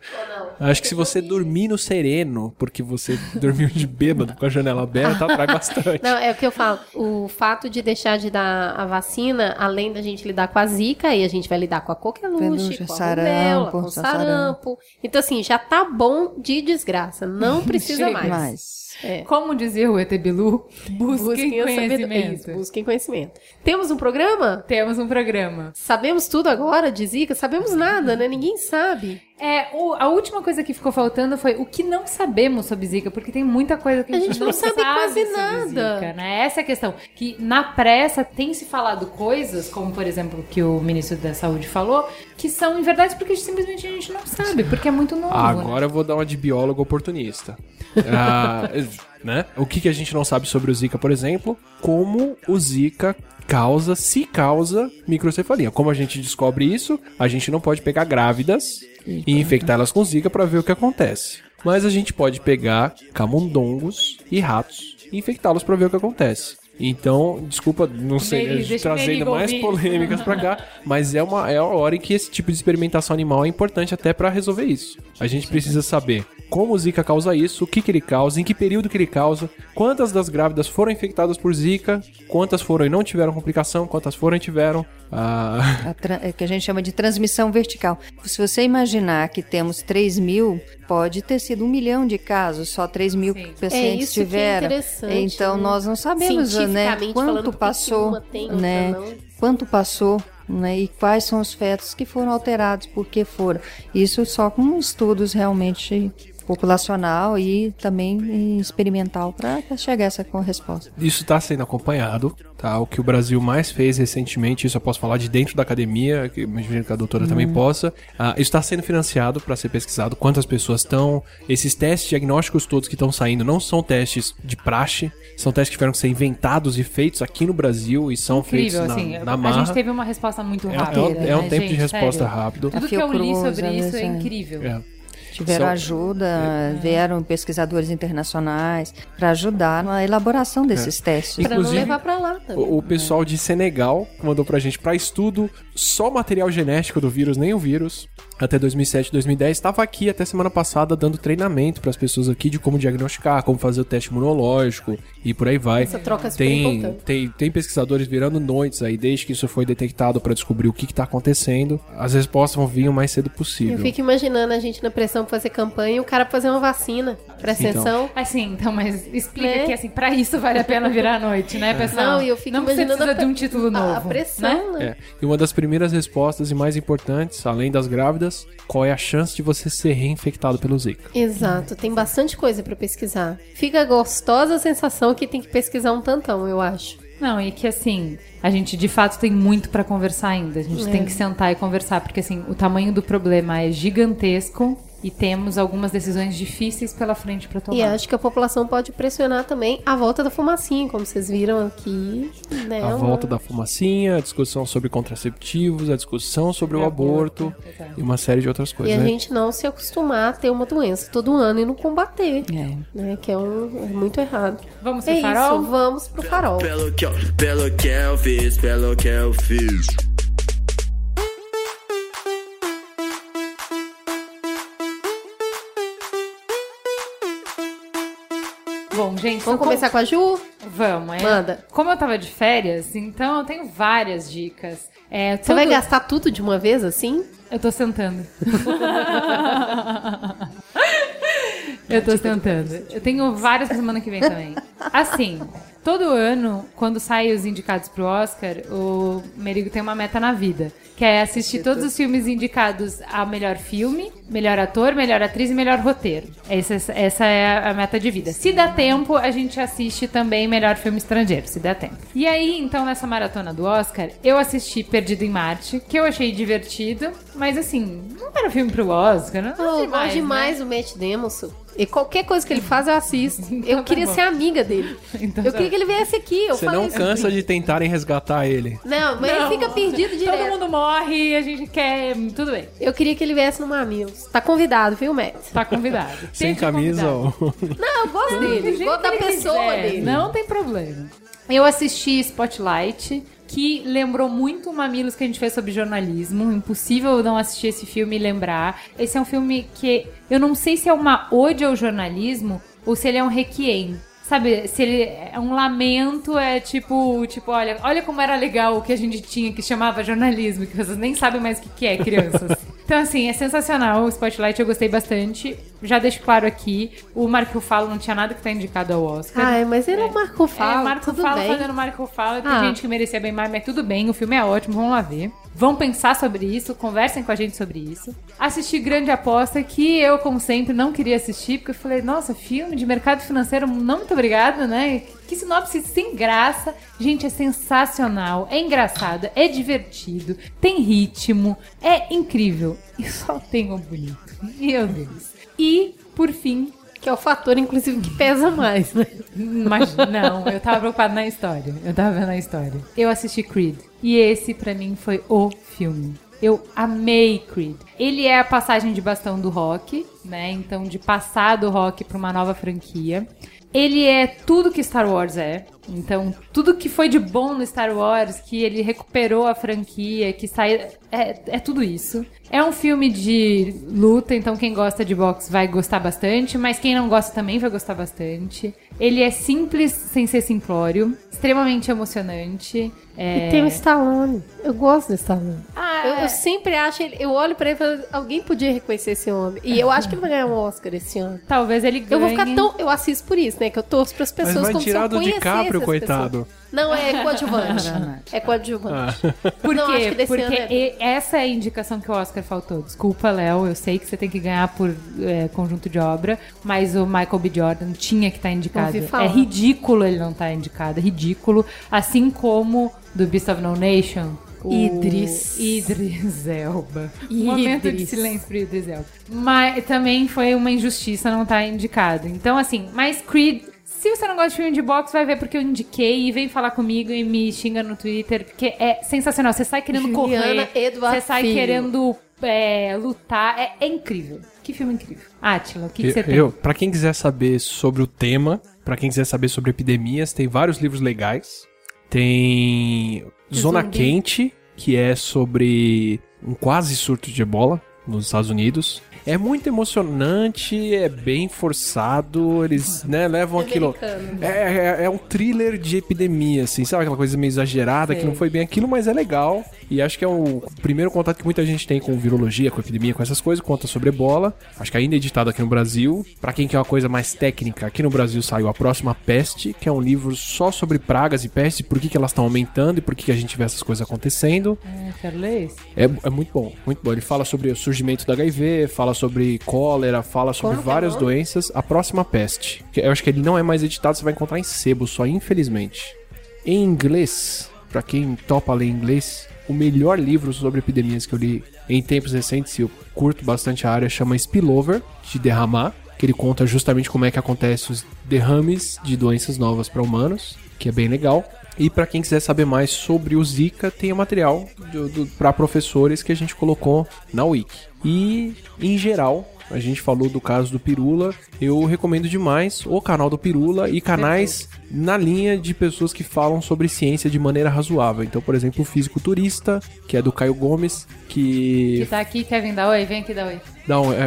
Acho que se você dormir no sereno, porque você dormiu de bêbado com a janela aberta, atrai bastante. Não, é o que eu falo. O fato de deixar de dar a vacina, além da gente lidar com a zika, aí a gente vai lidar com a coqueluche, com a sarampo, rubéola, com o sarampo. sarampo. Então, assim, já tá bom de desgraça. Não precisa mais. Mas É. Como dizia o ET Bilu, busquem, Busquem sabedoria. conhecimento. Isso, busquem conhecimento. Temos um programa? Temos um programa. Sabemos tudo agora de Zika? Sabemos nada, né? Ninguém sabe. É, o- a última coisa que ficou faltando foi o que não sabemos sobre Zika, porque tem muita coisa que a, A gente não sabe quase sobre nada. Zika, né? Essa é a questão. Que na pressa tem se falado coisas, como por exemplo que o ministro da Saúde falou, que são verdades porque simplesmente a gente não sabe, porque é muito novo. né? Agora eu vou dar uma de biólogo oportunista. Ah, né? O que, que a gente não sabe sobre o Zika, por exemplo? Como o Zika causa, se causa microcefalia. Como a gente descobre isso? A gente não pode pegar grávidas e infectá-las com Zika para ver o que acontece. Mas a gente pode pegar camundongos e ratos e infectá-los para ver o que acontece. Então, desculpa, não sei, trazendo Merigo mais polêmicas pra cá, mas é uma, é a hora em que esse tipo de experimentação animal é importante até pra resolver isso. A gente precisa saber como o Zika causa isso, o que, que ele causa, em que período que ele causa, quantas das grávidas foram infectadas por Zika, quantas foram e não tiveram complicação, quantas foram e tiveram. Ah, a tra- é que a gente chama de transmissão vertical. Se você imaginar que temos 3 mil, pode ter sido um milhão de casos, só 3 mil Sim. É pacientes que é tiveram. interessante, então né? nós não sabemos né, quanto passou, tem, né? não? Quanto passou, né? E quais são os fetos que foram alterados, por que foram. Isso só com estudos realmente populacional e também experimental para chegar a essa com resposta. isso está sendo acompanhado, tá? O que o Brasil mais fez recentemente, isso eu posso falar de dentro da academia, que imagino que a doutora também possa. Ah, isso está sendo financiado para ser pesquisado, quantas pessoas estão. Esses testes diagnósticos todos que estão saindo não são testes de praxe, são testes que tiveram que ser inventados e feitos aqui no Brasil e são Incrível, feitos na, assim. na a marra. gente teve uma resposta muito É, é rápida. um, é um né, tempo de gente? resposta Sério. rápido. Tudo A que eu li sobre isso é é. incrível. É. Tiveram ajuda, vieram pesquisadores internacionais para ajudar na elaboração desses testes. Pra não levar pra lá também. O, o pessoal de Senegal mandou pra gente pra estudo só material genético do vírus, nem o vírus. Até 2007, 2010, estava aqui até semana passada dando treinamento para as pessoas aqui de como diagnosticar, como fazer o teste imunológico e por aí vai. Essa troca é super tem, importante. tem, tem pesquisadores virando noites aí desde que isso foi detectado para descobrir o que está acontecendo. As respostas vão vir o mais cedo Eu possível. fico imaginando a gente na pressão pra fazer campanha e o cara fazer uma vacina. Presta Então. atenção. Assim, então, mas explica Né? que assim, pra isso vale a pena virar à noite, né, pessoal? Não, e eu fico não você imaginando precisa a, de um título novo. a pressão, né? É. E uma das primeiras respostas e mais importantes, além das grávidas, qual é a chance de você ser reinfectado pelo Zika? Exato, tem bastante coisa pra pesquisar. Fica gostosa a sensação que tem que pesquisar um tantão, eu acho. Não, e que assim, a gente de fato tem muito pra conversar ainda. A gente É. tem que sentar e conversar, porque assim, o tamanho do problema é gigantesco e temos algumas decisões difíceis pela frente pra tomar. E acho que a população pode pressionar também a volta da fumacinha, como vocês viram aqui. Né? A volta da fumacinha, a discussão sobre contraceptivos, a discussão sobre o aborto e uma série de outras E coisas, a né? gente não se acostumar a ter uma doença todo ano e não combater. É. Né? Que é, um, é muito errado. Vamos pro É farol? isso, vamos pro farol. Pelo que eu, pelo que eu fiz, pelo que eu fiz. Gente, Vamos começar com a Ju? Vamos, é. Manda. Como eu tava de férias, então eu tenho várias dicas. É, Você vai gastar tudo de uma vez assim? Eu tô sentando. eu tô tentando. Eu tenho várias pra semana que vem também. Assim, todo ano, quando saem os indicados pro Oscar, o Merigo tem uma meta na vida. Que é assistir todos os filmes indicados a melhor filme, melhor ator, melhor atriz e melhor roteiro. Essa, essa é a meta de vida. Se dá tempo, a gente assiste também melhor filme estrangeiro, se der tempo. E aí, então, nessa maratona do Oscar, eu assisti Perdido em Marte, que eu achei divertido, mas assim, não era filme pro Oscar, não, Oh, gosto demais né? do Matt Damon. E qualquer coisa que ele faz, eu assisto. Eu tá queria bom. ser amiga dele. Então eu tá. queria que ele viesse aqui. Eu Você não isso. cansa de tentarem resgatar ele. Não, mas ele fica perdido direto. Todo mundo morre, a gente quer. Tudo bem. Eu queria que ele viesse no Mamilos. Tá convidado, viu, Matt? Tá convidado. Sem camisa ou... Não, eu gosto dele. Gosto da pessoa quiser, dele. Não tem problema. Eu assisti Spotlight, que lembrou muito o Mamilos que a gente fez sobre jornalismo. Impossível não assistir esse filme e lembrar. Esse é um filme que eu não sei se é uma ode ao jornalismo ou se ele é um requiem. Sabe, se ele é um lamento, é tipo, tipo, olha, olha como era legal o que a gente tinha que chamava jornalismo, que vocês nem sabem mais o que, que é, crianças. então, assim, é sensacional. O Spotlight eu gostei bastante. Já deixo claro aqui, o Marco Ruffalo não tinha nada que tá indicado ao Oscar. Ai, mas ele é, o Marco É, Fala, Marco tudo Fala bem. fazendo Marco Fala. Tem Ah. gente que merecia bem mais, mas tudo bem. O filme é ótimo, vamos lá ver. Vão pensar sobre isso, conversem com a gente sobre isso. Assisti Grande Aposta, que eu, como sempre, não queria assistir, porque eu falei, nossa, filme de mercado financeiro, não muito obrigada, né? Que sinopse sem graça. Gente, é sensacional, é engraçado, é divertido, tem ritmo, é incrível. E só tem um bonito. Meu Deus. E, por fim, Que é o fator, inclusive, que pesa mais, né? mas não, eu tava preocupada na história. Eu tava vendo a história. Eu assisti Creed. E esse, pra mim, foi o filme. Eu amei Creed. Ele é a passagem de bastão do rock, né? Então, de passar do rock pra uma nova franquia. Ele é tudo que Star Wars é. Então, tudo que foi de bom no Star Wars, que ele recuperou a franquia, que saiu. É, é tudo isso. É um filme de luta, então quem gosta de boxe vai gostar bastante, mas quem não gosta também vai gostar bastante. Ele é simples sem ser simplório, extremamente emocionante. É... E tem o Stallone. Eu gosto do Stallone. Ah, Eu, eu sempre acho ele. Eu olho pra ele e falo, alguém podia reconhecer esse homem. E eu acho que ele vai ganhar um Oscar esse ano. Talvez ele ganhe. Eu vou ficar tão. Eu assisto por isso, né? Que eu torço pras Mas pessoas vai como tirar se eu do conhecesse DiCaprio, as coitado. pessoas. Não, é coadjuvante. é coadjuvante. Por Não, acho quê? que desse Porque ano é- essa é a indicação que o Oscar faltou. Desculpa, Léo, eu sei que você tem que ganhar por é, conjunto de obra, mas o Michael B. Jordan tinha que estar indicado. Ouvi falar. É ridículo ele não estar indicado, é ridículo. Assim como do Beast of No Nation. o Idris. Idris Elba. Um momento de Idris. silêncio pro Idris Elba. Mas também foi uma injustiça não estar indicado. Então, assim, mas Creed se você não gosta de filme de boxe, vai ver porque eu indiquei e vem falar comigo e me xinga no Twitter, porque é sensacional. Você sai querendo Juliana correr, Eduardo você sai Filho. querendo é, lutar. É, é incrível. Que filme incrível. Átila, o que, que você Eu, tem? eu, pra quem quiser saber sobre o tema, pra quem quiser saber sobre epidemias, tem vários livros legais. Tem Zona zumbi. Quente, que é sobre um quase surto de ebola nos Estados Unidos. É muito emocionante, é bem forçado, eles né, levam aquilo. Americano. É, é, é um thriller de epidemia, assim, sabe aquela coisa meio exagerada, que não foi bem aquilo, mas é legal. E acho que é o primeiro contato que muita gente tem com virologia, com epidemia, com essas coisas, conta sobre ebola. Acho que ainda é editado aqui no Brasil. Pra quem quer uma coisa mais técnica, aqui no Brasil saiu A Próxima Peste, que é um livro só sobre pragas e pestes, por que, que elas estão aumentando e por que, que a gente vê essas coisas acontecendo. É, quero ler esse. É, é muito bom, muito bom. Ele fala sobre o surgimento do HIV, fala sobre cólera, fala sobre Como é várias nome? doenças. A próxima peste. Eu acho que ele não é mais editado, você vai encontrar em sebo, só infelizmente. Em inglês, pra quem topa ler inglês, o melhor livro sobre epidemias que eu li em tempos recentes, e eu curto bastante a área, chama Spillover, de derramar, que ele conta justamente como é que acontece os derrames de doenças novas para humanos, que é bem legal. E para quem quiser saber mais sobre o Zika, tem o material para professores que a gente colocou na Wiki. E, em geral, a gente falou do caso do Pirula. Eu recomendo demais o canal do Pirula e canais na linha de pessoas que falam sobre ciência de maneira razoável. Então, por exemplo, o Físico Turista, que é do Caio Gomes, Que que. tá aqui, Kevin, dá oi, vem aqui, dá oi. Dá um, é,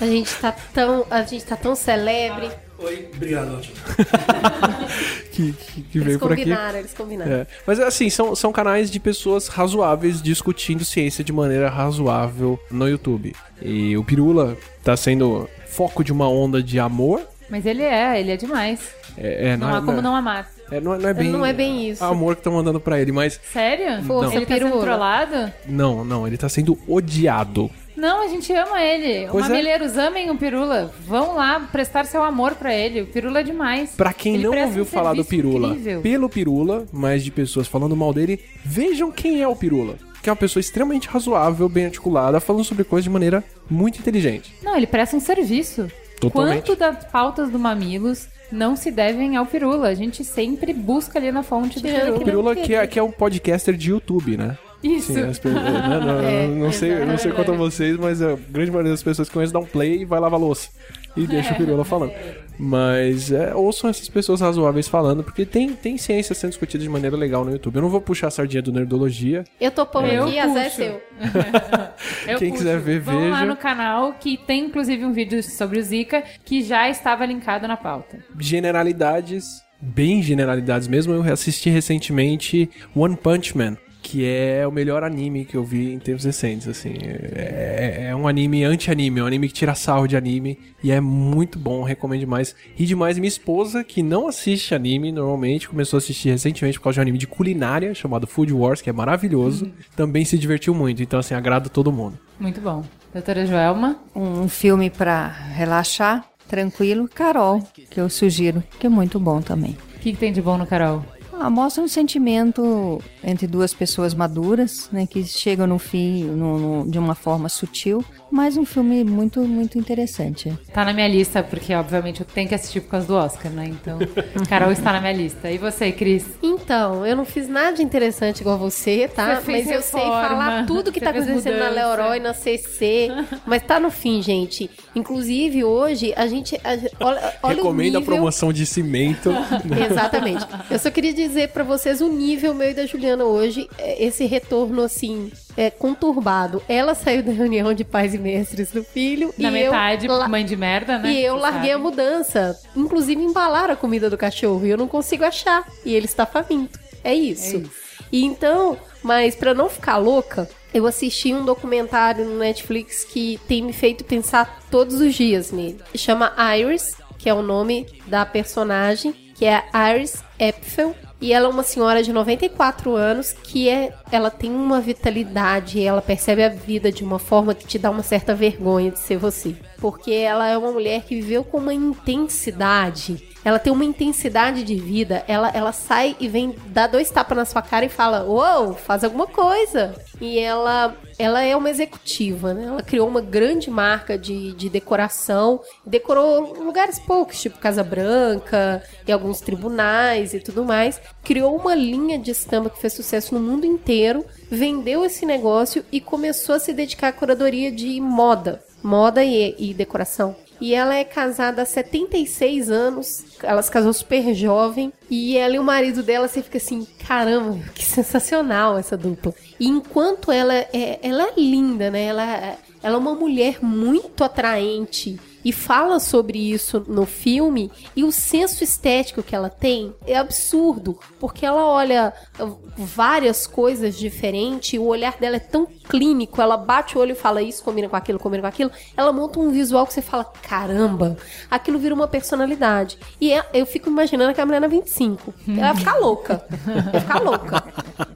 A gente tá tão, a gente tá tão celebre. Oi, obrigado, ótimo. que, que, que Eles veio por aqui. combinaram, eles combinaram. É. Mas assim, são, são canais de pessoas razoáveis discutindo ciência de maneira razoável no YouTube. E o Pirula tá sendo foco de uma onda de amor. Mas ele é, ele é demais. É, é, Não há como não amar. é, não, é- não é bem. Não é bem isso. amor que estão mandando pra ele, mas. Sério? Força, ele tá sendo trollado? Não, não, ele tá sendo odiado. Não, a gente ama ele. Pois Os é. mamileiros amem o Pirula. Vão lá prestar seu amor pra ele. O Pirula é demais. Pra quem Ele não ouviu um falar do Pirula incrível. pelo Pirula, mas de pessoas falando mal dele, vejam quem é o Pirula. Que é uma pessoa extremamente razoável, bem articulada, falando sobre coisas de maneira muito inteligente. Não, ele presta um serviço. Totalmente. Quanto das pautas do Mamilos não se devem ao Pirula? A gente sempre busca ali na fonte do Pirula. O Pirula que é, que é um podcaster de YouTube, né? Isso. Sim, as pe- né, não, É, não sei, não sei quanto a vocês, mas a grande maioria das pessoas que conhecem dá um play e vai lavar louça. e deixa o Pirula falando. Mas é, ouçam essas pessoas razoáveis falando, porque tem, tem ciência sendo discutida de maneira legal no YouTube. Eu não vou puxar a sardinha do Nerdologia. Eu tô pondo Eu aqui, azar é puxo. seu. Eu Quem puxo. quiser ver, Vão lá veja. no canal que tem inclusive um vídeo sobre o Zika que já estava linkado na pauta. Generalidades, bem generalidades mesmo. Eu assisti recentemente One Punch Man. Que é o melhor anime que eu vi em tempos recentes, assim. É, é um anime anti-anime, é um anime que tira sarro de anime. E é muito bom, recomendo demais. E demais, minha esposa, que não assiste anime normalmente, começou a assistir recentemente por causa de um anime de culinária chamado Food Wars, que é maravilhoso. Também se divertiu muito, então assim, agrada todo mundo. Muito bom. Doutora Joelma, Um filme para relaxar, tranquilo, Carol, que eu sugiro, que é muito bom também. o que, que tem de bom no Carol? Ah, mostra um sentimento entre duas pessoas maduras, né, que chegam no fim no- no- de uma forma sutil, mas um filme muito, muito interessante. Tá na minha lista, porque obviamente eu tenho que assistir por causa do Oscar, né? Então, Carol está na minha lista. E você, Cris? Então, eu não fiz nada de interessante igual você, tá? Você mas eu sei falar tudo que você tá acontecendo na mudança. Leroy, na CC. mas tá no fim, gente. Inclusive, hoje, a gente. a- olha olha Recomendo o a promoção de cimento. Exatamente. Eu só queria dizer pra vocês o nível meu e da Juliana hoje, é, esse retorno assim, é, conturbado. Ela saiu da reunião de pais e mestres do filho Na e metade, eu mãe de merda, né? e eu Você larguei a sabe. mudança. Inclusive embalaram a comida do cachorro e eu não consigo achar. E ele está faminto. É isso. É isso. E então, mas pra não ficar louca, eu assisti um documentário no Netflix que tem me feito pensar todos os dias nele. Chama Iris, que é o nome da personagem, que é a Iris Epfel. E ela é uma senhora de 94 anos que é, ela tem uma vitalidade, ela percebe a vida de uma forma que te dá uma certa vergonha de ser você. Porque ela é uma mulher que viveu com uma intensidade. Ela tem uma intensidade de vida. Ela, ela sai e vem dar dois tapas na sua cara e fala: Uou, faz alguma coisa. E ela, ela é uma executiva, né? Ela criou uma grande marca de, de decoração. Decorou lugares poucos, tipo Casa Branca e alguns tribunais e tudo mais. Criou uma linha de estampa que fez sucesso no mundo inteiro. Vendeu esse negócio e começou a se dedicar à curadoria de moda. Moda e, e decoração. E ela é casada há 76 anos. Ela se casou super jovem. E ela e o marido dela, você fica assim, caramba, que sensacional essa dupla. E enquanto ela é, ela é linda, né? Ela, ela é uma mulher muito atraente. E fala sobre isso no filme. E o senso estético que ela tem é absurdo. Porque ela olha uh, várias coisas diferentes. O olhar dela é tão clínico. Ela bate o olho e fala isso, combina com aquilo, combina com aquilo. Ela monta um visual que você fala, caramba, aquilo vira uma personalidade. E é- eu fico imaginando que a mulher na 25. Ela vai ficar louca. Vai ficar louca.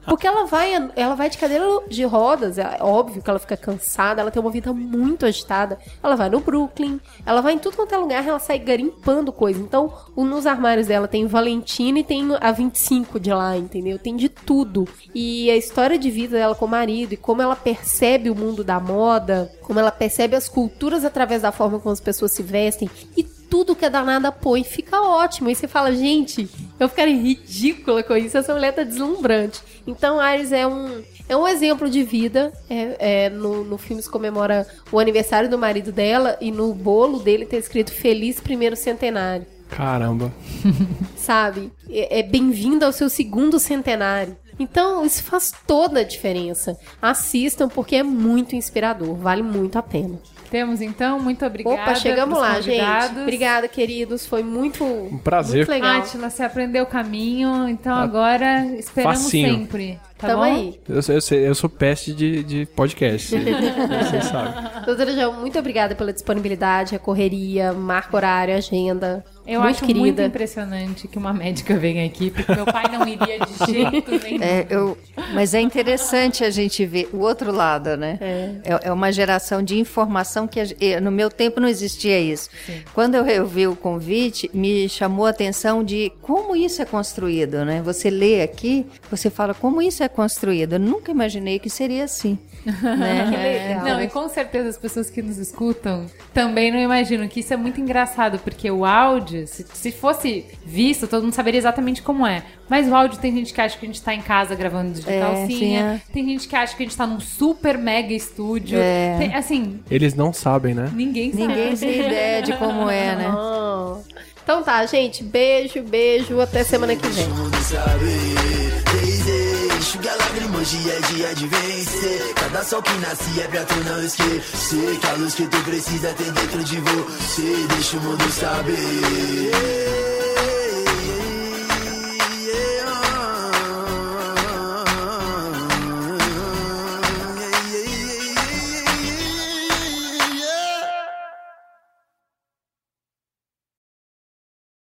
Porque ela vai, ela vai de cadeira de rodas, é óbvio que ela fica cansada, ela tem uma vida muito agitada. Ela vai no Brooklyn, ela vai em tudo quanto é lugar, ela sai garimpando coisa. Então, nos armários dela tem Valentina e tem a 25 de lá, entendeu? Tem de tudo. E a história de vida dela com o marido e como ela percebe o mundo da moda, como ela percebe as culturas através da forma como as pessoas se vestem e tudo que a danada põe fica ótimo. E você fala, gente, eu ficaria ridícula com isso, essa mulher tá deslumbrante. Então, Iris é um, é um exemplo de vida. É, é, no, no filme se comemora o aniversário do marido dela e no bolo dele tem escrito Feliz Primeiro Centenário. Caramba. Sabe? É, é bem-vindo ao seu segundo centenário. Então, isso faz toda a diferença. Assistam porque é muito inspirador, vale muito a pena. Temos então, muito obrigada. Opa, chegamos lá, gente. Obrigada, queridos. Foi muito, um prazer. muito legal. Átila, você aprendeu o caminho, então agora esperamos Facinho. sempre. Tá Tamo bom? aí. Eu, sou- eu, eu sou peste de, de podcast. Vocês sabem. Doutora João, muito obrigada pela disponibilidade, a correria, marco horário, agenda. Eu muito acho querida. muito impressionante que uma médica venha aqui, porque meu pai não iria de jeito nenhum. É, eu, mas é interessante a gente ver o outro lado, né? É, é uma geração de informação que a eh, no meu tempo não existia isso. Quando eu, eu vi o convite, me chamou a atenção de como isso é construído, né? Você lê aqui, você fala como isso é construído. Eu nunca imaginei que seria assim. né? Que legal. Não, e com certeza as pessoas que nos escutam também não imaginam que isso é muito engraçado, porque o áudio. Se, se fosse visto, todo mundo saberia exatamente como é. Mas o áudio tem gente que acha que a gente tá em casa gravando de É, calcinha. sim, Tem gente que acha que a gente tá num super mega estúdio. É. Tem- assim, Eles não sabem, né? ninguém sabe. Ninguém tem ideia de como é, né? Então tá, gente. Beijo, beijo. Até semana que vem. Enxuga lágrimas, dia é dia de vencer. Cada sol que nasce é pra tu não esquecer. Que a luz que tu precisa tem dentro de você. Deixa o mundo saber.